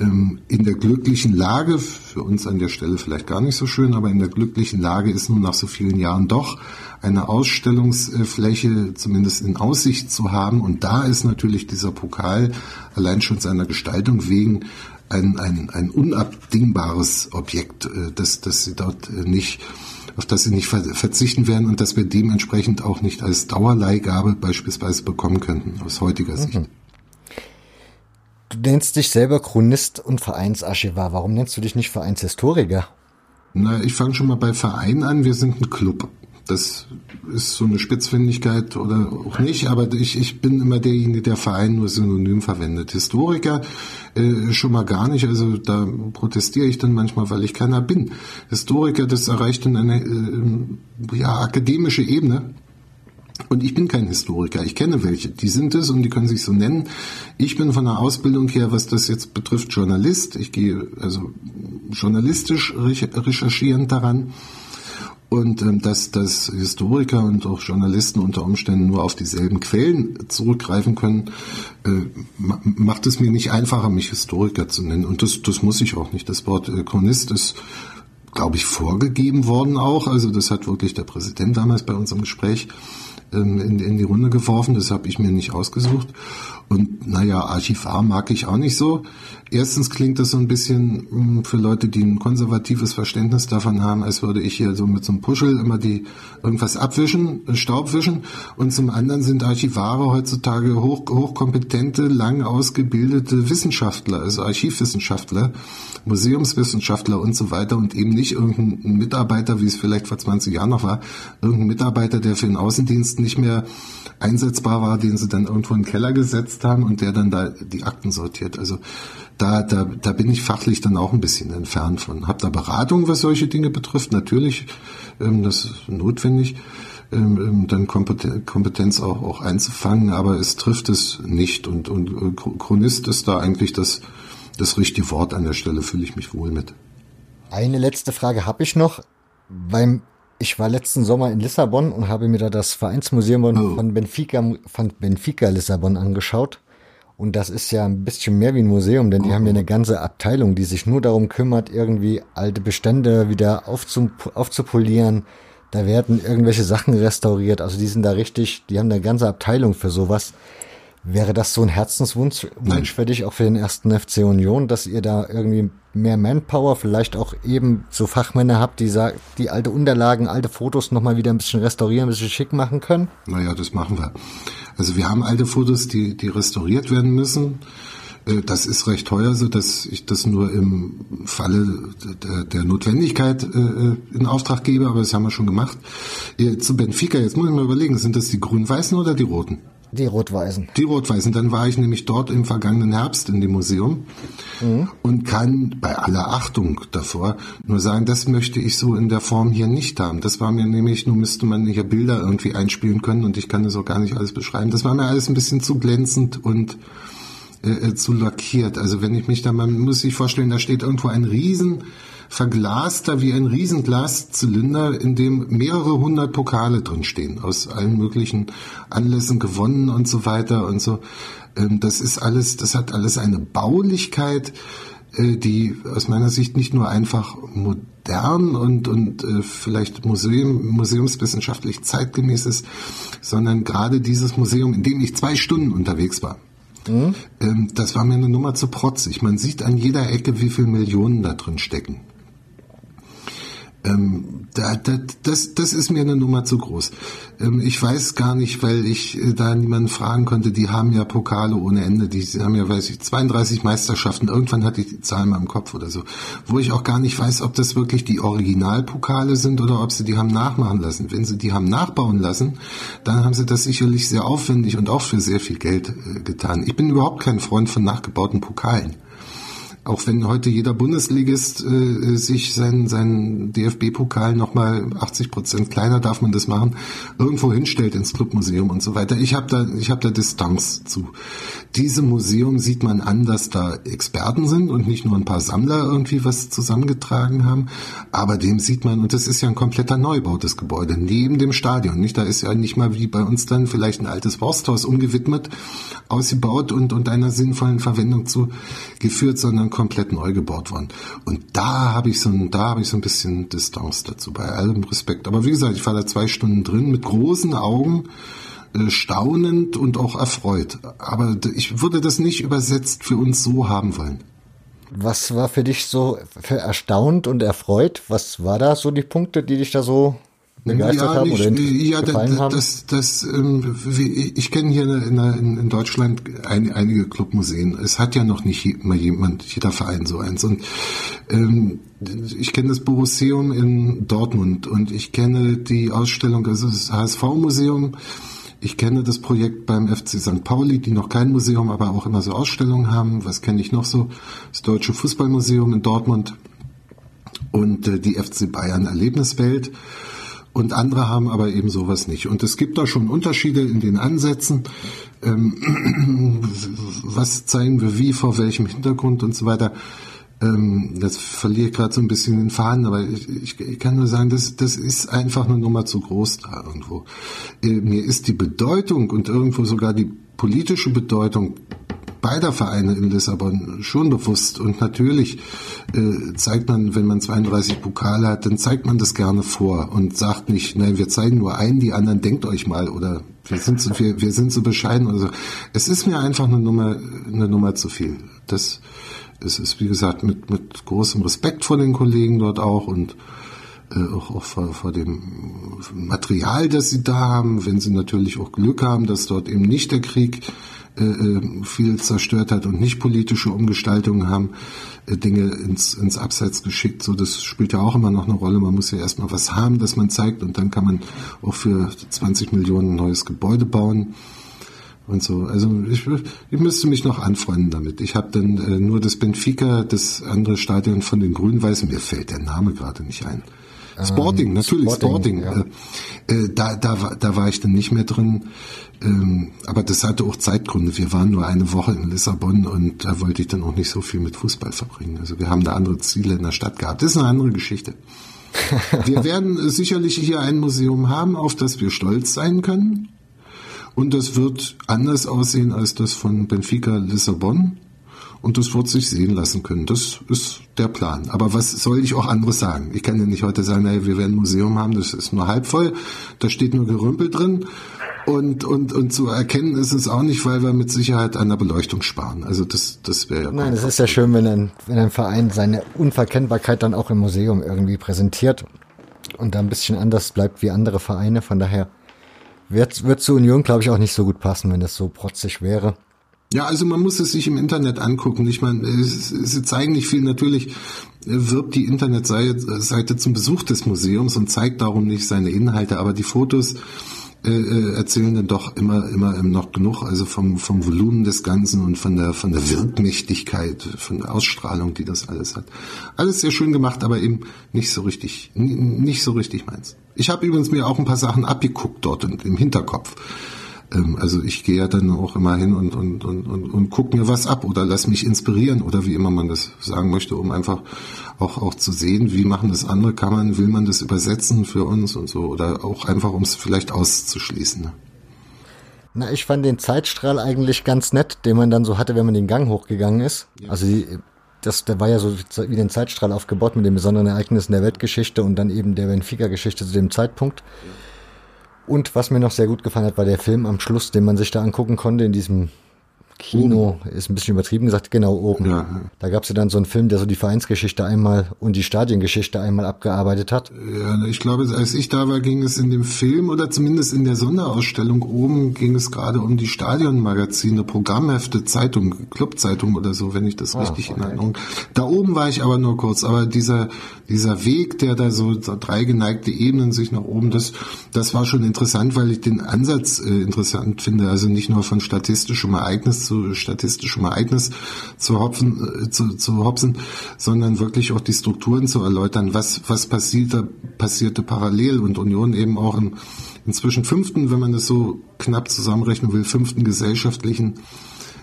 ähm, in der glücklichen Lage, für uns an der Stelle vielleicht gar nicht so schön, aber in der glücklichen Lage ist nun nach so vielen Jahren doch eine Ausstellungsfläche zumindest in Aussicht zu haben. Und da ist natürlich dieser Pokal allein schon seiner Gestaltung wegen ein, ein, ein unabdingbares Objekt, äh, dass, dass sie dort äh, nicht auf das sie nicht verzichten werden und dass wir dementsprechend auch nicht als Dauerleihgabe beispielsweise bekommen könnten, aus heutiger mhm. Sicht. Du nennst dich selber Chronist und Vereinsarchivar. Warum nennst du dich nicht Vereinshistoriker? Na, ich fange schon mal bei Verein an. Wir sind ein Club. Das ist so eine Spitzfindigkeit oder auch nicht, aber ich, ich bin immer derjenige, der Verein nur synonym verwendet. Historiker äh, schon mal gar nicht, also da protestiere ich dann manchmal, weil ich keiner bin. Historiker, das erreicht dann eine äh, ja, akademische Ebene. Und ich bin kein Historiker. Ich kenne welche. Die sind es und die können sich so nennen. Ich bin von der Ausbildung her, was das jetzt betrifft, Journalist. Ich gehe also journalistisch recherchierend daran und ähm, dass, dass Historiker und auch Journalisten unter Umständen nur auf dieselben Quellen zurückgreifen können, äh, macht es mir nicht einfacher, mich Historiker zu nennen. Und das, das muss ich auch nicht. Das Wort äh, Chronist ist, glaube ich, vorgegeben worden auch. Also das hat wirklich der Präsident damals bei unserem Gespräch ähm, in, in die Runde geworfen. Das habe ich mir nicht ausgesucht. Und naja, Archivar mag ich auch nicht so. Erstens klingt das so ein bisschen hm, für Leute, die ein konservatives Verständnis davon haben, als würde ich hier so mit so einem Puschel immer die irgendwas abwischen, äh, Staub wischen. Und zum anderen sind Archivare heutzutage hoch, hochkompetente, lang ausgebildete Wissenschaftler, also Archivwissenschaftler, Museumswissenschaftler und so weiter und eben nicht irgendein Mitarbeiter, wie es vielleicht vor 20 Jahren noch war, irgendein Mitarbeiter, der für den Außendienst nicht mehr einsetzbar war, den sie dann irgendwo in den Keller gesetzt haben und der dann da die Akten sortiert. Also da, da, da bin ich fachlich dann auch ein bisschen entfernt von. Hab da Beratung, was solche Dinge betrifft, natürlich, ähm, das ist notwendig, ähm, ähm dann Kompetenz auch, auch einzufangen, aber es trifft es nicht und, und Chronist ist da eigentlich das, das richtige Wort an der Stelle, fühle ich mich wohl mit. Eine letzte Frage habe ich noch. Beim ich war letzten Sommer in Lissabon und habe mir da das Vereinsmuseum oh. von Benfica, von Benfica Lissabon angeschaut. Und das ist ja ein bisschen mehr wie ein Museum, denn die haben ja eine ganze Abteilung, die sich nur darum kümmert, irgendwie alte Bestände wieder aufzup aufzupolieren. Da werden irgendwelche Sachen restauriert. Also die sind da richtig, die haben eine ganze Abteilung für sowas. Wäre das so ein Herzenswunsch Wunsch für dich auch für den ersten FC Union, dass ihr da irgendwie mehr Manpower, vielleicht auch eben so Fachmänner habt, die die alte Unterlagen, alte Fotos nochmal wieder ein bisschen restaurieren, ein bisschen schick machen können? Naja, das machen wir. Also wir haben alte Fotos, die, die restauriert werden müssen. Äh, das ist recht teuer, so dass ich das nur im Falle der, der Notwendigkeit äh, in Auftrag gebe, aber das haben wir schon gemacht. Zu Benfica, jetzt muss ich mal überlegen, sind das die grün-weißen oder die roten? Die Rot-Weißen. Die Rot-Weißen. Dann war ich nämlich dort im vergangenen Herbst in dem Museum mhm. und kann bei aller Achtung davor nur sagen, das möchte ich so in der Form hier nicht haben. Das war mir nämlich, nur müsste man hier Bilder irgendwie einspielen können und ich kann das auch gar nicht alles beschreiben. Das war mir alles ein bisschen zu glänzend und äh, äh zu lackiert. Also wenn ich mich da, man muss sich vorstellen, da steht irgendwo ein riesen verglaster wie ein Riesenglaszylinder, in dem mehrere hundert Pokale drinstehen, aus allen möglichen Anlässen gewonnen und so weiter und so. Ähm, das ist alles, das hat alles eine Baulichkeit, äh, die aus meiner Sicht nicht nur einfach modern und, und äh, vielleicht Museum, museumswissenschaftlich zeitgemäß ist, sondern gerade dieses Museum, in dem ich zwei Stunden unterwegs war, mhm. Ähm, das war mir eine Nummer zu protzig. Man sieht an jeder Ecke, wie viele Millionen da drin stecken. Ähm, da, da, das, das ist mir eine Nummer zu groß. Ähm, ich weiß gar nicht, weil ich äh, da niemanden fragen konnte, die haben ja Pokale ohne Ende, die haben ja, weiß ich, 32 Meisterschaften, irgendwann hatte ich die Zahl mal im Kopf oder so, wo ich auch gar nicht weiß, ob das wirklich die Originalpokale sind oder ob sie die haben nachmachen lassen. Wenn sie die haben nachbauen lassen, dann haben sie das sicherlich sehr aufwendig und auch für sehr viel Geld äh, getan. Ich bin überhaupt kein Freund von nachgebauten Pokalen auch wenn heute jeder Bundesligist äh, sich seinen, seinen DFB-Pokal nochmal 80 Prozent kleiner darf man das machen, irgendwo hinstellt ins Clubmuseum und so weiter. Ich habe da, habe da Distanz zu. Diesem Museum sieht man an, dass da Experten sind und nicht nur ein paar Sammler irgendwie was zusammengetragen haben, aber dem sieht man, und das ist ja ein kompletter Neubau, das Gebäude, neben dem Stadion, nicht? Da ist ja nicht mal wie bei uns dann vielleicht ein altes Forsthaus umgewidmet, ausgebaut und, und einer sinnvollen Verwendung zugeführt, sondern komplett neu gebaut worden. Und da habe ich so ein, da habe ich so ein bisschen Distanz dazu, bei allem Respekt. Aber wie gesagt, ich war da zwei Stunden drin mit großen Augen, äh, staunend und auch erfreut. Aber ich würde das nicht übersetzt für uns so haben wollen. Was war für dich so für erstaunt und erfreut? Was war da so die Punkte, die dich da so begeistert ja, haben oder ja, gefallen haben? Das, das, ähm, ich kenne hier in, in, in Deutschland ein, einige Clubmuseen. Es hat ja noch nicht mal jemand, jeder Verein so eins. Und ähm, ich kenne das Borusseum in Dortmund und ich kenne die Ausstellung, also das HSV-Museum. Ich kenne das Projekt beim FC St. Pauli, die noch kein Museum, aber auch immer so Ausstellungen haben. Was kenne ich noch so? Das Deutsche Fußballmuseum in Dortmund und äh, die FC Bayern Erlebniswelt und andere haben aber eben sowas nicht. Und es gibt da schon Unterschiede in den Ansätzen. Ähm, was zeigen wir wie, vor welchem Hintergrund und so weiter. Ähm, das verliere ich gerade so ein bisschen den Faden, aber ich, ich, ich, kann nur sagen, das, das ist einfach eine Nummer zu groß da irgendwo. Äh, mir ist die Bedeutung und irgendwo sogar die politische Bedeutung beider Vereine in Lissabon schon bewusst. Und natürlich äh, zeigt man, wenn man 32 Pokale hat, dann zeigt man das gerne vor und sagt nicht, nein, wir zeigen nur einen, die anderen denkt euch mal oder wir sind so, wir, wir sind so bescheiden oder so. Es ist mir einfach eine Nummer, eine Nummer zu viel. Das es ist, wie gesagt, mit, mit großem Respekt vor den Kollegen dort auch und äh, auch, auch vor, vor dem Material, das sie da haben, wenn sie natürlich auch Glück haben, dass dort eben nicht der Krieg äh, viel zerstört hat und nicht politische Umgestaltungen haben, äh, Dinge ins, ins Abseits geschickt. So, das spielt ja auch immer noch eine Rolle. Man muss ja erstmal was haben, das man zeigt und dann kann man auch für 20 Millionen ein neues Gebäude bauen und so. Also ich, ich müsste mich noch anfreunden damit. Ich habe dann äh, nur das Benfica, das andere Stadion von den Grün-Weißen, mir fällt der Name gerade nicht ein. Ähm, Sporting, natürlich Sporting. Sporting. Ja. Äh, äh, da, da, da war ich dann nicht mehr drin. Ähm, aber das hatte auch Zeitgründe. Wir waren nur eine Woche in Lissabon und da wollte ich dann auch nicht so viel mit Fußball verbringen. Also wir haben da andere Ziele in der Stadt gehabt. Das ist eine andere Geschichte. wir werden sicherlich hier ein Museum haben, auf das wir stolz sein können. Und das wird anders aussehen als das von Benfica Lissabon. Und das wird sich sehen lassen können. Das ist der Plan. Aber was soll ich auch anderes sagen? Ich kann ja nicht heute sagen, naja, wir werden ein Museum haben, das ist nur halb voll, da steht nur Gerümpel drin. Und, und, und zu erkennen ist es auch nicht, weil wir mit Sicherheit an der Beleuchtung sparen. Also das, das wäre ja. Nein, es ist ja schön, wenn ein, wenn ein Verein seine Unverkennbarkeit dann auch im Museum irgendwie präsentiert und da ein bisschen anders bleibt wie andere Vereine. Von daher wird, wird zur Union, glaube ich, auch nicht so gut passen, wenn das so protzig wäre. Ja, also man muss es sich im Internet angucken. Ich meine, sie zeigen nicht viel. Natürlich wirbt die Internetseite zum Besuch des Museums und zeigt darum nicht seine Inhalte, aber die Fotos äh, äh, erzählen dann doch immer immer noch genug, also vom vom Volumen des Ganzen und von der von der Wirkmächtigkeit, von der Ausstrahlung, die das alles hat. Alles sehr schön gemacht, aber eben nicht so richtig nicht so richtig meins. Ich habe übrigens mir auch ein paar Sachen abgeguckt dort im Hinterkopf. Ähm, also ich gehe ja dann auch immer hin und, und, und, und, und gucke mir was ab oder lass mich inspirieren oder wie immer man das sagen möchte, um einfach auch, auch zu sehen, wie machen das andere, kann man, will man das übersetzen für uns und so oder auch einfach, um es vielleicht auszuschließen. Ne? Na, ich fand den Zeitstrahl eigentlich ganz nett, den man dann so hatte, wenn man den Gang hochgegangen ist. Ja. Also die, das, der war ja so wie den Zeitstrahl aufgebaut mit den besonderen Ereignissen der Weltgeschichte und dann eben der Benfica-Geschichte zu dem Zeitpunkt. Ja. Und was mir noch sehr gut gefallen hat, war der Film am Schluss, den man sich da angucken konnte in diesem Kino ist ein bisschen übertrieben gesagt, genau oben. Ja. Da gab es ja dann so einen Film, der so die Vereinsgeschichte einmal und die Stadiengeschichte einmal abgearbeitet hat. Ja, ich glaube, als ich da war, ging es in dem Film oder zumindest in der Sonderausstellung oben ging es gerade um die Stadionmagazine, Programmhefte, Zeitung, Clubzeitung oder so, wenn ich das ah, richtig okay. in Erinnerung. Da oben war ich aber nur kurz, aber dieser dieser Weg, der da so, so drei geneigte Ebenen sich nach oben, das das war schon interessant, weil ich den Ansatz äh, interessant finde, also nicht nur von statistischem Ereignis zu statistischem Ereignis zu, hopfen, äh, zu, zu hopsen, sondern wirklich auch die Strukturen zu erläutern, was, was passierte, passierte parallel und Union eben auch im inzwischen fünften, wenn man das so knapp zusammenrechnen will, fünften gesellschaftlichen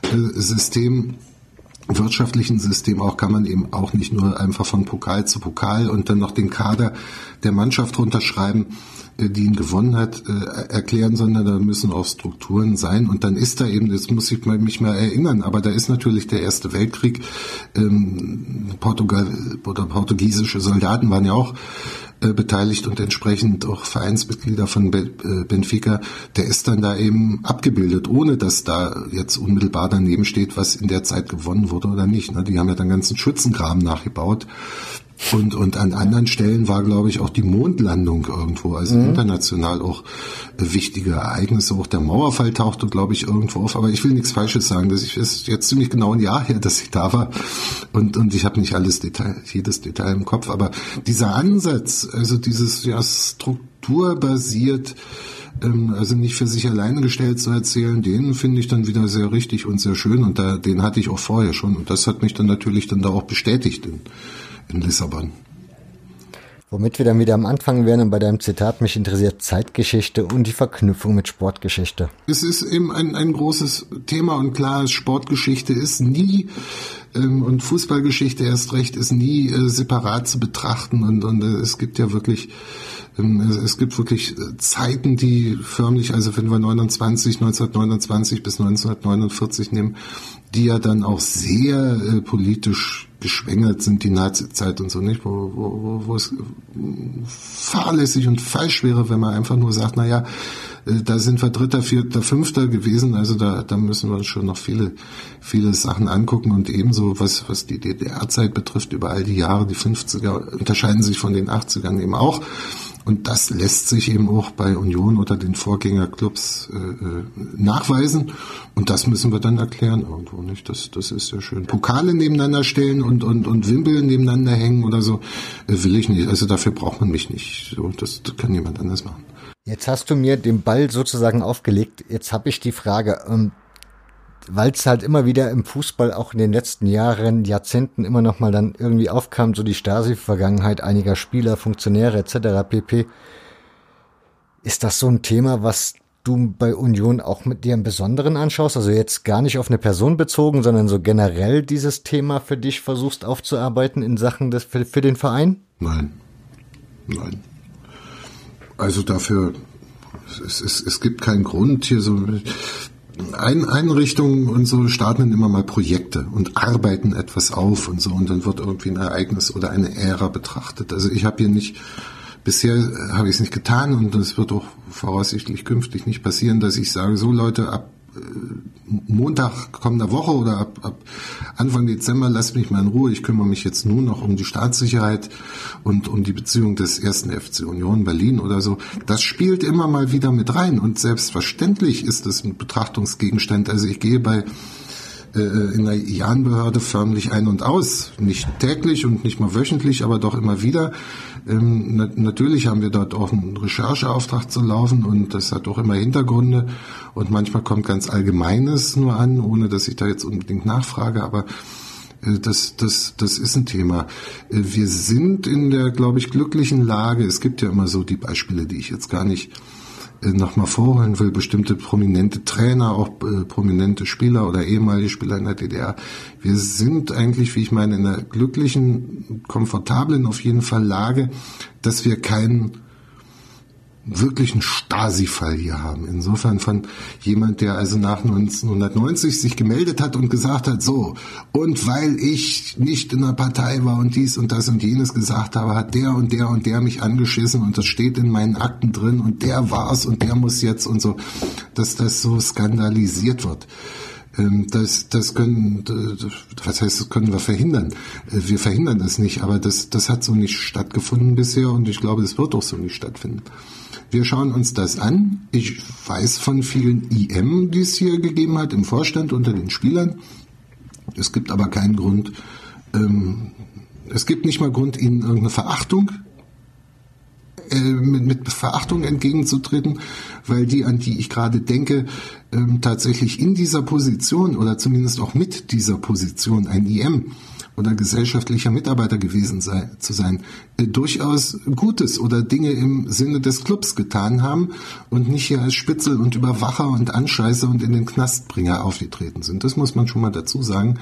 äh, System wirtschaftlichen System auch kann man eben auch nicht nur einfach von Pokal zu Pokal und dann noch den Kader der Mannschaft runterschreiben, die ihn gewonnen hat, äh, erklären, sondern da müssen auch Strukturen sein. Und dann ist da eben, das muss ich mich mal erinnern, aber da ist natürlich der Erste Weltkrieg, ähm, Portugal oder portugiesische Soldaten waren ja auch äh, beteiligt und entsprechend auch Vereinsmitglieder von Benfica, der ist dann da eben abgebildet, ohne dass da jetzt unmittelbar daneben steht, was in der Zeit gewonnen wurde oder nicht. Ne? Die haben ja dann ganzen Schützengraben nachgebaut und, und an anderen Stellen war, glaube ich, auch die Mondlandung irgendwo, also mhm. international auch wichtige Ereignisse. Auch der Mauerfall tauchte, glaube ich, irgendwo auf. Aber ich will nichts Falsches sagen. Das ist jetzt ziemlich genau ein Jahr her, dass ich da war. Und, und ich habe nicht alles Detail, jedes Detail im Kopf. Aber dieser Ansatz, also dieses ja strukturbasiert, ähm, also nicht für sich alleine gestellt zu erzählen, den finde ich dann wieder sehr richtig und sehr schön. Und da, den hatte ich auch vorher schon. Und das hat mich dann natürlich dann da auch bestätigt. In, in Lissabon. Womit wir dann wieder am Anfang wären und bei deinem Zitat mich interessiert Zeitgeschichte und die Verknüpfung mit Sportgeschichte. Es ist eben ein, ein großes Thema und klar, Sportgeschichte ist nie ähm, und Fußballgeschichte erst recht ist nie äh, separat zu betrachten und, und äh, es gibt ja wirklich es gibt wirklich äh, Zeiten, die förmlich, also wenn wir 29, 1929 bis 1949 nehmen, die ja dann auch sehr äh, politisch geschwängert sind, die Nazi-Zeit und so nicht, wo, wo, wo es fahrlässig und falsch wäre, wenn man einfach nur sagt, na ja, Äh, da sind wir Dritter, Vierter, Fünfter gewesen. Also da, da müssen wir uns schon noch viele, viele Sachen angucken. Und ebenso, was, was die DDR-Zeit betrifft, über all die Jahre, die 50er unterscheiden sich von den 80ern eben auch. Und das lässt sich eben auch bei Union oder den Vorgängerclubs äh, äh, nachweisen. Und das müssen wir dann erklären irgendwo, nicht? Das, das ist ja schön. Pokale nebeneinander stellen und, und, und Wimpel nebeneinander hängen oder so, äh, will ich nicht. Also dafür braucht man mich nicht. So, das, kann jemand anders machen. Jetzt hast du mir den Ball sozusagen aufgelegt. Jetzt habe ich die Frage, ähm, weil es halt immer wieder im Fußball auch in den letzten Jahren, Jahrzehnten immer noch mal dann irgendwie aufkam, so die Stasi-Vergangenheit einiger Spieler, Funktionäre etc. pp. Ist das so ein Thema, was du bei Union auch mit dir im Besonderen anschaust? Also jetzt gar nicht auf eine Person bezogen, sondern so generell dieses Thema für dich versuchst aufzuarbeiten in Sachen des, für, für den Verein? Nein. Nein. Also dafür, es, es, es gibt keinen Grund hier so, ein, Einrichtungen und so starten immer mal Projekte und arbeiten etwas auf und so und dann wird irgendwie ein Ereignis oder eine Ära betrachtet. Also ich habe hier nicht, bisher habe ich es nicht getan und das wird auch voraussichtlich künftig nicht passieren, dass ich sage, so Leute, ab Montag kommender Woche oder ab, ab Anfang Dezember lasst mich mal in Ruhe. Ich kümmere mich jetzt nur noch um die Staatssicherheit und um die Beziehung des ersten FC Union Berlin oder so. Das spielt immer mal wieder mit rein und selbstverständlich ist es ein Betrachtungsgegenstand. Also ich gehe bei äh, in der Jahnbehörde förmlich ein und aus. Nicht täglich und nicht mal wöchentlich, aber doch immer wieder. Ähm, na, natürlich haben wir dort auch einen Rechercheauftrag zu laufen und das hat auch immer Hintergründe und manchmal kommt ganz Allgemeines nur an, ohne dass ich da jetzt unbedingt nachfrage, aber äh, das, das, das ist ein Thema. Äh, wir sind in der, glaube ich, glücklichen Lage. Es gibt ja immer so die Beispiele, die ich jetzt gar nicht nochmal vorholen will, bestimmte prominente Trainer, auch äh, prominente Spieler oder ehemalige Spieler in der DDR. Wir sind eigentlich, wie ich meine, in einer glücklichen, komfortablen auf jeden Fall Lage, dass wir keinen wirklich einen Stasi-Fall hier haben. Insofern von jemand, der also nach 1990 sich gemeldet hat und gesagt hat, so, und weil ich nicht in der Partei war und dies und das und jenes gesagt habe, hat der und der und der mich angeschissen und das steht in meinen Akten drin und der war's und der muss jetzt und so, dass das so skandalisiert wird. Ähm, das, das können, was heißt, das können wir verhindern? Äh, wir verhindern das nicht, aber das, das hat so nicht stattgefunden bisher und ich glaube, das wird auch so nicht stattfinden. Wir schauen uns das an. Ich weiß von vielen IM, die es hier gegeben hat, im Vorstand unter den Spielern. Es gibt aber keinen Grund, ähm, es gibt nicht mal Grund, ihnen irgendeine Verachtung äh, mit, mit Verachtung entgegenzutreten, weil die, an die ich gerade denke, ähm, tatsächlich in dieser Position oder zumindest auch mit dieser Position ein IM oder gesellschaftlicher Mitarbeiter gewesen sei, zu sein, äh, durchaus Gutes oder Dinge im Sinne des Clubs getan haben und nicht hier als Spitzel und Überwacher und Anscheißer und in den Knastbringer aufgetreten sind. Das muss man schon mal dazu sagen.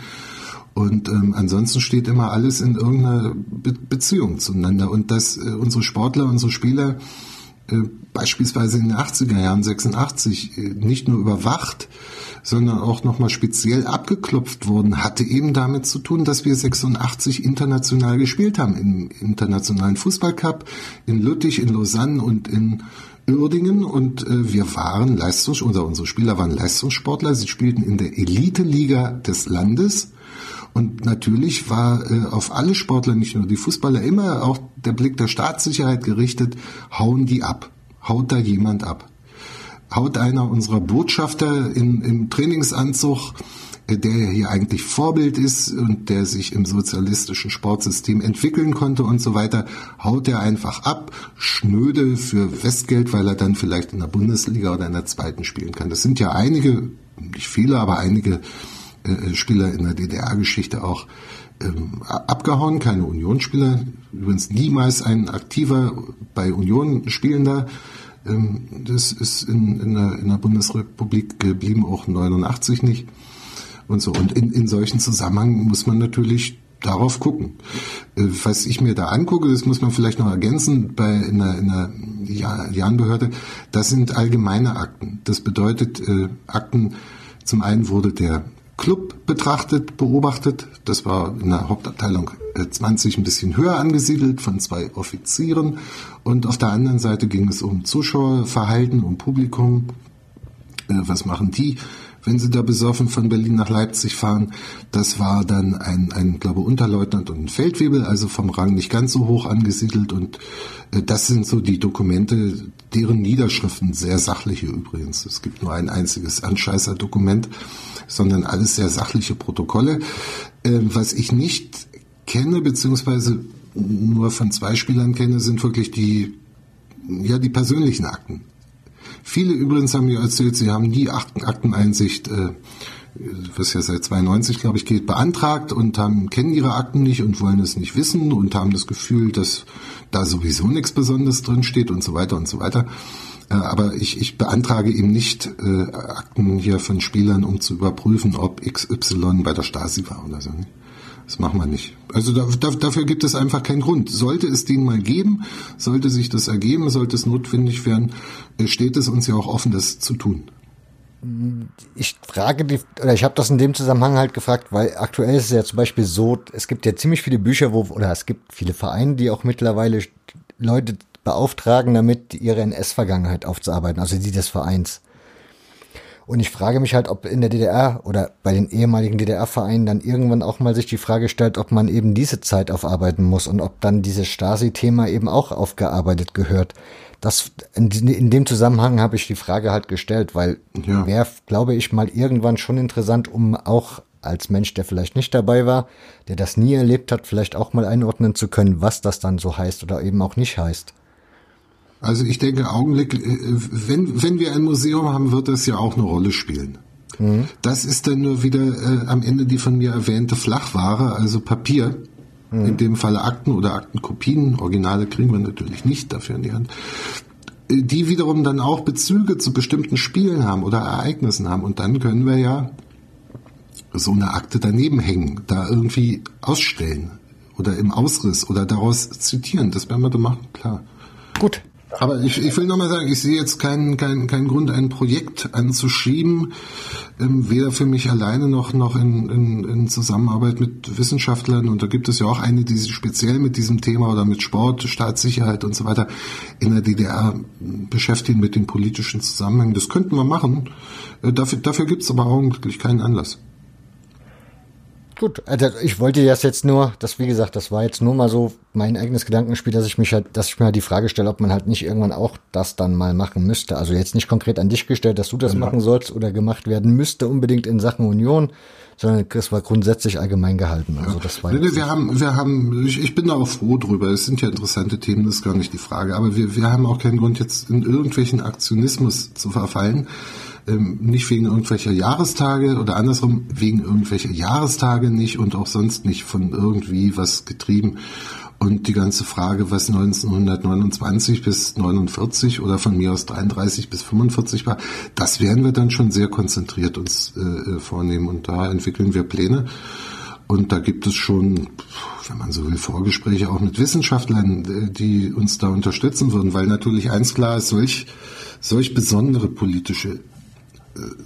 Und ähm, ansonsten steht immer alles in irgendeiner Be Beziehung zueinander. Und dass äh, unsere Sportler, unsere Spieler äh, beispielsweise in den 80er Jahren, 86, äh, nicht nur überwacht, sondern auch nochmal speziell abgeklopft wurden, hatte eben damit zu tun, dass wir 86 international gespielt haben. Im internationalen Fußballcup, in Lüttich, in Lausanne und in Uerdingen und äh, wir waren Leistungs- oder unsere Spieler waren Leistungssportler. Sie spielten in der Elite-Liga des Landes. Und natürlich war äh, auf alle Sportler, nicht nur die Fußballer, immer auch der Blick der Staatssicherheit gerichtet, hauen die ab. Haut da jemand ab haut einer unserer Botschafter in, im Trainingsanzug, äh, der hier eigentlich Vorbild ist und der sich im sozialistischen Sportsystem entwickeln konnte und so weiter, haut er einfach ab, schnöde für Westgeld, weil er dann vielleicht in der Bundesliga oder in der zweiten spielen kann. Das sind ja einige, nicht viele, aber einige äh, Spieler in der DDR-Geschichte auch ähm, abgehauen, keine Unionsspieler, übrigens niemals ein aktiver bei Union spielender ähm, das ist in, in, der, in der Bundesrepublik geblieben, auch 89 nicht. Und so. Und in, in solchen Zusammenhängen muss man natürlich darauf gucken. Äh, was ich mir da angucke, das muss man vielleicht noch ergänzen, bei in der, in der das sind allgemeine Akten. Das bedeutet äh, Akten, zum einen wurde der Club betrachtet, beobachtet. Das war in der Hauptabteilung 20 ein bisschen höher angesiedelt von zwei Offizieren. Und auf der anderen Seite ging es um Zuschauerverhalten, um Publikum. Was machen die? wenn sie da besoffen von Berlin nach Leipzig fahren. Das war dann ein, ein glaube Unterleutnant und ein Feldwebel, also vom Rang nicht ganz so hoch angesiedelt. Und äh, das sind so die Dokumente, deren Niederschriften sehr sachliche übrigens. Es gibt nur ein einziges Anscheißer-Dokument, sondern alles sehr sachliche Protokolle. Äh, was ich nicht kenne, beziehungsweise nur von zwei Spielern kenne, sind wirklich die, ja, die persönlichen Akten. Viele übrigens haben mir erzählt, sie haben nie Akten, Akteneinsicht, äh, was ja seit 92, glaube ich, geht, beantragt und haben, kennen ihre Akten nicht und wollen es nicht wissen und haben das Gefühl, dass da sowieso nichts Besonderes drin steht und so weiter und so weiter. Äh, aber ich, ich beantrage eben nicht äh, Akten hier von Spielern, um zu überprüfen, ob XY bei der Stasi war oder so. Nicht? Das machen wir nicht. Also da, da, dafür gibt es einfach keinen Grund. Sollte es den mal geben, sollte sich das ergeben, sollte es notwendig werden, äh, steht es uns ja auch offen, das zu tun. Ich frage die, oder ich habe das in dem Zusammenhang halt gefragt, weil aktuell ist es ja zum Beispiel so, es gibt ja ziemlich viele Bücher, wo, oder es gibt viele Vereine, die auch mittlerweile Leute beauftragen, damit ihre NS-Vergangenheit aufzuarbeiten, also die des Vereins. Und ich frage mich halt, ob in der DDR oder bei den ehemaligen DDR-Vereinen dann irgendwann auch mal sich die Frage stellt, ob man eben diese Zeit aufarbeiten muss und ob dann dieses Stasi-Thema eben auch aufgearbeitet gehört. Das, in, in dem Zusammenhang habe ich die Frage halt gestellt, weil ja. wäre, glaube ich, mal irgendwann schon interessant, um auch als Mensch, der vielleicht nicht dabei war, der das nie erlebt hat, vielleicht auch mal einordnen zu können, was das dann so heißt oder eben auch nicht heißt. Also ich denke, Augenblick, äh, wenn, wenn wir ein Museum haben, wird das ja auch eine Rolle spielen. Mhm. Das ist dann nur wieder äh, am Ende die von mir erwähnte Flachware, also Papier. Mhm. In dem Falle Akten oder Aktenkopien. Originale kriegen wir natürlich nicht dafür in die Hand. Äh, die wiederum dann auch Bezüge zu bestimmten Spielen haben oder Ereignissen haben. Und dann können wir ja so eine Akte daneben hängen, da irgendwie ausstellen oder im Ausriss oder daraus zitieren. Das werden wir da machen, klar. Gut, aber ich, ich will nochmal sagen, ich sehe jetzt keinen, keinen, keinen Grund, ein Projekt anzuschieben, ähm, weder für mich alleine noch, noch in, in, in Zusammenarbeit mit Wissenschaftlern. Und da gibt es ja auch eine, die sich speziell mit diesem Thema oder mit Sport, Staatssicherheit und so weiter in der DDR beschäftigen mit den politischen Zusammenhängen. Das könnten wir machen. Äh, dafür, dafür gibt es aber augenblicklich keinen Anlass. Gut, also ich wollte das jetzt nur, das wie gesagt, das war jetzt nur mal so mein eigenes Gedankenspiel, dass ich mich halt, dass ich mir halt die Frage stelle, ob man halt nicht irgendwann auch das dann mal machen müsste. Also jetzt nicht konkret an dich gestellt, dass du das ja. machen sollst oder gemacht werden müsste unbedingt in Sachen Union, sondern das war grundsätzlich allgemein gehalten. Also das war nee, nee, wir haben, wir haben, ich, ich bin da auch froh drüber. Es sind ja interessante Themen, das ist gar nicht die Frage. Aber wir, wir haben auch keinen Grund jetzt in irgendwelchen Aktionismus zu verfallen ähm, nicht wegen irgendwelcher Jahrestage oder andersrum wegen irgendwelcher Jahrestage nicht und auch sonst nicht von irgendwie was getrieben. Und die ganze Frage, was 1929 bis 49 oder von mir aus 33 bis 45 war, das werden wir dann schon sehr konzentriert uns äh, vornehmen. Und da entwickeln wir Pläne. Und da gibt es schon, wenn man so will, Vorgespräche auch mit Wissenschaftlern, äh, die uns da unterstützen würden, weil natürlich eins klar ist, solch, solch besondere politische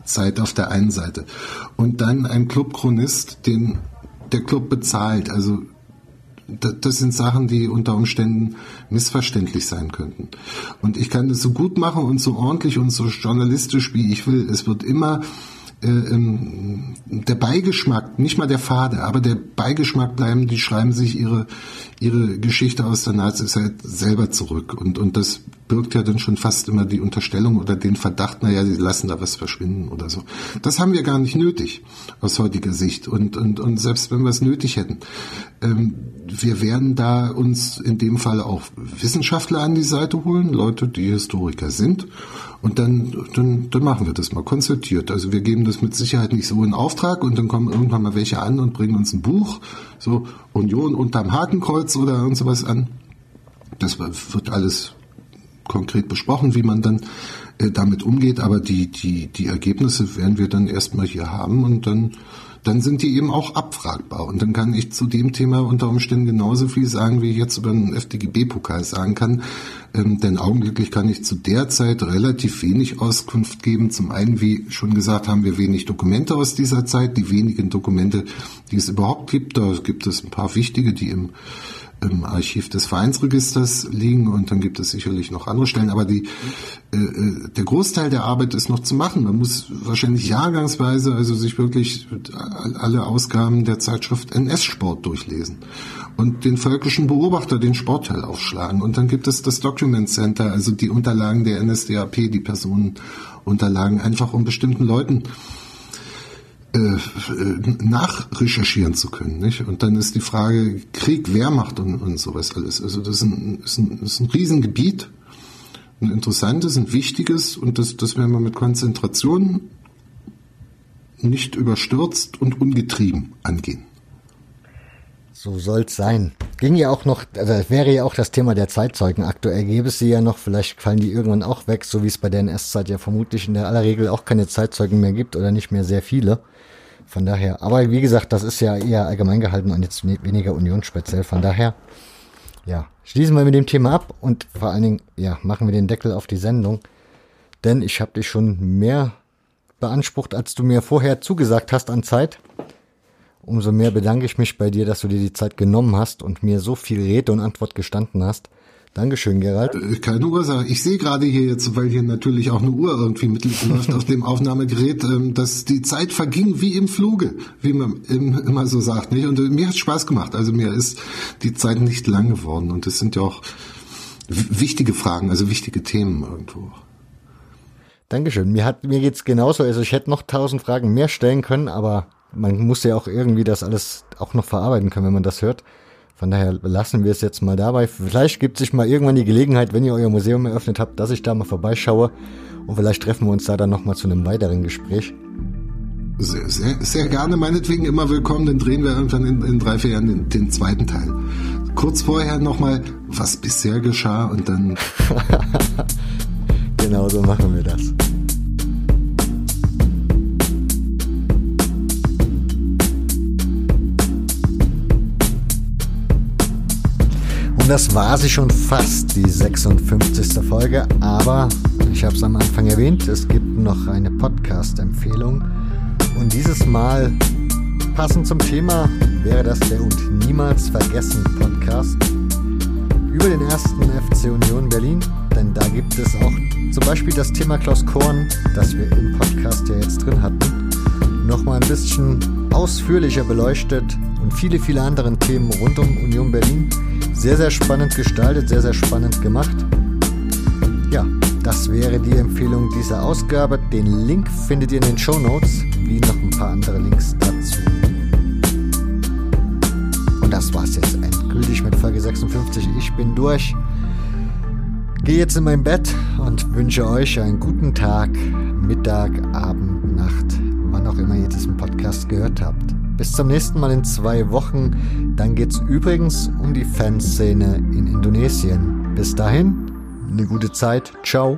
Zeit auf der einen Seite. Und dann ein Clubchronist, den der Club bezahlt. Also das sind Sachen, die unter Umständen missverständlich sein könnten. Und ich kann das so gut machen und so ordentlich und so journalistisch, wie ich will. Es wird immer äh, ähm, der Beigeschmack, nicht mal der Fade, aber der Beigeschmack bleiben, die schreiben sich ihre, ihre Geschichte aus der Nazizeit selber zurück. Und, und das birgt ja dann schon fast immer die Unterstellung oder den Verdacht, naja, sie lassen da was verschwinden oder so. Das haben wir gar nicht nötig aus heutiger Sicht. Und, und, und selbst wenn wir es nötig hätten, ähm, wir werden da uns in dem Fall auch Wissenschaftler an die Seite holen, Leute, die Historiker sind. Und dann, dann, dann machen wir das mal konzertiert. Also wir geben das mit Sicherheit nicht so in Auftrag und dann kommen irgendwann mal welche an und bringen uns ein Buch, so Union unterm Hakenkreuz oder irgend sowas an. Das wird alles konkret besprochen, wie man dann äh, damit umgeht, aber die, die, die Ergebnisse werden wir dann erstmal hier haben und dann dann sind die eben auch abfragbar. Und dann kann ich zu dem Thema unter Umständen genauso viel sagen, wie ich jetzt über einen FDGB-Pokal sagen kann. Ähm, denn augenblicklich kann ich zu der Zeit relativ wenig Auskunft geben. Zum einen, wie schon gesagt, haben wir wenig Dokumente aus dieser Zeit. Die wenigen Dokumente, die es überhaupt gibt, da gibt es ein paar wichtige, die im im Archiv des Vereinsregisters liegen und dann gibt es sicherlich noch andere Stellen, aber die, äh, äh der Großteil der Arbeit ist noch zu machen. Man muss wahrscheinlich jahrgangsweise also sich wirklich alle Ausgaben der Zeitschrift NS-Sport durchlesen und den völkischen Beobachter, den Sportteil aufschlagen und dann gibt es das Document Center, also die Unterlagen der NSDAP, die Personenunterlagen, einfach um bestimmten Leuten nachrecherchieren zu können. Nicht? Und dann ist die Frage Krieg, Wehrmacht und, und sowas alles. Also das ist ein, ist ein, ist ein Riesengebiet, ein interessantes, ein wichtiges und das, das werden wir mit Konzentration nicht überstürzt und ungetrieben angehen. So soll's sein. Ging ja auch noch, also wäre ja auch das Thema der Zeitzeugen. Aktuell gäbe es sie ja noch, vielleicht fallen die irgendwann auch weg, so wie es bei der NS-Zeit ja vermutlich in der aller Regel auch keine Zeitzeugen mehr gibt oder nicht mehr sehr viele. Von daher, aber wie gesagt, das ist ja eher allgemein gehalten und jetzt weniger Union speziell. Von daher, ja, schließen wir mit dem Thema ab und vor allen Dingen, ja, machen wir den Deckel auf die Sendung. Denn ich habe dich schon mehr beansprucht, als du mir vorher zugesagt hast an Zeit. Umso mehr bedanke ich mich bei dir, dass du dir die Zeit genommen hast und mir so viel Rede und Antwort gestanden hast. Dankeschön, Gerald. Äh, keine Ursache. Ich sehe gerade hier jetzt, weil hier natürlich auch eine Uhr irgendwie mitläuft auf dem Aufnahmegerät, ähm, dass die Zeit verging wie im Fluge, wie man immer so sagt. Nicht? Und äh, mir hat es Spaß gemacht. Also mir ist die Zeit nicht lang geworden. Und es sind ja auch wichtige Fragen, also wichtige Themen irgendwo. Dankeschön. Mir hat, mir geht's genauso. Also ich hätte noch tausend Fragen mehr stellen können, aber man muss ja auch irgendwie das alles auch noch verarbeiten können, wenn man das hört. Von daher lassen wir es jetzt mal dabei. Vielleicht gibt sich mal irgendwann die Gelegenheit, wenn ihr euer Museum eröffnet habt, dass ich da mal vorbeischaue. Und vielleicht treffen wir uns da dann nochmal zu einem weiteren Gespräch. Sehr, sehr, sehr gerne, meinetwegen immer willkommen. Dann drehen wir irgendwann in, in drei, vier Jahren den, den zweiten Teil. Kurz vorher nochmal, was bisher geschah und dann. genau so machen wir das. Das war sie schon fast, die 56. Folge. Aber ich habe es am Anfang erwähnt, es gibt noch eine Podcast-Empfehlung. Und dieses Mal, passend zum Thema, wäre das der und niemals vergessen Podcast über den ersten FC Union Berlin. Denn da gibt es auch zum Beispiel das Thema Klaus Korn, das wir im Podcast ja jetzt drin hatten, nochmal ein bisschen ausführlicher beleuchtet und viele, viele andere Themen rund um Union Berlin. Sehr, sehr spannend gestaltet, sehr, sehr spannend gemacht. Ja, das wäre die Empfehlung dieser Ausgabe. Den Link findet ihr in den Show Notes, wie noch ein paar andere Links dazu. Und das war's jetzt endgültig mit Folge 56. Ich bin durch. Gehe jetzt in mein Bett und wünsche euch einen guten Tag, Mittag, Abend, Nacht, auch immer ihr diesen Podcast gehört habt. Bis zum nächsten Mal in zwei Wochen. Dann geht's übrigens um die Fanszene in Indonesien. Bis dahin, eine gute Zeit. Ciao.